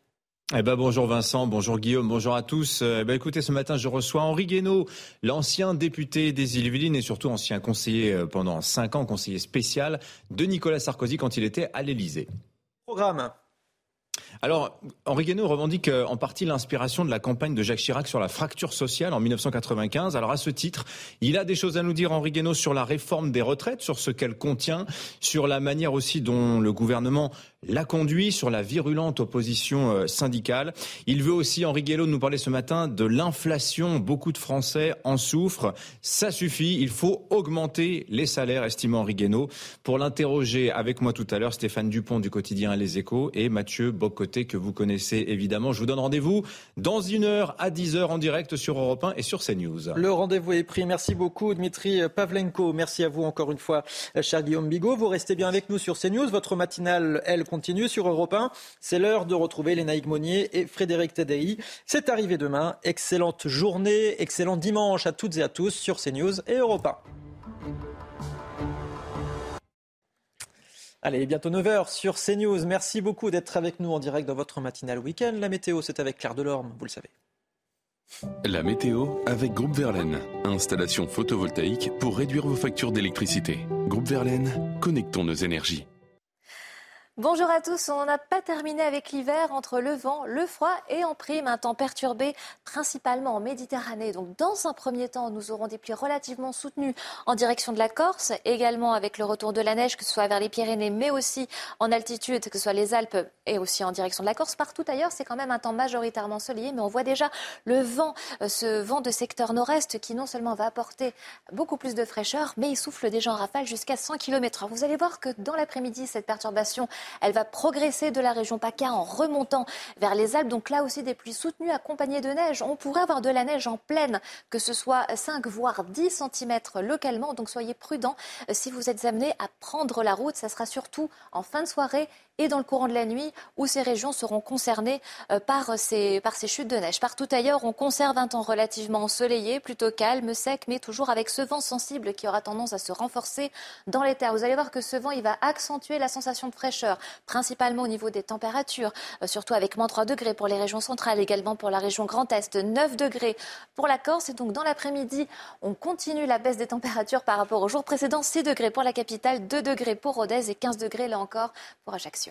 S10: Eh ben bonjour Vincent, bonjour Guillaume, bonjour à tous. Eh ben écoutez, ce matin je reçois Henri Guénaud, l'ancien député des Îles-Yvelines et surtout ancien conseiller euh, pendant cinq ans, conseiller spécial de Nicolas Sarkozy quand il était à l'Élysée.
S1: Programme.
S10: Alors, Henri Guénaud revendique euh, en partie l'inspiration de la campagne de Jacques Chirac sur la fracture sociale en 1995. Alors, à ce titre, il a des choses à nous dire, Henri Guénaud, sur la réforme des retraites, sur ce qu'elle contient, sur la manière aussi dont le gouvernement l'a conduit sur la virulente opposition euh, syndicale. Il veut aussi, Henri Guélo, nous parler ce matin de l'inflation. Beaucoup de Français en souffrent. Ça suffit. Il faut augmenter les salaires, estime Henri Guénaud. Pour l'interroger avec moi tout à l'heure, Stéphane Dupont du quotidien Les Échos et Mathieu Bocoté que vous connaissez évidemment. Je vous donne rendez-vous dans une heure à 10 heures en direct sur Europe 1 et sur CNews.
S1: Le rendez-vous est pris. Merci beaucoup, Dmitri Pavlenko. Merci à vous encore une fois, cher Guillaume Bigot. Vous restez bien avec nous sur CNews. Votre matinale, elle, continue sur Europe 1. C'est l'heure de retrouver Lénaïque Monnier et Frédéric Tadei. C'est arrivé demain. Excellente journée, excellent dimanche à toutes et à tous sur CNews et Europe 1. Allez, bientôt 9h sur CNews. Merci beaucoup d'être avec nous en direct dans votre matinale week-end. La météo, c'est avec Claire Delorme, vous le savez.
S43: La météo avec Groupe Verlaine. Installation photovoltaïque pour réduire vos factures d'électricité. Groupe Verlaine, connectons nos énergies.
S3: Bonjour à tous, on n'a pas terminé avec l'hiver entre le vent, le froid et en prime un temps perturbé principalement en Méditerranée. Donc dans un premier temps, nous aurons des pluies relativement soutenues en direction de la Corse, également avec le retour de la neige, que ce soit vers les Pyrénées, mais aussi en altitude, que ce soit les Alpes et aussi en direction de la Corse. Partout ailleurs, c'est quand même un temps majoritairement soleillé, mais on voit déjà le vent, euh, ce vent de secteur nord-est qui non seulement va apporter beaucoup plus de fraîcheur, mais il souffle déjà en rafale jusqu'à 100 km/h. Vous allez voir que dans l'après-midi, cette perturbation elle va progresser de la région PACA en remontant vers les Alpes. Donc là aussi des pluies soutenues accompagnées de neige. On pourrait avoir de la neige en pleine, que ce soit 5 voire 10 cm localement. Donc soyez prudents euh, si vous êtes amenés à prendre la route. Ça sera surtout en fin de soirée et dans le courant de la nuit où ces régions seront concernées euh, par ces, par ces chutes de neige. Partout ailleurs, on conserve un temps relativement ensoleillé, plutôt calme, sec, mais toujours avec ce vent sensible qui aura tendance à se renforcer dans les terres. Vous allez voir que ce vent, il va accentuer la sensation de fraîcheur, principalement au niveau des températures, euh, surtout avec moins 3 degrés pour les régions centrales, également pour la région Grand Est, 9 degrés pour la Corse. Et donc dans l'après-midi, on continue la baisse des températures par rapport au jour précédent, 6 degrés pour la capitale, 2 degrés pour Rodez et 15 degrés là encore pour Ajaccio.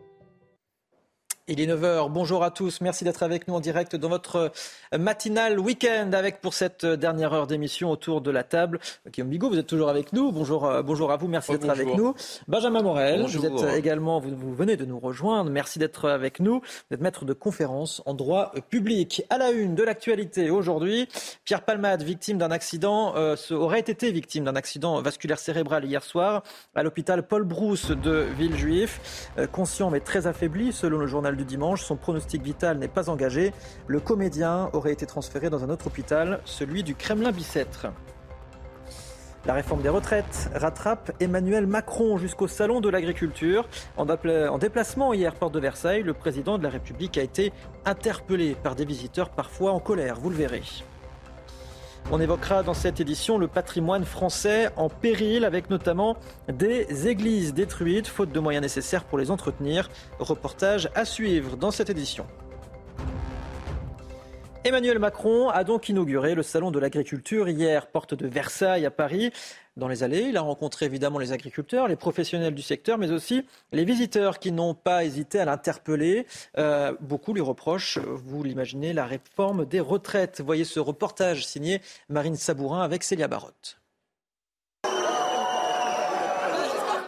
S1: Il est 9h. Bonjour à tous. Merci d'être avec nous en direct dans votre matinale week-end avec pour cette dernière heure d'émission autour de la table. Guillaume Bigot, vous êtes toujours avec nous. Bonjour, euh, bonjour à vous. Merci d'être avec nous. Benjamin Morel, vous êtes également, vous, vous, venez de nous rejoindre. Merci d'être avec nous. Vous êtes maître de conférence en droit public. À la une de l'actualité aujourd'hui, Pierre Palmade, victime d'un accident, euh, aurait été victime d'un accident vasculaire cérébral hier soir à l'hôpital Paul Brousse de Villejuif. Euh, conscient mais très affaibli, selon le journal dimanche. Son pronostic vital n'est pas engagé. Le comédien aurait été transféré dans un autre hôpital, celui du Kremlin-Bicêtre. La réforme des retraites rattrape Emmanuel Macron jusqu'au salon de l'agriculture. En, déplacement hier porte de Versailles, le président de la République a été interpellé par des visiteurs parfois en colère, vous le verrez. On évoquera dans cette édition le patrimoine français en péril avec notamment des églises détruites faute de moyens nécessaires pour les entretenir. Reportage à suivre dans cette édition. Emmanuel Macron a donc inauguré le salon de l'agriculture hier, porte de Versailles à Paris. Dans les allées, il a rencontré évidemment les agriculteurs, les professionnels du secteur, mais aussi les visiteurs qui n'ont pas hésité à l'interpeller. Euh, beaucoup lui reprochent, vous l'imaginez, la réforme des retraites. Voyez ce reportage signé Marine Sabourin avec Célia Barotte.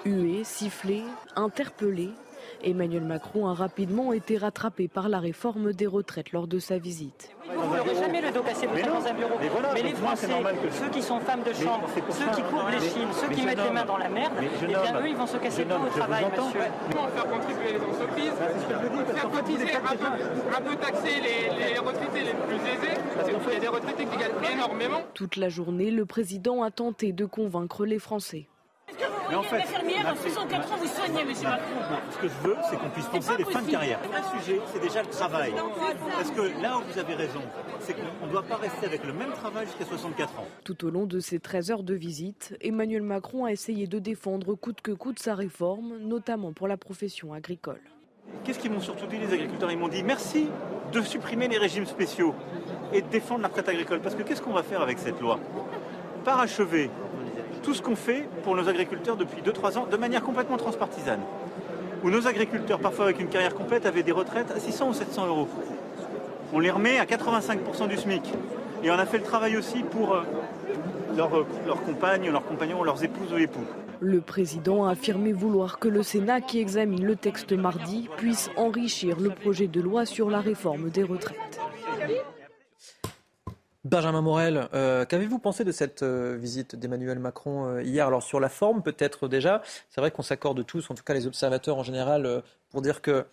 S5: Hué, sifflé, interpellé, Emmanuel Macron a rapidement été rattrapé par la réforme des retraites lors de sa visite.
S6: Vous n'aurez jamais le dos cassé vous dans un bureau. Mais, les Français, ceux qui sont femmes de chambre, ceux qui couvrent les chines, ceux qui mettent les mains dans la merde, eh bien eux, ils vont se casser le dos au travail, monsieur.
S39: Comment faire contribuer les entreprises, faire cotiser un peu, un peu taxer les, les retraités les plus aisés, parce qu'il y a des retraités qui gagnent énormément.
S5: Toute la journée, le président a tenté de convaincre les Français.
S39: En fait, infirmière à 64 ans vous soignez, monsieur Macron
S9: Ce que je veux, c'est qu'on puisse penser les fins de carrière. Un sujet, c'est déjà le travail. Parce que là où vous avez raison, c'est qu'on ne doit pas rester avec le même travail jusqu'à 64 ans.
S5: Tout au long de ces 13 heures de visite, Emmanuel Macron a essayé de défendre coûte que coûte sa réforme, notamment pour la profession agricole.
S9: Qu'est-ce qu'ils m'ont surtout dit les agriculteurs? Ils m'ont dit merci de supprimer les régimes spéciaux et de défendre la retraite agricole. Parce que qu'est-ce qu'on va faire avec cette loi? Parachever tout ce qu'on fait pour nos agriculteurs depuis 2-3 ans de manière complètement transpartisane. Où nos agriculteurs, parfois avec une carrière complète, avaient des retraites à 600 ou 700 euros. On les remet à 85% du SMIC. Et on a fait le travail aussi pour euh, leurs, leurs compagnes, leurs compagnons, leurs épouses ou époux.
S5: Le président a affirmé vouloir que le Sénat, qui examine le texte mardi, puisse enrichir le projet de loi sur la réforme des retraites.
S1: Benjamin Morel, euh, qu'avez-vous pensé de cette euh, visite d'Emmanuel Macron euh, hier? Alors sur la forme peut-être déjà, c'est vrai qu'on s'accorde tous, en tout cas les observateurs en général, pour dire que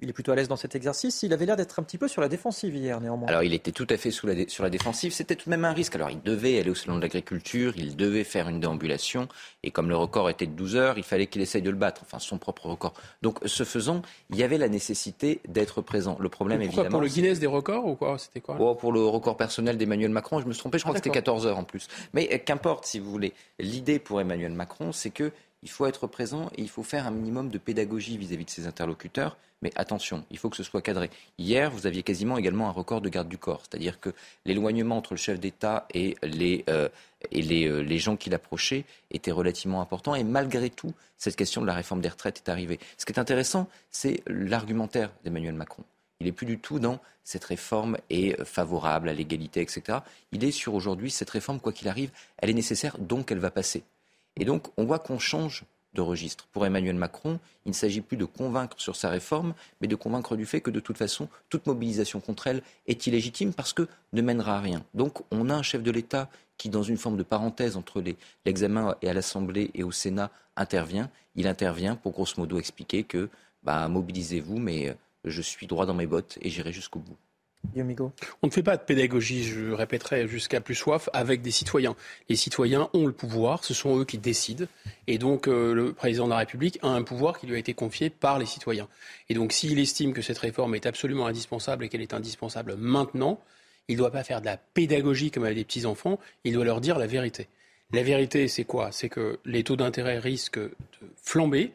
S1: il est plutôt à l'aise dans cet exercice. Il avait l'air d'être un petit peu sur la défensive hier, néanmoins.
S44: Alors, il était tout à fait sur la défensive. C'était tout de même un risque. Alors, il devait aller au salon de l'agriculture, il devait faire une déambulation. Et comme le record était de 12 heures, il fallait qu'il essaye de le battre. Enfin, son propre record. Donc, ce faisant, il y avait la nécessité d'être présent. Le problème, évidemment.
S38: Pour le Guinness des records ou quoi? C'était quoi?
S44: Oh, Pour le record personnel d'Emmanuel Macron. Je me suis trompé, je crois ah, que c'était 14 heures en plus. Mais euh, qu'importe, si vous voulez. L'idée pour Emmanuel Macron, c'est que il faut être présent et il faut faire un minimum de pédagogie vis-à-vis de ses interlocuteurs. Mais attention, il faut que ce soit cadré. Hier, vous aviez quasiment également un record de garde du corps, c'est-à-dire que l'éloignement entre le chef d'État et les, euh, euh, les gens qui l'approchaient était relativement important. Et malgré tout, cette question de la réforme des retraites est arrivée. Ce qui est intéressant, c'est l'argumentaire d'Emmanuel Macron. Il n'est plus du tout dans cette réforme est favorable à l'égalité, etc. Il est sur aujourd'hui, cette réforme, quoi qu'il arrive, elle est nécessaire, donc elle va passer. Et donc, on voit qu'on change de registre. Pour Emmanuel Macron, il ne s'agit plus de convaincre sur sa réforme, mais de convaincre du fait que de toute façon, toute mobilisation contre elle est illégitime parce que ne mènera à rien. Donc, on a un chef de l'État qui, dans une forme de parenthèse entre l'examen et à l'Assemblée et au Sénat, intervient. Il intervient pour grosso modo expliquer que bah, mobilisez-vous, mais euh, je suis droit dans mes bottes et j'irai jusqu'au bout.
S38: On ne fait pas de pédagogie, je répéterai jusqu'à plus soif, avec des citoyens. Les citoyens ont le pouvoir, ce sont eux qui décident. Et donc euh, le président de la République a un pouvoir qui lui a été confié par les citoyens. Et donc s'il estime que cette réforme est absolument indispensable et qu'elle est indispensable maintenant, il ne doit pas faire de la pédagogie comme avec des petits-enfants, il doit leur dire la vérité. La vérité, c'est quoi? C'est que les taux d'intérêt risquent de flamber,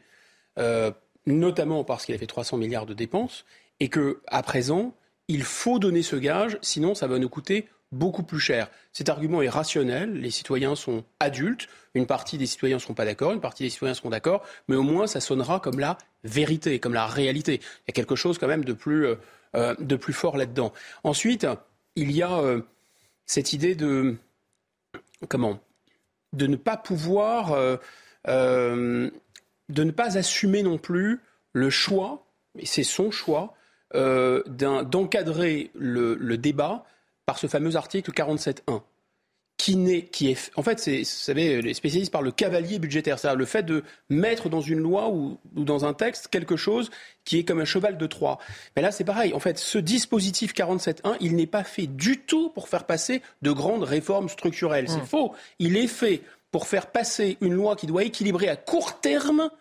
S38: euh, notamment parce qu'il a fait 300 milliards de dépenses, et que à présent, il faut donner ce gage, sinon ça va nous coûter beaucoup plus cher. Cet argument est rationnel, les citoyens sont adultes, une partie des citoyens ne sont pas d'accord, une partie des citoyens seront d'accord, mais au moins ça sonnera comme la vérité, comme la réalité. Il y a quelque chose quand même de plus, euh, euh, de plus fort là-dedans. Ensuite, il y a euh, cette idée de comment de ne pas pouvoir de ne pas assumer non plus le choix, et c'est son choix, euh, d'encadrer le, débat par ce fameux article 47.1. Qui, qui est, en fait, c'est, vous savez, les spécialistes parlent de cavalier budgétaire, c'est-à-dire le fait de mettre dans une loi ou, dans un texte quelque chose qui est comme un cheval de Troie. Mais là, c'est pareil. En fait, ce dispositif 47.1, il n'est pas fait du tout pour faire passer de grandes réformes structurelles. C'est mmh. faux. Il est fait pour faire passer une loi qui doit équilibrer à court terme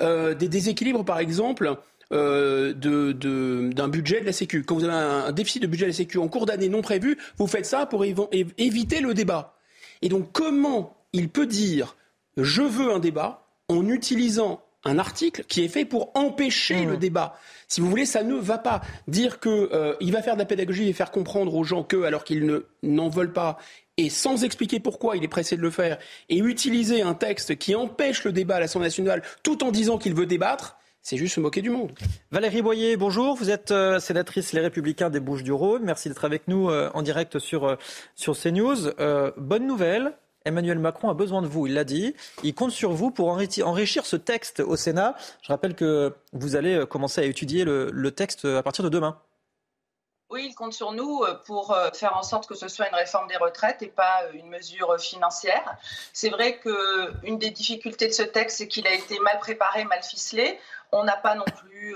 S38: euh, des déséquilibres, par exemple, euh, d'un budget de la Sécu. Quand vous avez un, déficit de budget de la Sécu en cours d'année non prévu, vous faites ça pour éviter le débat. Et donc comment il peut dire je veux un débat en utilisant un article qui est fait pour empêcher mmh. le débat? Si vous voulez, ça ne va pas. Dire qu'il euh, va faire de la pédagogie et faire comprendre aux gens que, alors qu'ils n'en veulent pas, et sans expliquer pourquoi il est pressé de le faire, et utiliser un texte qui empêche le débat à l'Assemblée nationale tout en disant qu'il veut débattre, c'est juste se moquer du monde.
S1: Valérie Boyer, bonjour. Vous êtes euh, sénatrice Les Républicains des Bouches-du-Rhône. Merci d'être avec nous euh, en direct sur, sur CNews. bonne nouvelle, Emmanuel Macron a besoin de vous, il l'a dit. Il compte sur vous pour enrichir ce texte au Sénat. Je rappelle que vous allez euh, commencer à étudier le, texte à partir de demain.
S45: Oui, il compte sur nous euh, pour euh, faire en sorte que ce soit une réforme des retraites et pas une mesure financière. C'est vrai qu'une des difficultés de ce texte, c'est qu'il a été mal préparé, mal ficelé. On n'a pas non plus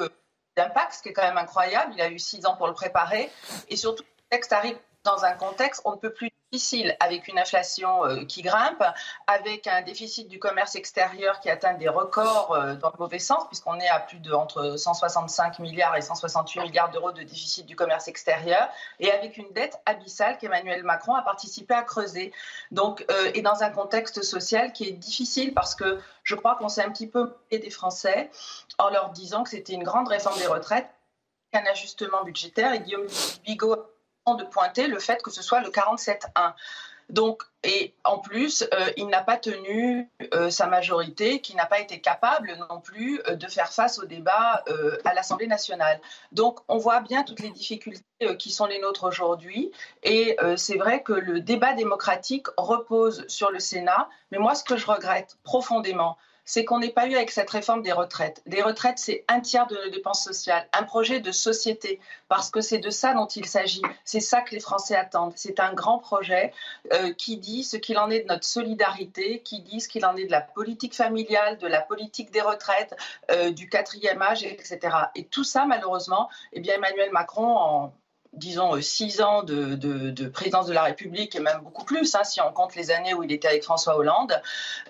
S45: d'impact, ce qui est quand même incroyable. Il a eu six ans pour le préparer. Et surtout, le texte arrive dans un contexte, on ne peut plus difficile avec une inflation euh, qui grimpe, avec un déficit du commerce extérieur qui atteint des records euh, dans le mauvais sens, puisqu'on est à plus de entre 165 milliards et 168 milliards d'euros de déficit du commerce extérieur, et avec une dette abyssale qu'Emmanuel Macron a participé à creuser. Donc, euh, et dans un contexte social qui est difficile parce que je crois qu'on s'est un petit peu moqué des Français en leur disant que c'était une grande réforme des retraites, un ajustement budgétaire. Et Guillaume Bigot de pointer le fait que ce soit le 47-1. Donc, et en plus, euh, il n'a pas tenu euh, sa majorité, qui n'a pas été capable non plus euh, de faire face au débat à l'Assemblée nationale. Donc, on voit bien toutes les difficultés qui sont les nôtres aujourd'hui. Et c'est vrai que le débat démocratique repose sur le Sénat. Mais moi, ce que je regrette profondément, c'est qu'on n'ait pas eu avec cette réforme des retraites. Des retraites, c'est un tiers de nos dépenses sociales, un projet de société, parce que c'est de ça dont il s'agit. C'est ça que les Français attendent. C'est un grand projet euh, qui dit ce qu'il en est de notre solidarité, qui dit ce qu'il en est de la politique familiale, de la politique des retraites, euh, du quatrième âge, etc. Et tout ça, malheureusement, eh bien Emmanuel Macron, en disons, euh, six ans de, présidence de la République, et même beaucoup plus, hein, si on compte les années où il était avec François Hollande,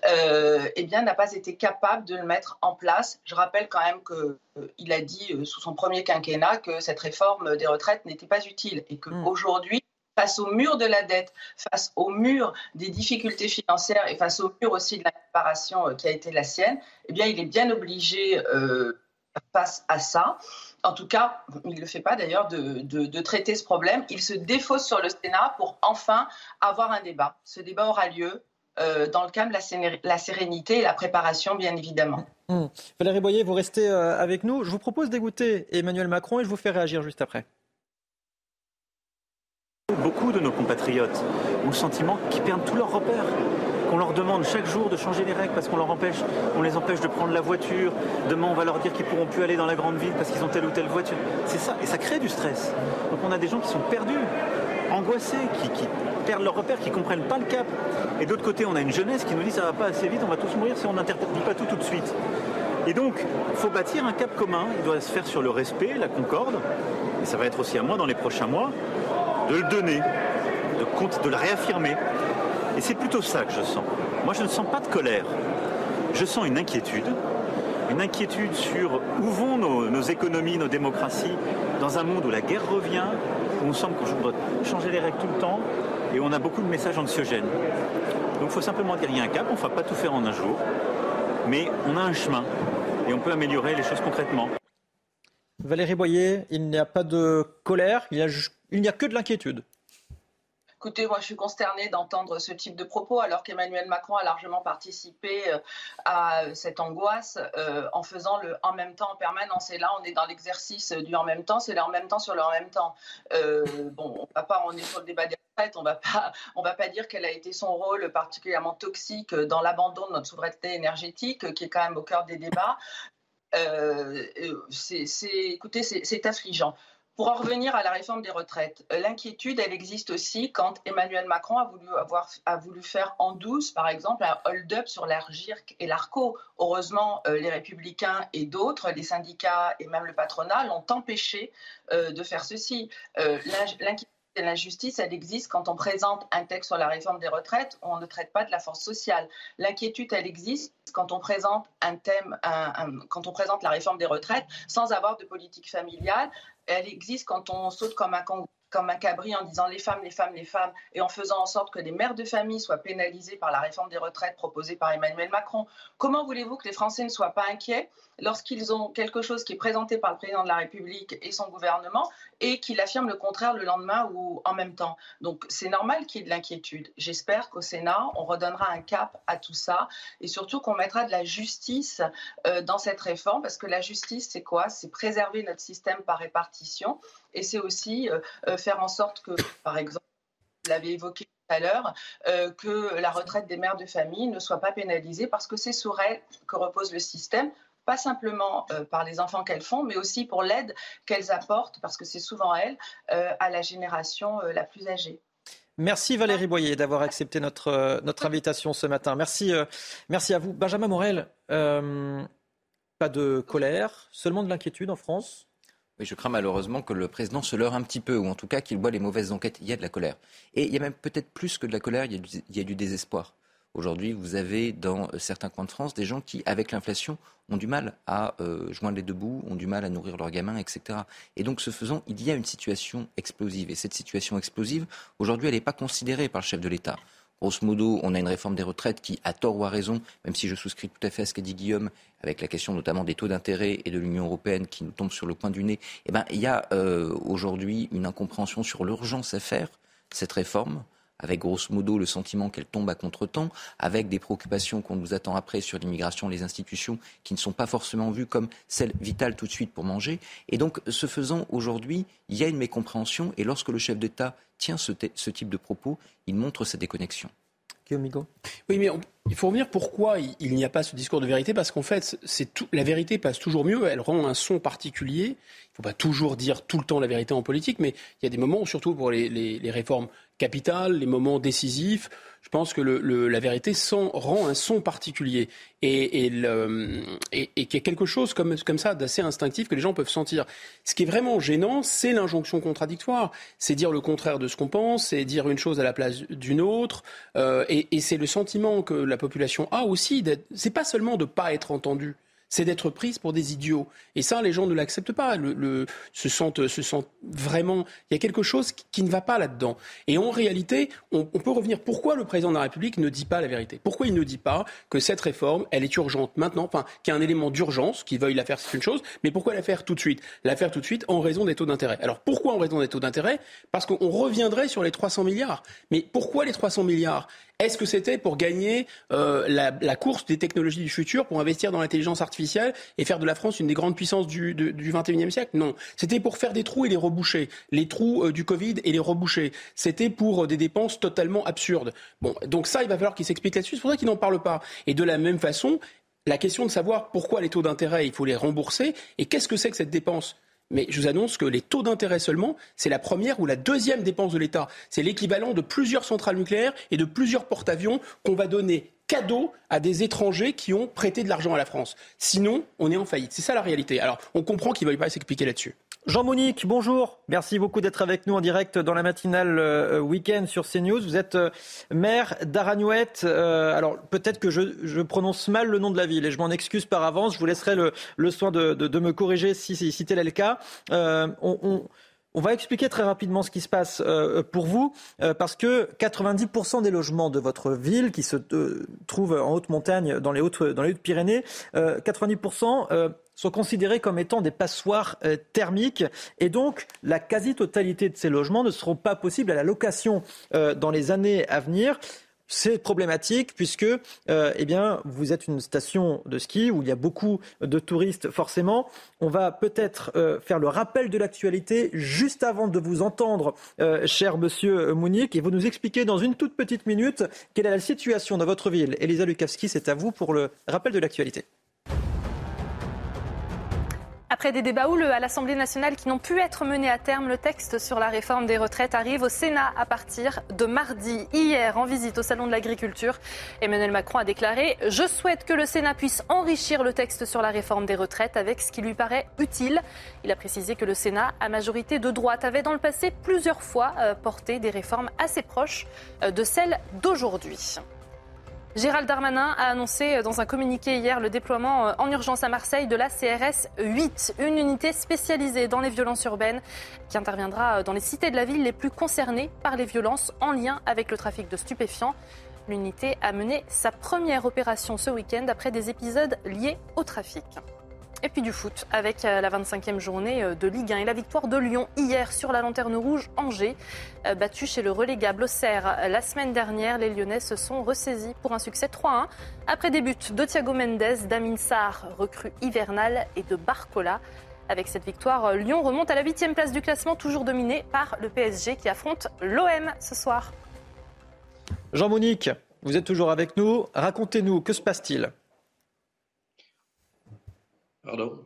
S45: euh, eh bien, n'a pas été capable de le mettre en place. Je rappelle quand même qu'il euh, a dit sous son premier quinquennat que cette réforme des retraites n'était pas utile et qu'aujourd'hui, mmh. face au mur de la dette, face au mur des difficultés financières et face au mur aussi de la préparation qui a été la sienne, eh bien, il est bien obligé face à ça en tout cas, il ne le fait pas d'ailleurs, de, traiter ce problème. Il se défausse sur le Sénat pour enfin avoir un débat. Ce débat aura lieu euh, dans le calme, la, sérénité et la préparation, bien évidemment.
S1: Mmh. Valérie Boyer, vous restez euh, avec nous. Je vous propose d'écouter Emmanuel Macron et je vous fais réagir juste après.
S9: Beaucoup de nos compatriotes ont le sentiment qu'ils perdent tous leurs repères qu'on leur demande chaque jour de changer les règles parce qu'on leur empêche, on les empêche de prendre la voiture. Demain, on va leur dire qu'ils pourront plus aller dans la grande ville parce qu'ils ont telle ou telle voiture. C'est ça, et ça crée du stress. Donc on a des gens qui sont perdus, angoissés, qui, perdent leur repère, qui comprennent pas le cap. Et d'autre côté, on a une jeunesse qui nous dit ça va pas assez vite, on va tous mourir si on n'interdit pas tout tout de suite. Et donc, il faut bâtir un cap commun. Il doit se faire sur le respect, la concorde. Et ça va être aussi à moi dans les prochains mois de le donner, de, de le réaffirmer. Et c'est plutôt ça que je sens. Moi, je ne sens pas de colère. Je sens une inquiétude. Une inquiétude sur où vont nos, économies, nos démocraties, dans un monde où la guerre revient, où on semble qu'on doit changer les règles tout le temps, et on a beaucoup de messages anxiogènes. Donc il faut simplement dire qu'il y a un cap, on ne va pas tout faire en un jour, mais on a un chemin, et on peut améliorer les choses concrètement.
S1: Valérie Boyer, il n'y a pas de colère, il n'y a que de l'inquiétude.
S45: Écoutez, moi, je suis consternée d'entendre ce type de propos, alors qu'Emmanuel Macron a largement participé euh, à cette angoisse euh, en faisant le en même temps en permanence. Et là, on est dans l'exercice du en même temps, c'est le en même temps sur le en même temps. Euh, bon, on va pas, on est sur le débat des retraites, on va pas, on va pas dire quel a été son rôle particulièrement toxique dans l'abandon de notre souveraineté énergétique, qui est quand même au cœur des débats. C'est, écoutez, c'est affligeant. Pour en revenir à la réforme des retraites, euh, l'inquiétude, elle existe aussi quand Emmanuel Macron a voulu, avoir, a voulu faire en douce, par exemple, un hold-up sur l'ARGIRC et l'ARCO. Heureusement, euh, les Républicains et d'autres, les syndicats et même le patronat, l'ont empêché euh, de faire ceci. L'inquiétude la justice, elle existe quand on présente un texte sur la réforme des retraites, on ne traite pas de la force sociale. L'inquiétude, elle existe quand on présente un thème, quand on présente la réforme des retraites sans avoir de politique familiale. Elle existe quand on saute comme un cabri en disant les femmes, les femmes, les femmes, et en faisant en sorte que les mères de famille soient pénalisées par la réforme des retraites proposée par Emmanuel Macron. Comment voulez-vous que les Français ne soient pas inquiets? Lorsqu'ils ont quelque chose qui est présenté par le président de la République et son gouvernement et qu'il affirme le contraire le lendemain ou en même temps Donc c'est normal qu'il y ait de l'inquiétude. J'espère qu'au Sénat, on redonnera un cap à tout ça et surtout qu'on mettra de la justice euh, dans cette réforme parce que la justice, c'est quoi? C'est préserver notre système par répartition et c'est aussi euh, euh, faire en sorte que, par exemple, vous l'avez évoqué tout à l'heure, que la retraite des mères de famille ne soit pas pénalisée parce que c'est sur elles que repose le système pas simplement par les enfants qu'elles font, mais aussi pour l'aide qu'elles apportent, parce que c'est souvent elles, à la génération la plus âgée.
S1: Merci Valérie Boyer d'avoir accepté notre, notre invitation ce matin. Merci, merci à vous. Benjamin Morel, pas de colère, seulement de l'inquiétude en France?
S44: Oui, je crains malheureusement que le président se leurre un petit peu, ou en tout cas qu'il voit les mauvaises enquêtes. Il y a de la colère. Et il y a même peut-être plus que de la colère, il y a du, désespoir. Aujourd'hui, vous avez dans certains coins de France des gens qui, avec l'inflation, ont du mal à euh, joindre les deux bouts, ont du mal à nourrir leurs gamins, etc. Et donc, ce faisant, il y a une situation explosive. Et cette situation explosive, aujourd'hui, elle n'est pas considérée par le chef de l'État. Grosso modo, on a une réforme des retraites qui, à tort ou à raison, même si je souscris tout à fait à ce qu'a dit Guillaume, avec la question notamment des taux d'intérêt et de l'Union européenne qui nous tombe sur le coin du nez, eh ben, il y a euh, aujourd'hui une incompréhension sur l'urgence à faire cette réforme avec grosso modo le sentiment qu'elle tombe à contre-temps, avec des préoccupations qu'on nous attend après sur l'immigration, les institutions qui ne sont pas forcément vues comme celles vitales tout de suite pour manger. Et donc, ce faisant, aujourd'hui, il y a une mécompréhension, et lorsque le chef d'État tient ce, type de propos, il montre sa déconnexion.
S38: Oui, mais il faut revenir pourquoi il, n'y a pas ce discours de vérité, parce qu'en fait, la vérité passe toujours mieux, elle rend un son particulier. Il ne faut pas toujours dire tout le temps la vérité en politique, mais il y a des moments, surtout pour les réformes capitales, les moments décisifs, je pense que la vérité rend un son particulier et, et, et, qu'il y a quelque chose comme, comme ça d'assez instinctif que les gens peuvent sentir. Ce qui est vraiment gênant, c'est l'injonction contradictoire. C'est dire le contraire de ce qu'on pense, c'est dire une chose à la place d'une autre, euh, et, c'est le sentiment que la population a aussi. C'est pas seulement de ne pas être entendu c'est d'être prise pour des idiots. Et ça, les gens ne l'acceptent pas. Le, se, sentent, se vraiment. Il y a quelque chose qui, ne va pas là-dedans. Et en réalité, on, peut revenir. Pourquoi le président de la République ne dit pas la vérité? Pourquoi il ne dit pas que cette réforme, elle est urgente maintenant, enfin, qu'il y a un élément d'urgence, qu'il veuille la faire, c'est une chose, mais pourquoi la faire tout de suite? La faire tout de suite en raison des taux d'intérêt. Alors pourquoi en raison des taux d'intérêt? Parce qu'on reviendrait sur les 300 milliards. Mais pourquoi les 300 milliards? Est-ce que c'était pour gagner euh, la, course des technologies du futur, pour investir dans l'intelligence artificielle et faire de la France une des grandes puissances du, du 21e siècle? Non. C'était pour faire des trous et les reboucher. Les trous euh, du Covid et les reboucher. C'était pour euh, des dépenses totalement absurdes. Bon, donc ça, il va falloir qu'il s'explique là-dessus. C'est pour ça qu'il n'en parle pas. Et de la même façon, la question de savoir pourquoi les taux d'intérêt, il faut les rembourser et qu'est-ce que c'est que cette dépense? Mais je vous annonce que les taux d'intérêt seulement, c'est la première ou la deuxième dépense de l'État. C'est l'équivalent de plusieurs centrales nucléaires et de plusieurs porte-avions qu'on va donner cadeau à des étrangers qui ont prêté de l'argent à la France. Sinon, on est en faillite. C'est ça la réalité. Alors, on comprend qu'il ne veuille pas s'expliquer là-dessus.
S1: Jean-Monique, bonjour. Merci beaucoup d'être avec nous en direct dans la matinale euh, week-end sur CNews. Vous êtes euh, maire d'Aragnouette. Euh, alors, peut-être que je, prononce mal le nom de la ville et je m'en excuse par avance. Je vous laisserai le, soin de, me corriger si, si, tel est le cas. on, va expliquer très rapidement ce qui se passe pour vous, parce que 90% des logements de votre ville, qui se trouvent en haute montagne, dans les hautes, dans les hautes Pyrénées, 90% sont considérés comme étant des passoires euh, thermiques et donc la quasi-totalité de ces logements ne seront pas possibles à la location euh, dans les années à venir. C'est problématique puisque euh, eh bien, vous êtes une station de ski où il y a beaucoup de touristes forcément. On va peut-être faire le rappel de l'actualité juste avant de vous entendre, cher monsieur Mounique, et vous nous expliquer dans une toute petite minute quelle est la situation dans votre ville. Elisa Lukavski, c'est à vous pour le rappel de l'actualité.
S16: Après des débats houleux à l'Assemblée nationale qui n'ont pu être menés à terme, le texte sur la réforme des retraites arrive au Sénat à partir de mardi. Hier, en visite au Salon de l'Agriculture, Emmanuel Macron a déclaré Je souhaite que le Sénat puisse enrichir le texte sur la réforme des retraites avec ce qui lui paraît utile. Il a précisé que le Sénat, à majorité de droite, avait dans le passé plusieurs fois euh, porté des réformes assez proches euh, de celles d'aujourd'hui. Gérald Darmanin a annoncé dans un communiqué hier le déploiement euh, en urgence à Marseille de la CRS 8, une unité spécialisée dans les violences urbaines qui interviendra dans les cités de la ville les plus concernées par les violences en lien avec le trafic de stupéfiants. L'unité a mené sa première opération ce week-end après des épisodes liés au trafic. Et puis du foot avec euh, la 25e journée euh, de Ligue 1 et la victoire de Lyon hier sur la lanterne rouge Angers. Euh, battu chez le relégable Auxerre la semaine dernière, les Lyonnais se sont ressaisis pour un succès 3-1 après des buts de Thiago Mendes, d'Amin Sarr, recrue hivernale, et de Barcola. Avec cette victoire, Lyon remonte à la 8 place du classement, toujours dominé par le PSG qui affronte l'OM ce soir.
S1: Jean-Monique, vous êtes toujours avec nous. Racontez-nous, que se passe-t-il?
S14: Pardon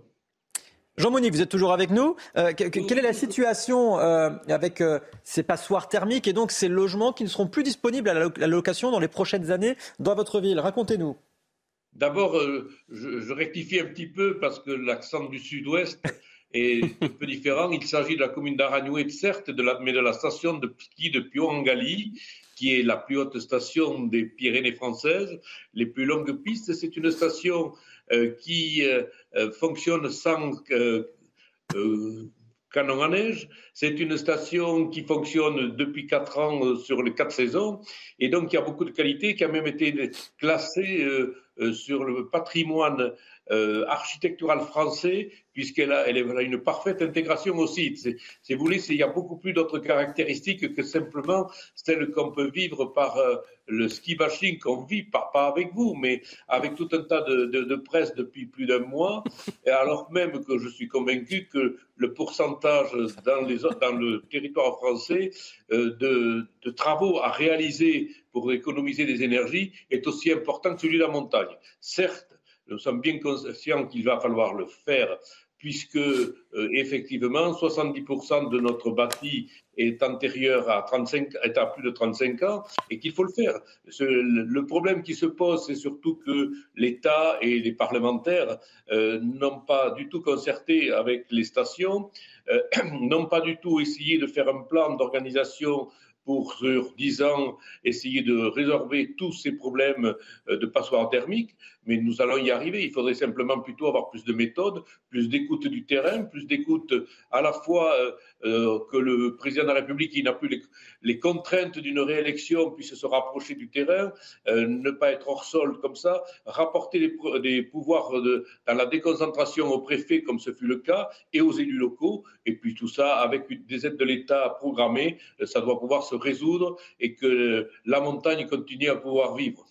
S1: Jean-Monique, vous êtes toujours avec nous. Euh, quelle est la situation euh, avec euh, ces passoires thermiques et donc ces logements qui ne seront plus disponibles à la, location dans les prochaines années dans votre ville? Racontez-nous.
S14: D'abord, je, rectifie un petit peu parce que l'accent du sud-ouest est un peu différent. Il s'agit de la commune d'Aragnouet, certes, de la, mais de la station de ski de Pio-en-Galie, qui est la plus haute station des Pyrénées françaises, les plus longues pistes. C'est une station qui euh, euh, fonctionne sans canon à neige. C'est une station qui fonctionne depuis quatre ans sur les quatre saisons et donc il y a beaucoup de qualités qui a même été classée sur le patrimoine architectural français puisqu'elle a, une parfaite intégration au site. Si vous voulez, il y a beaucoup plus d'autres caractéristiques que simplement celles qu'on peut vivre par euh, le ski bashing qu'on vit, pas, pas, avec vous, mais avec tout un tas de, presse depuis plus d'un mois, et alors même que je suis convaincu que le pourcentage dans, le territoire français euh, de travaux à réaliser pour économiser des énergies est aussi important que celui de la montagne. Certes, nous sommes bien conscients qu'il va falloir le faire puisque euh, effectivement 70% de notre bâti est antérieur à 35, est à plus de 35 ans et qu'il faut le faire. le problème qui se pose, c'est surtout que l'État et les parlementaires euh, n'ont pas du tout concerté avec les stations, euh, n'ont pas du tout essayé de faire un plan d'organisation pour, sur 10 ans, essayer de résorber tous ces problèmes de passoires thermiques, mais nous allons y arriver. Il faudrait simplement plutôt avoir plus de méthodes, plus d'écoute du terrain, plus d'écoute à la fois euh, euh, que le président de la République, qui n'a plus les, contraintes d'une réélection, puisse se rapprocher du terrain, ne pas être hors sol comme ça, rapporter des, pouvoirs dans la déconcentration au préfet, comme ce fut le cas, et aux élus locaux, et puis tout ça avec des aides de l'État programmées, ça doit pouvoir se résoudre et que la montagne continue à pouvoir vivre.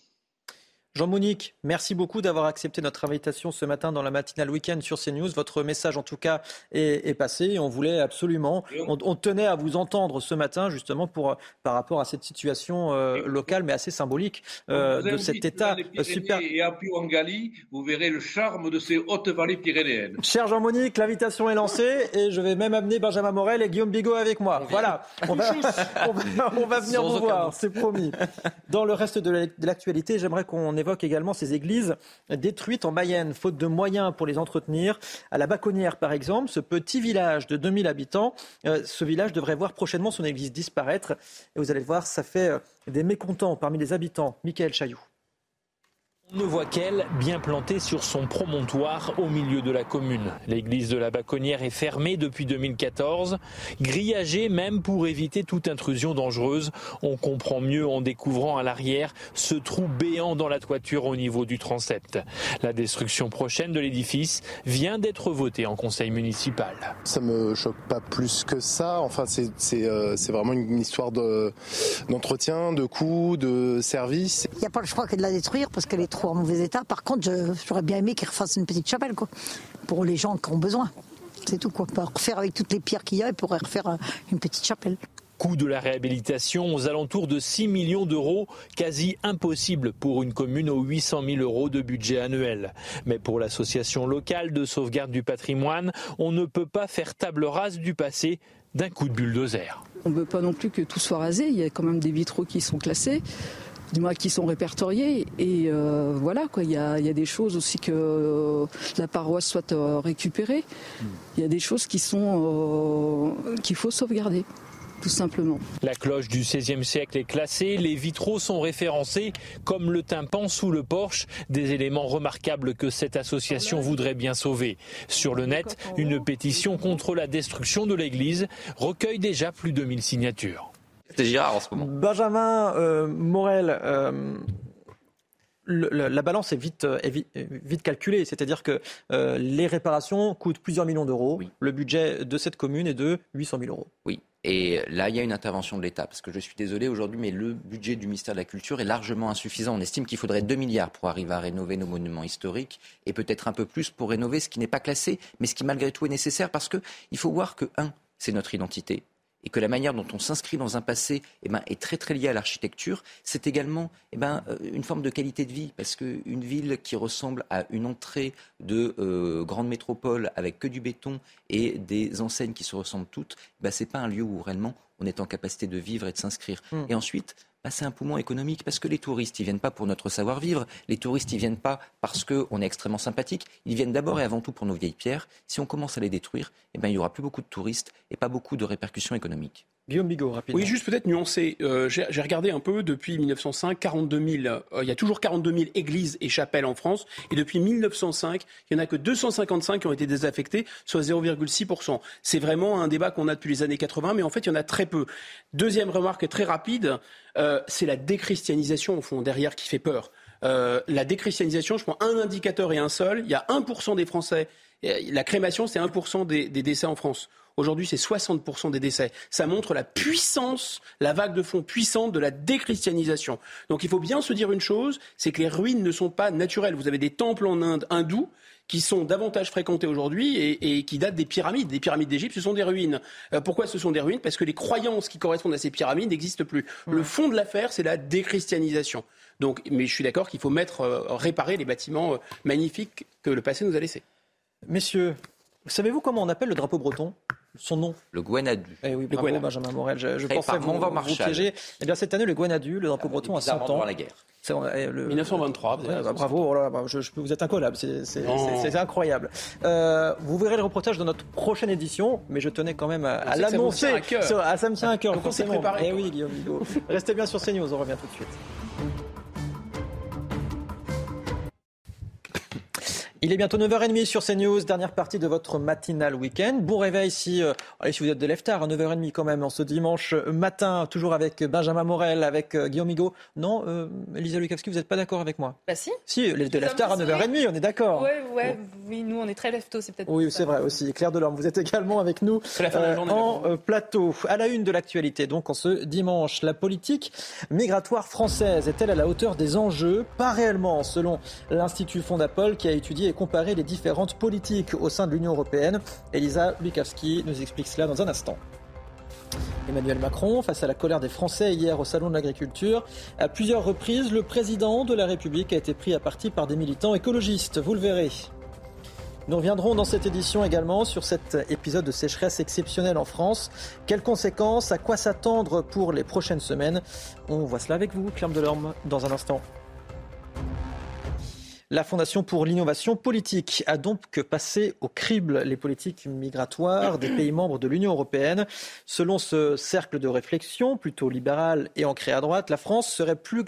S1: Jean-Monique, merci beaucoup d'avoir accepté notre invitation ce matin dans la matinale week-end sur CNews. Votre message, en tout cas, est, passé. on voulait absolument, on, tenait à vous entendre ce matin, justement, pour, par rapport à cette situation euh, locale, mais assez symbolique euh, de cet État super.
S14: Et à Puangali, vous verrez le charme de ces hautes vallées pyrénéennes.
S1: Cher Jean-Monique, l'invitation est lancée et je vais même amener Benjamin Morel et Guillaume Bigot avec moi. voilà, on va, on va, venir vous voir, c'est promis. Dans le reste de l'actualité, j'aimerais qu'on évoque également ces églises détruites en Mayenne, faute de moyens pour les entretenir. À la Baconnière, par exemple, ce petit village de 2000 habitants, euh, ce village devrait voir prochainement son église disparaître. Et vous allez voir, ça fait euh, des mécontents parmi les habitants. Michael Chailloux.
S40: On ne voit qu'elle, bien plantée sur son promontoire au milieu de la commune. L'église de la Baconnière est fermée depuis 2014, grillagée même pour éviter toute intrusion dangereuse. On comprend mieux en découvrant à l'arrière ce trou béant dans la toiture au niveau du transept. La destruction prochaine de l'édifice vient d'être votée en conseil municipal.
S46: Ça me choque pas plus que ça. Enfin, c'est euh, vraiment une histoire d'entretien, de, coûts, de service.
S24: Il n'y a pas le choix que de la détruire parce qu'elle est trop en mauvais état. Par contre, j'aurais bien aimé qu'ils refassent une petite chapelle, quoi, pour les gens qui ont besoin. C'est tout, quoi. Pour refaire avec toutes les pierres qu'il y a et pour refaire euh, une petite chapelle.
S40: Coût de la réhabilitation aux alentours de 6 millions d'euros, quasi impossible pour une commune aux 800 000 euros de budget annuel. Mais pour l'association locale de sauvegarde du patrimoine, on ne peut pas faire table rase du passé d'un coup de bulldozer.
S47: On ne veut pas non plus que tout soit rasé. Il y a quand même des vitraux qui sont classés du moins qui sont répertoriés. Et euh, voilà, quoi. Il y, a, des choses aussi que euh, la paroisse soit euh, récupérée. Il y a des choses qui sont qu'il faut sauvegarder tout simplement.
S40: La cloche du XVIe siècle est classée, les vitraux sont référencés, comme le tympan sous le porche, des éléments remarquables que cette association voudrait bien sauver. Sur le net, une pétition contre la destruction de l'église recueille déjà plus de 1000 signatures.
S44: C'est en ce moment.
S1: Benjamin euh, Morel, euh, la balance est vite, vite, calculée. C'est-à-dire que euh, les réparations coûtent plusieurs millions d'euros. Le budget de cette commune est de 800 000 euros.
S44: Oui. Et là, il y a une intervention de l'État, parce que je suis désolé aujourd'hui, mais le budget du ministère de la Culture est largement insuffisant. On estime qu'il faudrait 2 milliards pour arriver à rénover nos monuments historiques, et peut-être un peu plus pour rénover ce qui n'est pas classé, mais ce qui malgré tout est nécessaire, parce qu'il faut voir que, un, c'est notre identité et que la manière dont on s'inscrit dans un passé eh ben, est très très liée à l'architecture, c'est également eh ben, euh, une forme de qualité de vie. Parce qu'une ville qui ressemble à une entrée de euh, grande métropole avec que du béton et des enseignes qui se ressemblent toutes, ben, ce n'est pas un lieu où réellement on est en capacité de vivre et de s'inscrire. Hmm. Et ensuite, bah, c'est un poumon économique parce que les touristes, ils viennent pas pour notre savoir-vivre. Les touristes, ils viennent pas parce qu'on est extrêmement sympathique. Ils viennent d'abord et avant tout pour nos vieilles pierres. Si on commence à les détruire, eh ben, il y aura plus beaucoup de touristes et pas beaucoup de répercussions économiques.
S1: Guillaume Bigot, rapidement.
S38: Oui, juste peut-être nuancer. Euh, j'ai regardé un peu depuis 1905, 42 000. Euh, il y a toujours 42 000 églises et chapelles en France. Et depuis 1905, il n'y en a que 255 qui ont été désaffectées, soit 0,6 C'est vraiment un débat qu'on a depuis les années 80, mais en fait, il y en a très peu. Deuxième remarque très rapide, euh, c'est la déchristianisation, au fond, derrière, qui fait peur. la déchristianisation, je prends un indicateur et un seul. Il y a 1% des Français. La crémation, c'est 1% des décès en France. Aujourd'hui, c'est 60% des décès. Ça montre la puissance, la vague de fond puissante de la déchristianisation. Donc il faut bien se dire une chose, c'est que les ruines ne sont pas naturelles. Vous avez des temples en Inde hindous qui sont davantage fréquentés aujourd'hui et, qui datent des pyramides. Des pyramides d'Égypte, ce sont des ruines. Euh, pourquoi ce sont des ruines? Parce que les croyances qui correspondent à ces pyramides n'existent plus. Le fond de l'affaire, c'est la déchristianisation. Donc, mais je suis d'accord qu'il faut mettre, euh, réparer les bâtiments euh, magnifiques que le passé nous a laissés.
S1: Messieurs, savez-vous comment on appelle le drapeau breton? Son nom
S44: Le Gwenadu.
S1: Eh oui, bravo, Benjamin Morel. Je, pensais vous, vous piéger. Eh bien, cette année, le Gwenadu, le drapeau ah, breton, a 100 ans.
S44: la guerre.
S38: Eh, le... 1923.
S1: Bah, bravo, oh je, vous êtes incollable, c'est incroyable. Euh, vous verrez le reportage de notre prochaine édition, mais je tenais quand même à, l'annoncer. Ça me tient à cœur.
S38: Donc on s'est préparé.
S1: Eh oui, Guillaume Restez bien sur CNews, on revient tout de suite. Il est bientôt 9h30 sur CNews, dernière partie de votre matinale week-end. Bon réveil si, euh, allez, si vous êtes de l'EFTAR, à 9h30 quand même, en ce dimanche matin, toujours avec Benjamin Morel, avec euh, Guillaume Higo. Non, euh, Elisa Lukavski, vous n'êtes pas d'accord avec moi?
S16: Bah si.
S1: Si, les de l'EFTAR à 9h30, on est d'accord.
S16: Ouais, ouais, oui, nous on est très lefto, c'est peut-être.
S1: Oui, c'est vrai aussi. Claire Delorme, vous êtes également avec nous en plateau. À la une de l'actualité, donc en ce dimanche, la politique migratoire française est-elle à la hauteur des enjeux? Pas réellement, selon l'Institut Fondapol qui a étudié comparer les différentes politiques au sein de l'Union européenne. Elisa Lukavski nous explique cela dans un instant. Emmanuel Macron, face à la colère des Français hier au Salon de l'Agriculture, à plusieurs reprises, le président de la République a été pris à partie par des militants écologistes. Vous le verrez. Nous reviendrons dans cette édition également sur cet épisode de sécheresse exceptionnelle en France. Quelles conséquences À quoi s'attendre pour les prochaines semaines? On voit cela avec vous, Claire Delorme, dans un instant. La Fondation pour l'innovation politique a donc passé au crible les politiques migratoires des pays membres de l'Union européenne. Selon ce cercle de réflexion, plutôt libéral et ancré à droite, la France serait plus,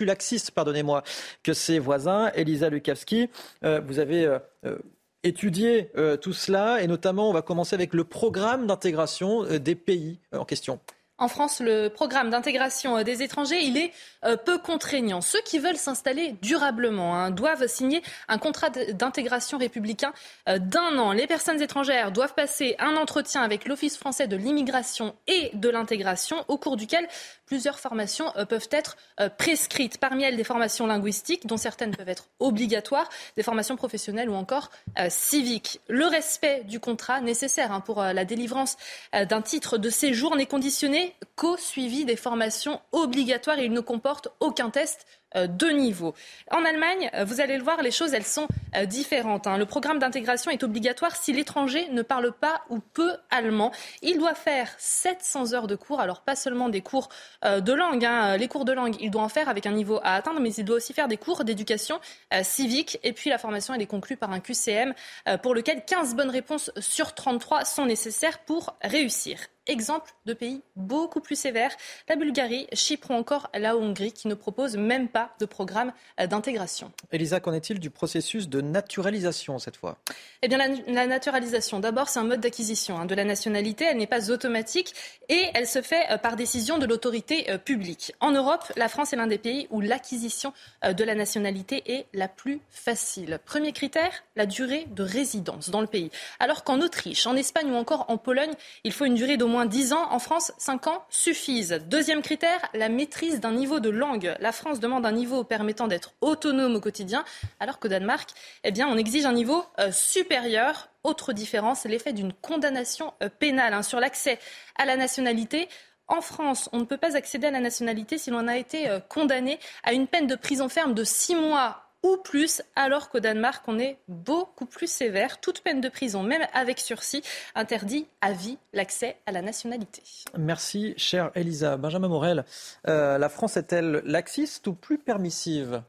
S1: laxiste pardonnez-moi, que ses voisins. Elisa Lukavski, euh, vous avez euh, euh, étudié tout cela et notamment on va commencer avec le programme d'intégration des pays en question.
S16: En France, le programme d'intégration des étrangers, il est euh, peu contraignant. Ceux qui veulent s'installer durablement hein, doivent signer un contrat d'intégration républicain euh, d'un an. Les personnes étrangères doivent passer un entretien avec l'Office français de l'immigration et de l'intégration, au cours duquel plusieurs formations euh, peuvent être prescrites. Parmi elles, des formations linguistiques, dont certaines peuvent être obligatoires, des formations professionnelles ou encore civiques. Le respect du contrat nécessaire hein, pour la délivrance d'un titre de séjour n'est conditionné qu'au suivi des formations obligatoires et il ne comporte aucun test euh, de niveau. En Allemagne, euh, vous allez le voir, les choses, elles sont euh, différentes. Hein. Le programme d'intégration est obligatoire si l'étranger ne parle pas ou peu allemand. Il doit faire 700 heures de cours, alors pas seulement des cours de langue. Hein. Les cours de langue, il doit en faire avec un niveau à atteindre, mais il doit aussi faire des cours d'éducation civique. Et puis la formation, elle est conclue par un QCM pour lequel 15 bonnes réponses sur 33 sont nécessaires pour réussir. Exemple de pays beaucoup plus sévères, la Bulgarie, Chypre ou encore la Hongrie qui ne proposent même pas de programme d'intégration.
S1: Elisa, qu'en est-il du processus de naturalisation cette fois?
S16: Eh bien, la, naturalisation, d'abord, c'est un mode d'acquisition hein, de la nationalité. Elle n'est pas automatique et elle se fait euh, par décision de l'autorité euh, publique. En Europe, la France est l'un des pays où l'acquisition euh, de la nationalité est la plus facile. Premier critère, la durée de résidence dans le pays. Alors qu'en Autriche, en Espagne ou encore en Pologne, il faut une durée d'au moins 10 ans. En France, 5 ans suffisent. Deuxième critère, la maîtrise d'un niveau de langue. La France demande un niveau permettant d'être autonome au quotidien, alors qu'au Danemark, eh bien, on exige un niveau euh, supérieur. Autre différence, l'effet d'une condamnation euh, pénale hein, sur l'accès à la nationalité. En France, on ne peut pas accéder à la nationalité si l'on a été euh, condamné à une peine de prison ferme de 6 mois ou plus, alors qu'au Danemark, on est beaucoup plus sévère. Toute peine de prison, même avec sursis, interdit à vie l'accès à la nationalité.
S1: Merci, chère Elisa. Benjamin Morel, euh, la France est-elle laxiste ou plus permissive?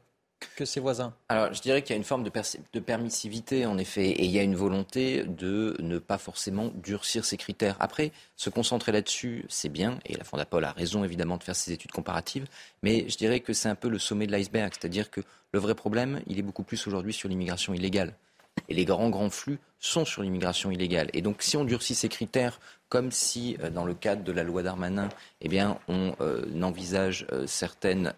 S1: Que ses voisins
S44: Alors, je dirais qu'il y a une forme de, de, permissivité, en effet, et il y a une volonté de ne pas forcément durcir ces critères. Après, se concentrer là-dessus, c'est bien, et la Fondapol a raison, évidemment, de faire ses études comparatives, mais je dirais que c'est un peu le sommet de l'iceberg, c'est-à-dire que le vrai problème, il est beaucoup plus aujourd'hui sur l'immigration illégale. Et les grands, grands flux sont sur l'immigration illégale. Et donc, si on durcit ces critères, comme si, euh, dans le cadre de la loi Darmanin, eh bien, on euh, envisage euh, certaines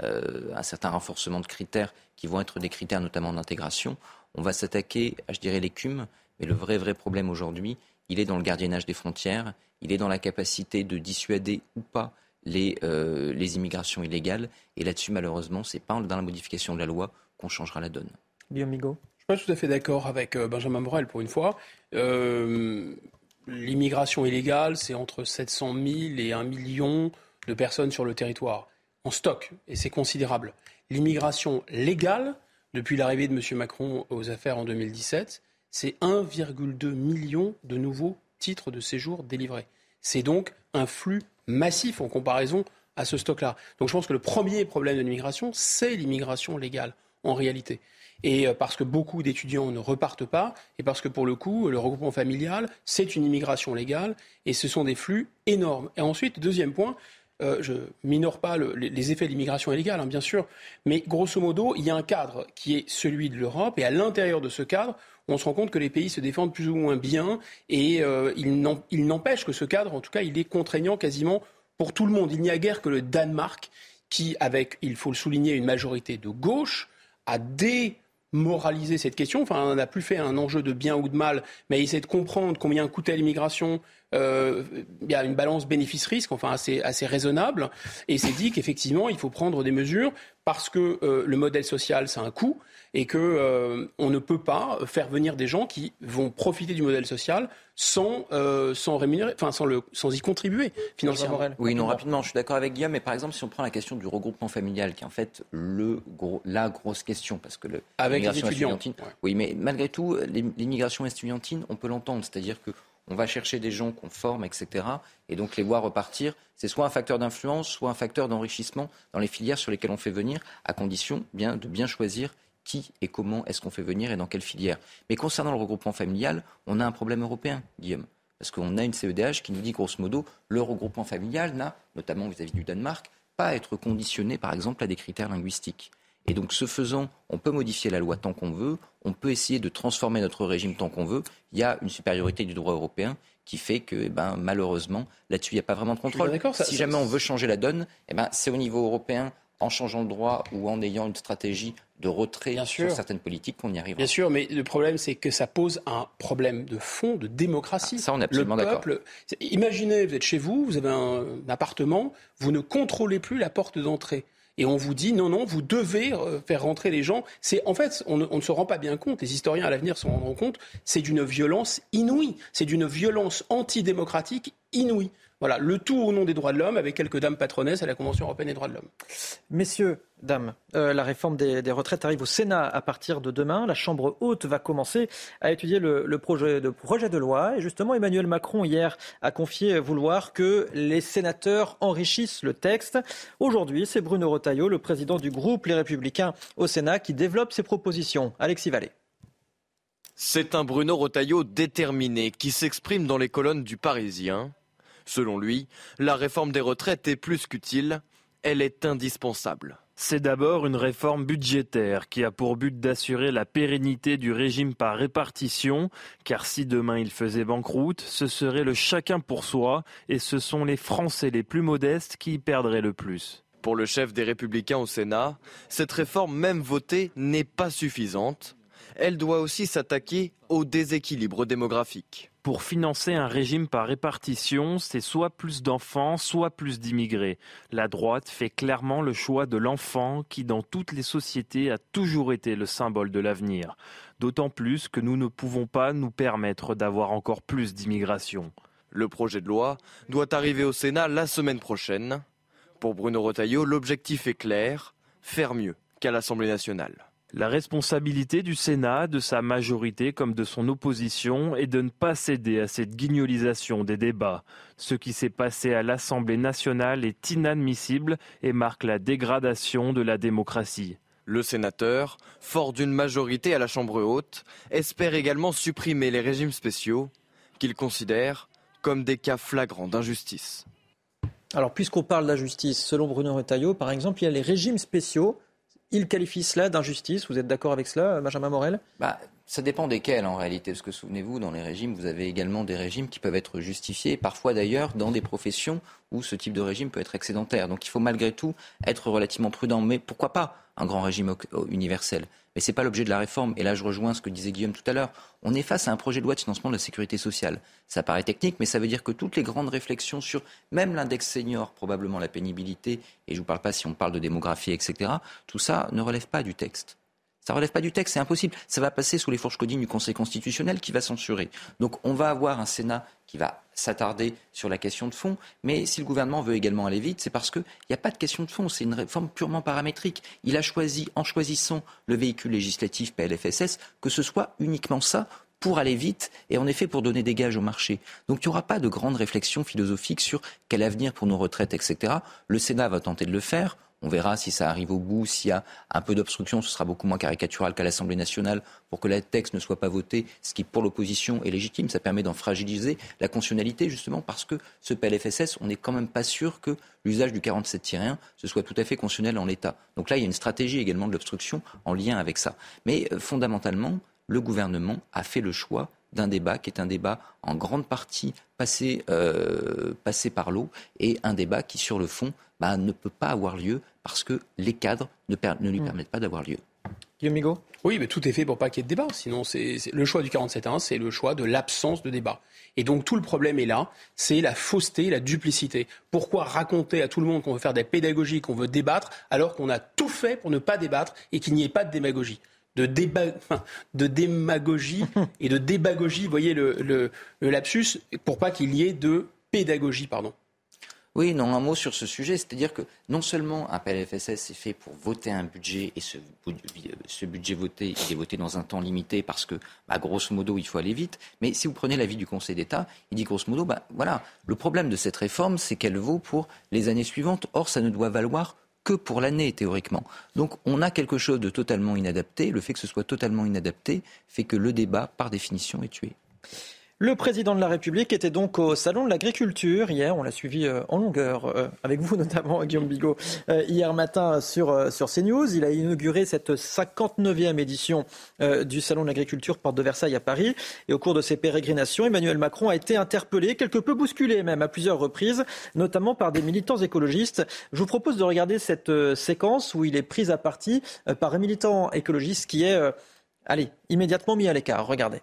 S44: un certain renforcement de critères qui vont être des critères notamment d'intégration. On va s'attaquer, je dirais, l'écume, mais le vrai, vrai problème aujourd'hui, il est dans le gardiennage des frontières, il est dans la capacité de dissuader ou pas les, euh, les immigrations illégales. Et là-dessus, malheureusement, c'est pas dans la modification de la loi qu'on changera la donne.
S1: Guillaume Migaud
S38: Je suis pas tout à fait d'accord avec euh, Benjamin Morel pour une fois. L'immigration illégale, c'est entre 700 000 et 1 million de personnes sur le territoire en stock, et c'est considérable. L'immigration légale, depuis l'arrivée de M. Macron aux affaires en 2017, c'est 1,2 million de nouveaux titres de séjour délivrés. C'est donc un flux massif en comparaison à ce stock-là. Donc je pense que le premier problème de l'immigration, c'est l'immigration légale, en réalité. Et euh, parce que beaucoup d'étudiants ne repartent pas, et parce que pour le coup, le regroupement familial, c'est une immigration légale, et ce sont des flux énormes. Et ensuite, deuxième point, euh, je minore pas les effets de l'immigration illégale, hein, bien sûr, mais grosso modo, il y a un cadre qui est celui de l'Europe, et à l'intérieur de ce cadre, on se rend compte que les pays se défendent plus ou moins bien, et euh, il n'empêche que ce cadre, en tout cas, il est contraignant quasiment pour tout le monde. Il n'y a guère que le Danemark qui, avec, il faut le souligner, une majorité de gauche, a démoralisé cette question. Enfin, on n'a plus fait un enjeu de bien ou de mal, mais essayer de comprendre combien coûtait l'immigration, euh, il y a une balance bénéfice-risque, enfin assez, assez raisonnable, et c'est dit qu'effectivement, il faut prendre des mesures parce que euh, le modèle social, c'est un coût, et que euh, on ne peut pas faire venir des gens qui vont profiter du modèle social sans, sans rémunérer, enfin sans, le, sans y contribuer financièrement.
S44: Oui, non, rapidement, je suis d'accord avec Guillaume, mais par exemple, si on prend la question du regroupement familial, qui est en fait le gros, la grosse question, parce que le,
S38: avec les étudiants,
S44: oui, mais malgré tout, l'immigration estudiantine, on peut l'entendre, c'est-à-dire que on va chercher des gens qu'on forme, etc. Et donc les voir repartir, c'est soit un facteur d'influence, soit un facteur d'enrichissement dans les filières sur lesquelles on fait venir, à condition bien, de bien choisir qui et comment est-ce qu'on fait venir et dans quelle filière. Mais concernant le regroupement familial, on a un problème européen, Guillaume. Parce qu'on a une CEDH qui nous dit grosso modo, le regroupement familial n'a, notamment vis-à-vis du Danemark, pas à être conditionné par exemple à des critères linguistiques. Et donc, ce faisant, on peut modifier la loi tant qu'on veut, on peut essayer de transformer notre régime tant qu'on veut. Il y a une supériorité du droit européen qui fait que, eh ben, malheureusement, là-dessus, il n'y a pas vraiment de contrôle. si jamais on veut changer la donne, eh ben, c'est au niveau européen, en changeant le droit ou en ayant une stratégie de retrait sur certaines politiques qu'on y arrive.
S38: Bien sûr, mais le problème, c'est que ça pose un problème de fond, de démocratie.
S44: Ah, ça, on est absolument d'accord.
S38: Imaginez, vous êtes chez vous, vous avez un appartement, vous ne contrôlez plus la porte d'entrée et on vous dit non, non, vous devez euh, faire rentrer les gens. C'est en fait, on ne, se rend pas bien compte. Les historiens à l'avenir s'en rendront compte. C'est d'une violence inouïe. C'est d'une violence antidémocratique inouïe. Voilà, le tout au nom des droits de l'homme, avec quelques dames patronesses à la Convention européenne des droits de l'homme.
S1: Messieurs, dames, euh, la réforme des, retraites arrive au Sénat à partir de demain. La Chambre haute va commencer à étudier le, projet, de, projet de loi. Et justement, Emmanuel Macron, hier, a confié vouloir que les sénateurs enrichissent le texte. Aujourd'hui, c'est Bruno Retailleau, le président du groupe Les Républicains au Sénat, qui développe ses propositions. Alexis Vallée.
S29: C'est un Bruno Retailleau déterminé qui s'exprime dans les colonnes du Parisien. Selon lui, la réforme des retraites est plus qu'utile, elle est indispensable.
S30: C'est d'abord une réforme budgétaire qui a pour but d'assurer la pérennité du régime par répartition, car si demain il faisait banqueroute, ce serait le chacun pour soi, et ce sont les Français les plus modestes qui y perdraient le plus.
S29: Pour le chef des Républicains au Sénat, cette réforme même votée n'est pas suffisante. Elle doit aussi s'attaquer au déséquilibre démographique.
S30: Pour financer un régime par répartition, c'est soit plus d'enfants, soit plus d'immigrés. La droite fait clairement le choix de l'enfant qui, dans toutes les sociétés, a toujours été le symbole de l'avenir. D'autant plus que nous ne pouvons pas nous permettre d'avoir encore plus d'immigration.
S29: Le projet de loi doit arriver au Sénat la semaine prochaine. Pour Bruno Retailleau, l'objectif est clair, faire mieux qu'à l'Assemblée nationale.
S30: La responsabilité du Sénat, de sa majorité comme de son opposition, est de ne pas céder à cette guignolisation des débats. Ce qui s'est passé à l'Assemblée nationale est inadmissible et marque la dégradation de la démocratie.
S29: Le sénateur, fort d'une majorité à la Chambre haute, espère également supprimer les régimes spéciaux qu'il considère comme des cas flagrants d'injustice.
S1: Alors, puisqu'on parle d'injustice, selon Bruno Retailleau, par exemple, il y a les régimes spéciaux il qualifie cela d'injustice. Vous êtes d'accord avec cela, Benjamin Morel?
S44: Bah, Ça dépend desquels en réalité. Parce que souvenez-vous, dans les régimes, vous avez également des régimes qui peuvent être justifiés, parfois d'ailleurs dans des professions où ce type de régime peut être excédentaire. Donc il faut malgré tout être relativement prudent. Mais pourquoi pas? Un grand régime universel mais ce n'est pas l'objet de la réforme. Et là, je rejoins ce que disait Guillaume tout à l'heure. On est face à un projet de loi de financement de la sécurité sociale. Ça paraît technique, mais ça veut dire que toutes les grandes réflexions sur même l'index senior, probablement la pénibilité, et je ne vous parle pas si on parle de démographie, etc., tout ça ne relève pas du texte. Ça relève pas du texte, c'est impossible. Ça va passer sous les fourches codines du Conseil constitutionnel qui va censurer. Donc on va avoir un Sénat qui va s'attarder sur la question de fond. Mais si le gouvernement veut également aller vite, c'est parce qu'il n'y a pas de question de fond. C'est une réforme purement paramétrique. Il a choisi, en choisissant le véhicule législatif PLFSS, que ce soit uniquement ça pour aller vite et en effet pour donner des gages au marché. Donc il n'y aura pas de grande réflexion philosophique sur quel avenir pour nos retraites, etc. Le Sénat va tenter de le faire. On verra si ça arrive au bout, s'il y a un peu d'obstruction, ce sera beaucoup moins caricatural qu'à l'Assemblée nationale pour que le texte ne soit pas voté, ce qui pour l'opposition est légitime. Ça permet d'en fragiliser la constitutionnalité justement parce que ce PLFSS, on n'est quand même pas sûr que l'usage du 47-1 ce soit tout à fait constitutionnel en l'état. Donc là, il y a une stratégie également de l'obstruction en lien avec ça. Mais euh, fondamentalement, le gouvernement a fait le choix d'un débat qui est un débat en grande partie passé, euh, par l'eau et un débat qui, sur le fond, bah, ne peut pas avoir lieu parce que les cadres ne, ne lui mm. permettent pas d'avoir lieu.
S1: Guillaume Migaud?
S38: Oui, mais tout est fait pour pas qu'il y ait de débat. Sinon, c'est le choix du 47.1, c'est le choix de l'absence de débat. Et donc tout le problème est là, c'est la fausseté, la duplicité. Pourquoi raconter à tout le monde qu'on veut faire des pédagogies, qu'on veut débattre, alors qu'on a tout fait pour ne pas débattre et qu'il n'y ait pas de démagogie? De, de démagogie et de débagogie, vous voyez le, le, le lapsus, pour pas qu'il y ait de pédagogie, pardon.
S44: Oui, non, un mot sur ce sujet, c'est-à-dire que non seulement un PLFSS est fait pour voter un budget et ce, ce, budget voté, il est voté dans un temps limité parce que, bah, grosso modo, il faut aller vite. Mais si vous prenez l'avis du Conseil d'État, il dit grosso modo, bah, voilà, le problème de cette réforme, c'est qu'elle vaut pour les années suivantes. Or, ça ne doit valoir que pour l'année, théoriquement. Donc on a quelque chose de totalement inadapté. Le fait que ce soit totalement inadapté fait que le débat, par définition, est tué.
S1: Le président de la République était donc au Salon de l'Agriculture hier. On l'a suivi euh, en longueur, euh, avec vous notamment, Guillaume Bigot, euh, hier matin sur, sur CNews. Il a inauguré cette 59e édition du Salon de l'Agriculture, porte de Versailles à Paris. Et au cours de ses pérégrinations, Emmanuel Macron a été interpellé, quelque peu bousculé même à plusieurs reprises, notamment par des militants écologistes. Je vous propose de regarder cette séquence où il est pris à partie par un militant écologiste qui est, allez, immédiatement mis à l'écart. Regardez.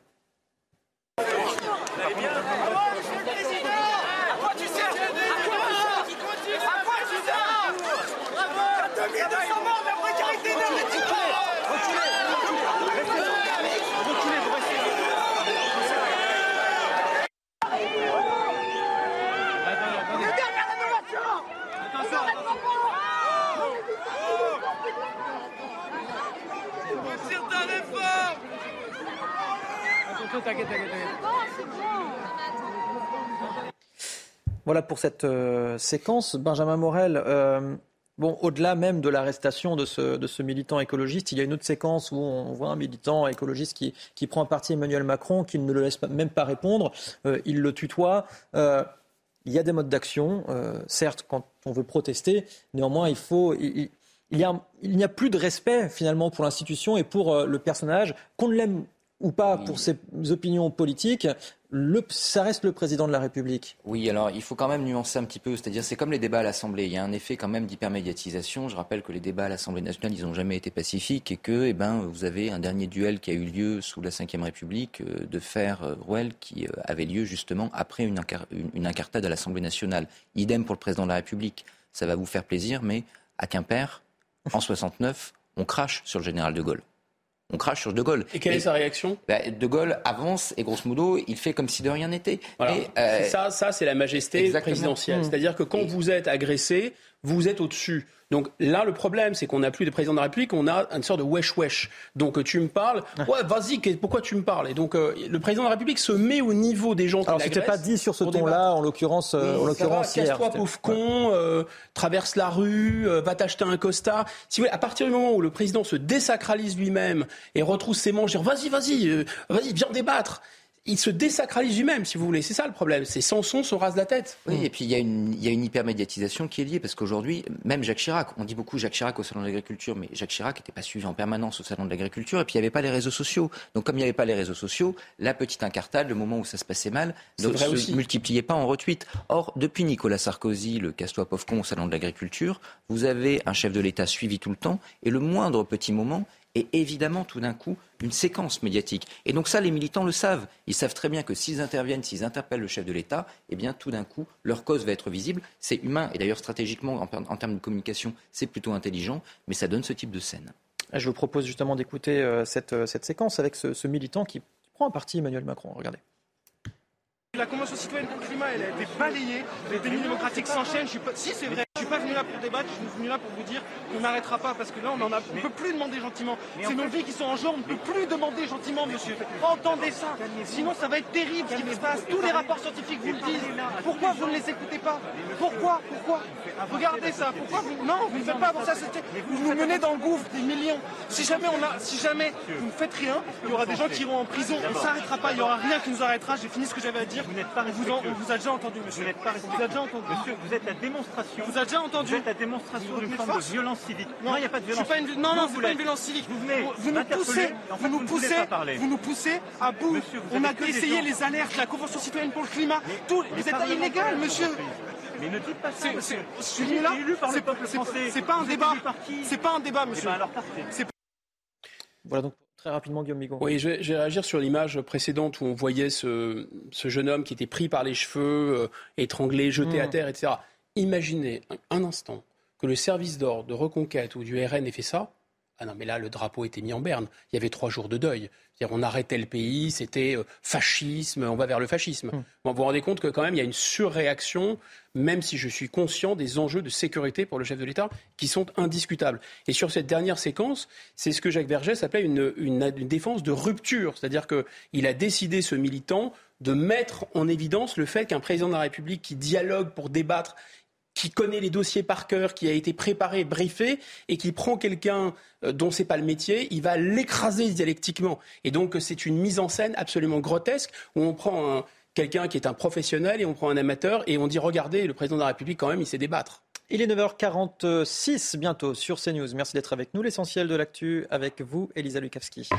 S1: Voilà pour cette euh, séquence. Benjamin Morel, euh, bon, au-delà même de l'arrestation de ce, militant écologiste, il y a une autre séquence où on voit un militant écologiste qui, prend un parti Emmanuel Macron, qui ne le laisse même pas répondre, euh, il le tutoie. il y a des modes d'action, certes, quand on veut protester, néanmoins, il faut. Il, il n'y a, a, plus de respect finalement pour l'institution et pour le personnage, qu'on ne l'aime ou pas pour ses opinions politiques, le, ça reste le président de la République.
S44: Oui, alors il faut quand même nuancer un petit peu. C'est-à-dire, c'est comme les débats à l'Assemblée. Il y a un effet quand même d'hypermédiatisation. Je rappelle que les débats à l'Assemblée nationale, ils n'ont jamais été pacifiques et que, eh ben, vous avez un dernier duel qui a eu lieu sous la Ve République euh, de fer euh, Rouel qui euh, avait lieu justement après une, une incartade à l'Assemblée nationale. Idem pour le président de la République. Ça va vous faire plaisir, mais à Quimper, en 69, on crache sur le général de Gaulle on crache sur De Gaulle.
S38: Et quelle est sa réaction?
S44: Bah, De Gaulle avance et grosso modo, il fait comme si de rien n'était.
S38: Euh, ça, ça c'est la majesté présidentielle. Mmh. C'est-à-dire que quand vous êtes agressé, vous êtes au-dessus. Donc là, le problème, c'est qu'on n'a plus de président de la République, on a une sorte de wesh-wesh. Donc tu me parles, ouais, vas-y, pourquoi tu me parles? Et donc euh, le président de la République se met au niveau des gens qui
S1: Alors c'était pas dit sur ce ton-là, en l'occurrence, euh, en l'occurrence.
S38: Casse-toi, pauvre con, euh, traverse la rue, va t'acheter un costard. Si vous voulez, à partir du moment où le président se désacralise lui-même et retrousse ses manches, dire vas-y, vas-y, vas-y, viens débattre il se désacralise lui-même, si vous voulez. C'est ça le problème. C'est Samson se rase la tête.
S44: Oui, et puis il y, a une, il y a une hypermédiatisation qui est liée, parce qu'aujourd'hui, même Jacques Chirac, on dit beaucoup Jacques Chirac au Salon de l'Agriculture, mais Jacques Chirac n'était pas suivi en permanence au Salon de l'Agriculture, et puis il n'y avait pas les réseaux sociaux. Donc comme il n'y avait pas les réseaux sociaux, la petite incartade, le moment où ça se passait mal, ne se multipliait pas en retweet. Or, depuis Nicolas Sarkozy, le casse-toi pauvre con au Salon de l'Agriculture, vous avez un chef de l'État suivi tout le temps, et le moindre petit moment, et évidemment tout d'un coup une séquence médiatique. Et donc ça, les militants le savent. Ils savent très bien que s'ils interviennent, s'ils interpellent le chef de l'État, eh bien tout d'un coup, leur cause va être visible. C'est humain, et d'ailleurs stratégiquement, en, termes de communication, c'est plutôt intelligent, mais ça donne ce type de scène.
S1: Je vous propose justement d'écouter euh, cette, cette, séquence avec ce, ce militant qui prend un parti Emmanuel Macron. Regardez.
S48: La Convention citoyenne pour le climat, elle a été balayée. Les délits démocratiques s'enchaînent. Si, c'est vrai. Je suis pas venu là pour débattre, je suis venu là pour vous dire qu'on n'arrêtera pas parce que là, on en a, on peut plus demander gentiment. C'est nos vies qui sont en jeu, on ne peut plus demander gentiment, monsieur. Entendez ça. Sinon, ça va être terrible ce qui se passe. Tous les rapports scientifiques vous le disent. Pourquoi vous ne les écoutez pas Pourquoi Pourquoi Regardez ça. Pourquoi vous... Non, vous ne faites pas ça. Vous nous menez dans le gouffre des millions. Si jamais, on a... si jamais vous ne faites rien, il y aura des gens qui iront en prison. On ne s'arrêtera pas. Il n'y aura rien qui nous arrêtera. J'ai fini ce que j'avais à dire.
S9: Vous n'êtes pas vous,
S48: on vous a déjà entendu, monsieur.
S9: Vous n'êtes pas
S48: Vous déjà entendu.
S9: Monsieur, vous êtes la démonstration.
S48: Vous avez déjà entendu.
S9: Vous êtes la démonstration d'une forme de violence civique.
S48: Non, il n'y a pas de violence. Pas une... Non, non, c'est pas une violence civique. Vous, venez vous, nous poussez, vous, nous poussez, vous nous poussez à bout. Monsieur, on a essayé les alertes, la Convention citoyenne pour le climat. Tout, vous êtes illégal, monsieur.
S9: Mais ne dites pas ça.
S48: Je suis là. C'est pas un débat. C'est pas un débat, monsieur.
S1: Voilà donc Très rapidement, Guillaume Migon.
S38: Oui, je vais, réagir sur l'image précédente où on voyait ce, jeune homme qui était pris par les cheveux, euh, étranglé, jeté à hmm. terre, etc. Imaginez un, instant que le service d'ordre de Reconquête ou du RN ait fait ça. Ah non, mais là, le drapeau était mis en berne. Il y avait trois jours de deuil. On arrêtait le pays, c'était euh, fascisme, on va vers le fascisme. Hmm. vous vous rendez compte que quand même, il y a une surréaction, même si je suis conscient des enjeux de sécurité pour le chef de l'État, qui sont indiscutables. Et sur cette dernière séquence, c'est ce que Jacques Vergès appelait une, une défense de rupture. C'est-à-dire qu'il a décidé, ce militant, de mettre en évidence le fait qu'un président de la République qui dialogue pour débattre qui connaît les dossiers par cœur, qui a été préparé, briefé, et qui prend quelqu'un euh, dont c'est pas le métier, il va l'écraser dialectiquement. Et donc c'est une mise en scène absolument grotesque où on prend quelqu'un qui est un professionnel et on prend un amateur et on dit regardez, le président de la République quand même, il sait débattre.
S1: Il est 9h46 bientôt sur CNews. Merci d'être avec nous. L'essentiel de l'actu avec vous, Elisa Lukavski.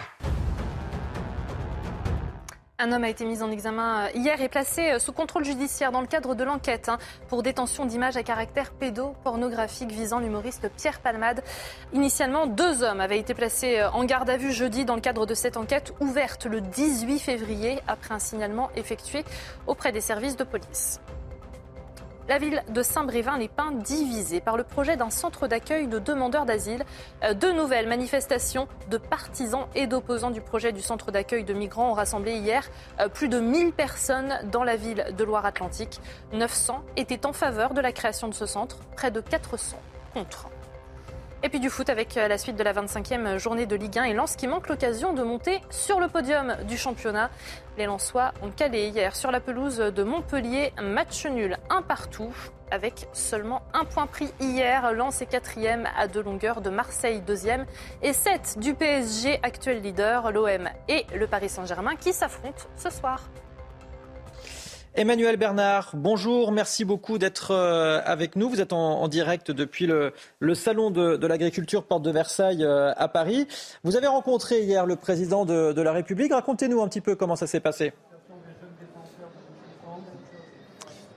S16: Un homme a été mis en examen euh, hier et placé euh, sous contrôle judiciaire dans le cadre de l'enquête hein, pour détention d'images à caractère pédopornographique visant l'humoriste Pierre Palmade. Initialement, deux hommes avaient été placés euh, en garde à vue jeudi dans le cadre de cette enquête ouverte le 18 février après un signalement effectué auprès des services de police. La ville de Saint-Brévin n'est pas divisée par le projet d'un centre d'accueil de demandeurs d'asile. Euh, deux nouvelles manifestations de partisans et d'opposants du projet du centre d'accueil de migrants ont rassemblé hier euh, plus de 1000 personnes dans la ville de Loire-Atlantique. 900 étaient en faveur de la création de ce centre, près de 400 contre. Et puis du foot avec euh, la suite de la 25e journée de Ligue 1 et Lens qui manque l'occasion de monter sur le podium du championnat. Les Lensois ont calé hier sur la pelouse de Montpellier match nul un partout avec seulement un point pris hier. Lens est quatrième à deux longueurs de Marseille deuxième et 7 du PSG actuel leader, l'OM et le Paris Saint-Germain qui s'affrontent ce soir.
S1: Emmanuel Bernard, bonjour, merci beaucoup d'être euh, avec nous. Vous êtes en, direct depuis le, salon de, l'agriculture Porte de Versailles euh, à Paris. Vous avez rencontré hier le président de la République. Racontez-nous un petit peu comment ça s'est passé.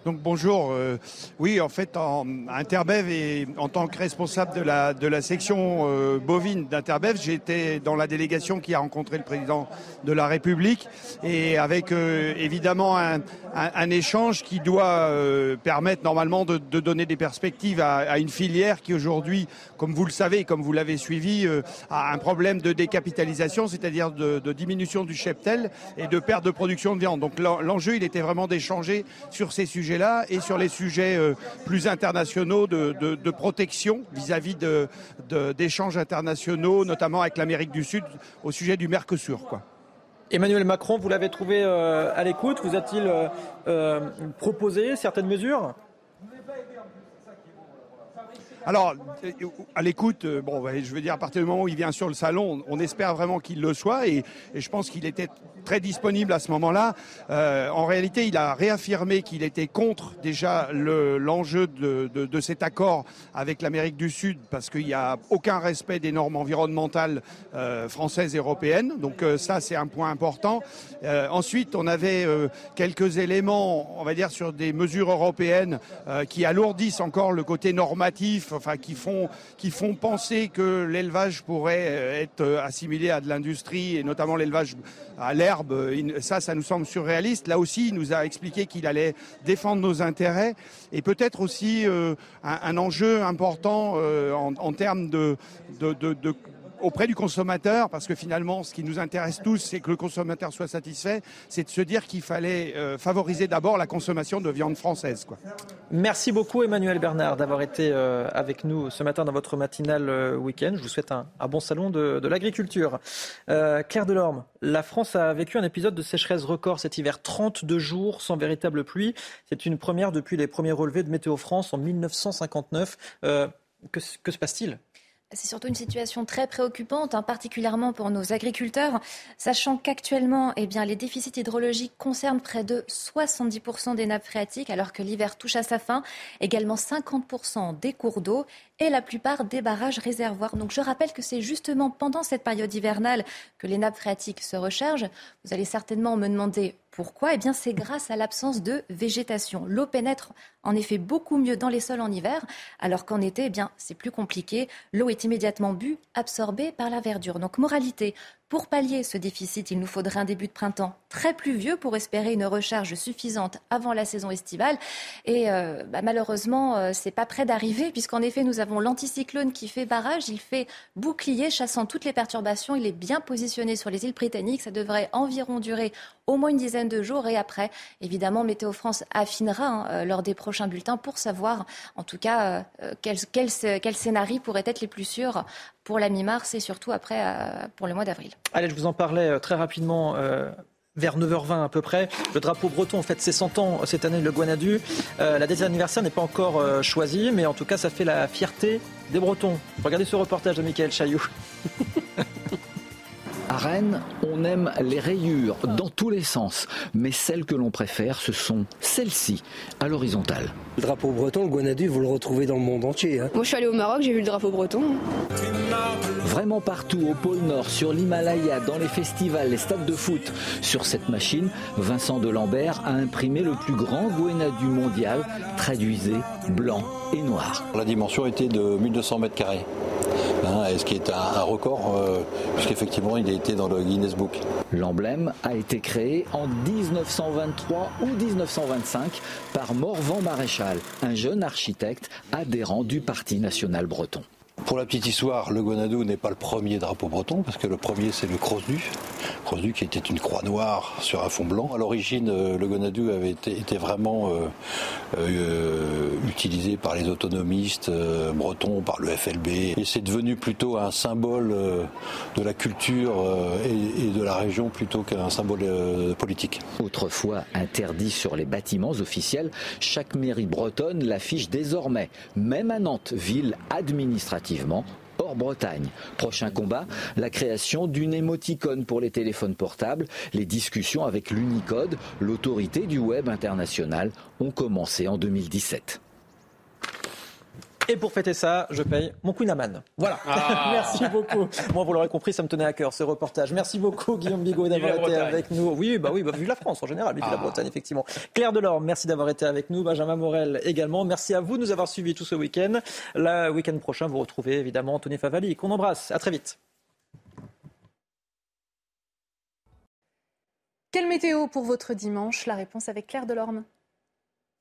S49: Donc bonjour. Euh, oui, en fait, en, Interbev et en tant que responsable de la, de la section euh, bovine d'Interbev, j'étais dans la délégation qui a rencontré le président de la République et avec euh, évidemment un, échange qui doit permettre normalement de, donner des perspectives à, à une filière qui aujourd'hui, comme vous le savez, comme vous l'avez suivi, a un problème de décapitalisation, c'est-à-dire de, de, diminution du cheptel et de perte de production de viande. Donc l'enjeu, il était vraiment d'échanger sur ces sujets là et sur les sujets euh, plus internationaux de, protection vis-à-vis d'échanges internationaux, notamment avec l'Amérique du Sud, au sujet du Mercosur. Quoi.
S1: Emmanuel Macron, vous l'avez trouvé euh, à l'écoute. Vous a-t-il euh, proposé certaines mesures?
S49: Alors, à l'écoute, bon, je veux dire, à partir du moment où il vient sur le salon, on espère vraiment qu'il le soit, et, et je pense qu'il était très disponible à ce moment-là. Euh, en réalité, il a réaffirmé qu'il était contre déjà l'enjeu de, de, cet accord avec l'Amérique du Sud parce qu'il n'y a aucun respect des normes environnementales euh, françaises et européennes. Donc euh, ça, c'est un point important. Ensuite, on avait quelques éléments, on va dire, sur des mesures européennes qui alourdissent encore le côté normatif, enfin qui font, qui font penser que l'élevage pourrait être assimilé à de l'industrie et notamment l'élevage à Ça, ça nous semble surréaliste. Là aussi, il nous a expliqué qu'il allait défendre nos intérêts et peut-être aussi euh, un, enjeu important euh, en, termes de auprès du consommateur, parce que finalement, ce qui nous intéresse tous, c'est que le consommateur soit satisfait, c'est de se dire qu'il fallait euh, favoriser d'abord la consommation de viande française.
S1: Merci beaucoup Emmanuel Bernard d'avoir été euh, avec nous ce matin dans votre matinale euh, week-end. Je vous souhaite un, bon salon de, l'agriculture. Claire Delorme, la France a vécu un épisode de sécheresse record cet hiver, 32 jours sans véritable pluie. C'est une première depuis les premiers relevés de Météo France en 1959. que, que se passe-t-il?
S3: C'est surtout une situation très préoccupante, hein, particulièrement pour nos agriculteurs, sachant qu'actuellement, eh les déficits hydrologiques concernent près de 70% des nappes phréatiques, alors que l'hiver touche à sa fin, également 50% des cours d'eau et la plupart des barrages réservoirs. Donc je rappelle que c'est justement pendant cette période hivernale que les nappes phréatiques se rechargent. Vous allez certainement me demander pourquoi? Eh bien, c'est grâce à l'absence de végétation. L'eau pénètre en effet beaucoup mieux dans les sols en hiver, alors qu'en été, eh bien, c'est plus compliqué. L'eau est immédiatement bue, absorbée par la verdure. Donc, moralité, pour pallier ce déficit, il nous faudrait un début de printemps très pluvieux pour espérer une recharge suffisante avant la saison estivale. Et euh, bah, malheureusement, euh, c'est pas près d'arriver, puisqu'en effet, nous avons l'anticyclone qui fait barrage, il fait bouclier, chassant toutes les perturbations. Il est bien positionné sur les îles britanniques. Ça devrait environ durer au moins une dizaine de jours. Et après, évidemment, Météo France affinera hein, euh, lors des prochains bulletins pour savoir, en tout cas, quels, quels scénarios pourraient être les plus sûrs pour la mi-mars et surtout après euh, pour le mois d'avril.
S1: Allez, je vous en parlais euh, très rapidement. Euh, vers 9h20 à peu près. Le drapeau breton, en fait, c'est 100 ans cette année, le Guanadu. la date d'anniversaire n'est pas encore choisie, mais en tout cas, ça fait la fierté des Bretons. Regardez ce reportage de Michael Chailloux.
S50: À Rennes, on aime les rayures dans tous les sens, mais celles que l'on préfère, ce sont celles-ci, à l'horizontale.
S51: Le drapeau breton, le Guanadu, vous le retrouvez dans le monde entier. Hein.
S52: Moi, je suis allé au Maroc, j'ai vu le drapeau breton.
S50: Vraiment partout, au pôle Nord, sur l'Himalaya, dans les festivals, les stades de foot. Sur cette machine, Vincent Delambert a imprimé le plus grand Guanadu mondial, traduisé blanc et noir.
S23: La dimension était de 1200 mètres carrés. Ce qui est un, record, euh, puisqu'effectivement il a été dans le Guinness Book.
S50: L'emblème a été créé en 1923 ou 1925 par Morvan Maréchal, un jeune architecte adhérent du Parti national breton.
S23: Pour la petite histoire, le Gonadou n'est pas le premier drapeau breton, parce que le premier c'est le Crosdu. Crosdu qui était une croix noire sur un fond blanc. À l'origine, euh, le Gonadou avait été, vraiment euh, euh, utilisé par les autonomistes bretons, par le FLB. Et c'est devenu plutôt un symbole de la culture et, de la région plutôt qu'un symbole politique.
S50: Autrefois interdit sur les bâtiments officiels, chaque mairie bretonne l'affiche désormais, même à Nantes, ville hors Bretagne. Prochain combat, la création d'une émoticône pour les téléphones portables. Les discussions avec l'Unicode, l'autorité du web international, ont commencé en 2017.
S1: Et pour fêter ça, je paye mon Queen Voilà. Ah. Merci beaucoup. Moi, vous l'aurez compris, ça me tenait à cœur ce reportage. Merci beaucoup, Guillaume Bigot, d'avoir été avec nous. Oui, bah oui, bah, vu la France en général, vive la ah. Bretagne, effectivement. Claire Delorme, merci d'avoir été avec nous. Benjamin Morel également. Merci à vous de nous avoir suivis tout ce week-end. Le week-end prochain, vous retrouvez évidemment Anthony Favali, qu'on embrasse. À très vite.
S16: Quelle météo pour votre dimanche? La réponse avec Claire Delorme.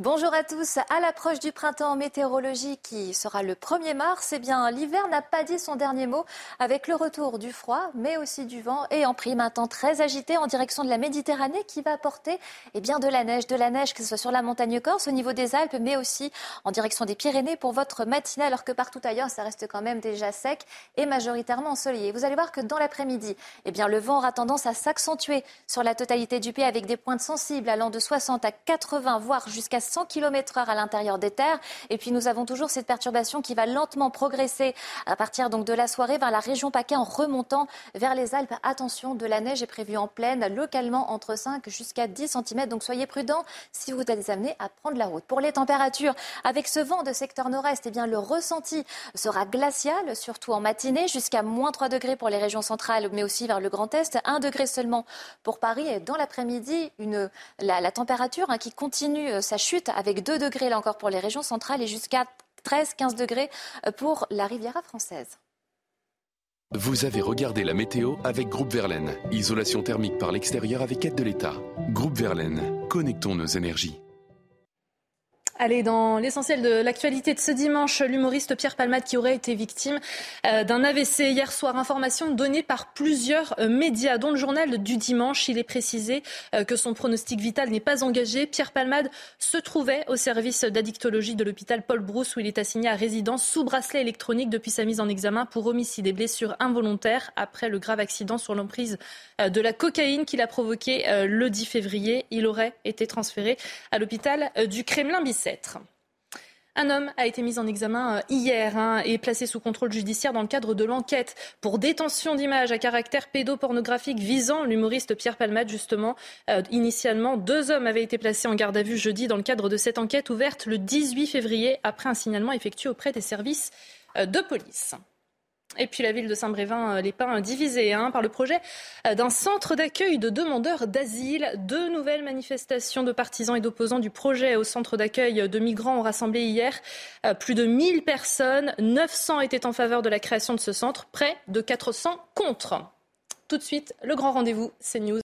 S3: Bonjour à tous. À l'approche du printemps météorologique qui sera le 1er mars, eh bien, l'hiver n'a pas dit son dernier mot avec le retour du froid, mais aussi du vent et en prime un temps très agité en direction de la Méditerranée qui va apporter eh bien, de la neige, de la neige que ce soit sur la montagne Corse, au niveau des Alpes, mais aussi en direction des Pyrénées pour votre matinée, alors que partout ailleurs, ça reste quand même déjà sec et majoritairement ensoleillé. Vous allez voir que dans l'après-midi, eh bien, le vent aura tendance à s'accentuer sur la totalité du pays avec des pointes sensibles allant de 60 à 80, voire jusqu'à 100 km heure à l'intérieur des terres. Et puis nous avons toujours cette perturbation qui va lentement progresser à partir donc de la soirée vers la région PACA en remontant vers les Alpes. Attention, de la neige est prévue en pleine, localement entre 5 jusqu'à 10 cm. Donc soyez prudents si vous êtes amenés à prendre la route. Pour les températures, avec ce vent de secteur nord-est, eh bien le ressenti sera glacial, surtout en matinée, jusqu'à moins 3 degrés pour les régions centrales, mais aussi vers le Grand Est, 1 degré seulement pour Paris. Et dans l'après-midi, la, la, température hein, qui continue euh, sa chute avec 2 degrés là encore pour les régions centrales et jusqu'à 13-15 degrés euh, pour la Riviera française.
S53: Vous avez regardé la météo avec Groupe Verlaine. Isolation thermique par l'extérieur avec aide de l'État. Groupe Verlaine, connectons nos énergies.
S16: Allez, dans l'essentiel de l'actualité de ce dimanche, l'humoriste Pierre Palmade qui aurait été victime euh, d'un AVC hier soir. Information donnée par plusieurs euh, médias, dont le journal du dimanche. Il est précisé euh, que son pronostic vital n'est pas engagé. Pierre Palmade se trouvait au service d'addictologie de l'hôpital Paul Brousse où il est assigné à résidence sous bracelet électronique depuis sa mise en examen pour homicide et blessures involontaires après le grave accident sur l'emprise de la cocaïne qu'il a provoqué le 10 février. Il aurait été transféré à l'hôpital du Kremlin-Bicêtre. Un homme a été mis en examen euh, hier hein, et placé sous contrôle judiciaire dans le cadre de l'enquête pour détention d'images à caractère pédopornographique visant l'humoriste Pierre Palmade. Justement, euh, initialement, deux hommes avaient été placés en garde à vue jeudi dans le cadre de cette enquête ouverte le 18 février après un signalement effectué auprès des services euh, de police. Et puis la ville de Saint-Brévin-les-Pins euh, divisée hein, par le projet euh, d'un centre d'accueil de demandeurs d'asile. Deux nouvelles manifestations de partisans et d'opposants du projet au centre d'accueil de migrants ont rassemblé hier euh, plus de 1000 personnes. 900 étaient en faveur de la création de ce centre, près de 400 contre. Tout de suite, le grand rendez-vous, c'est News.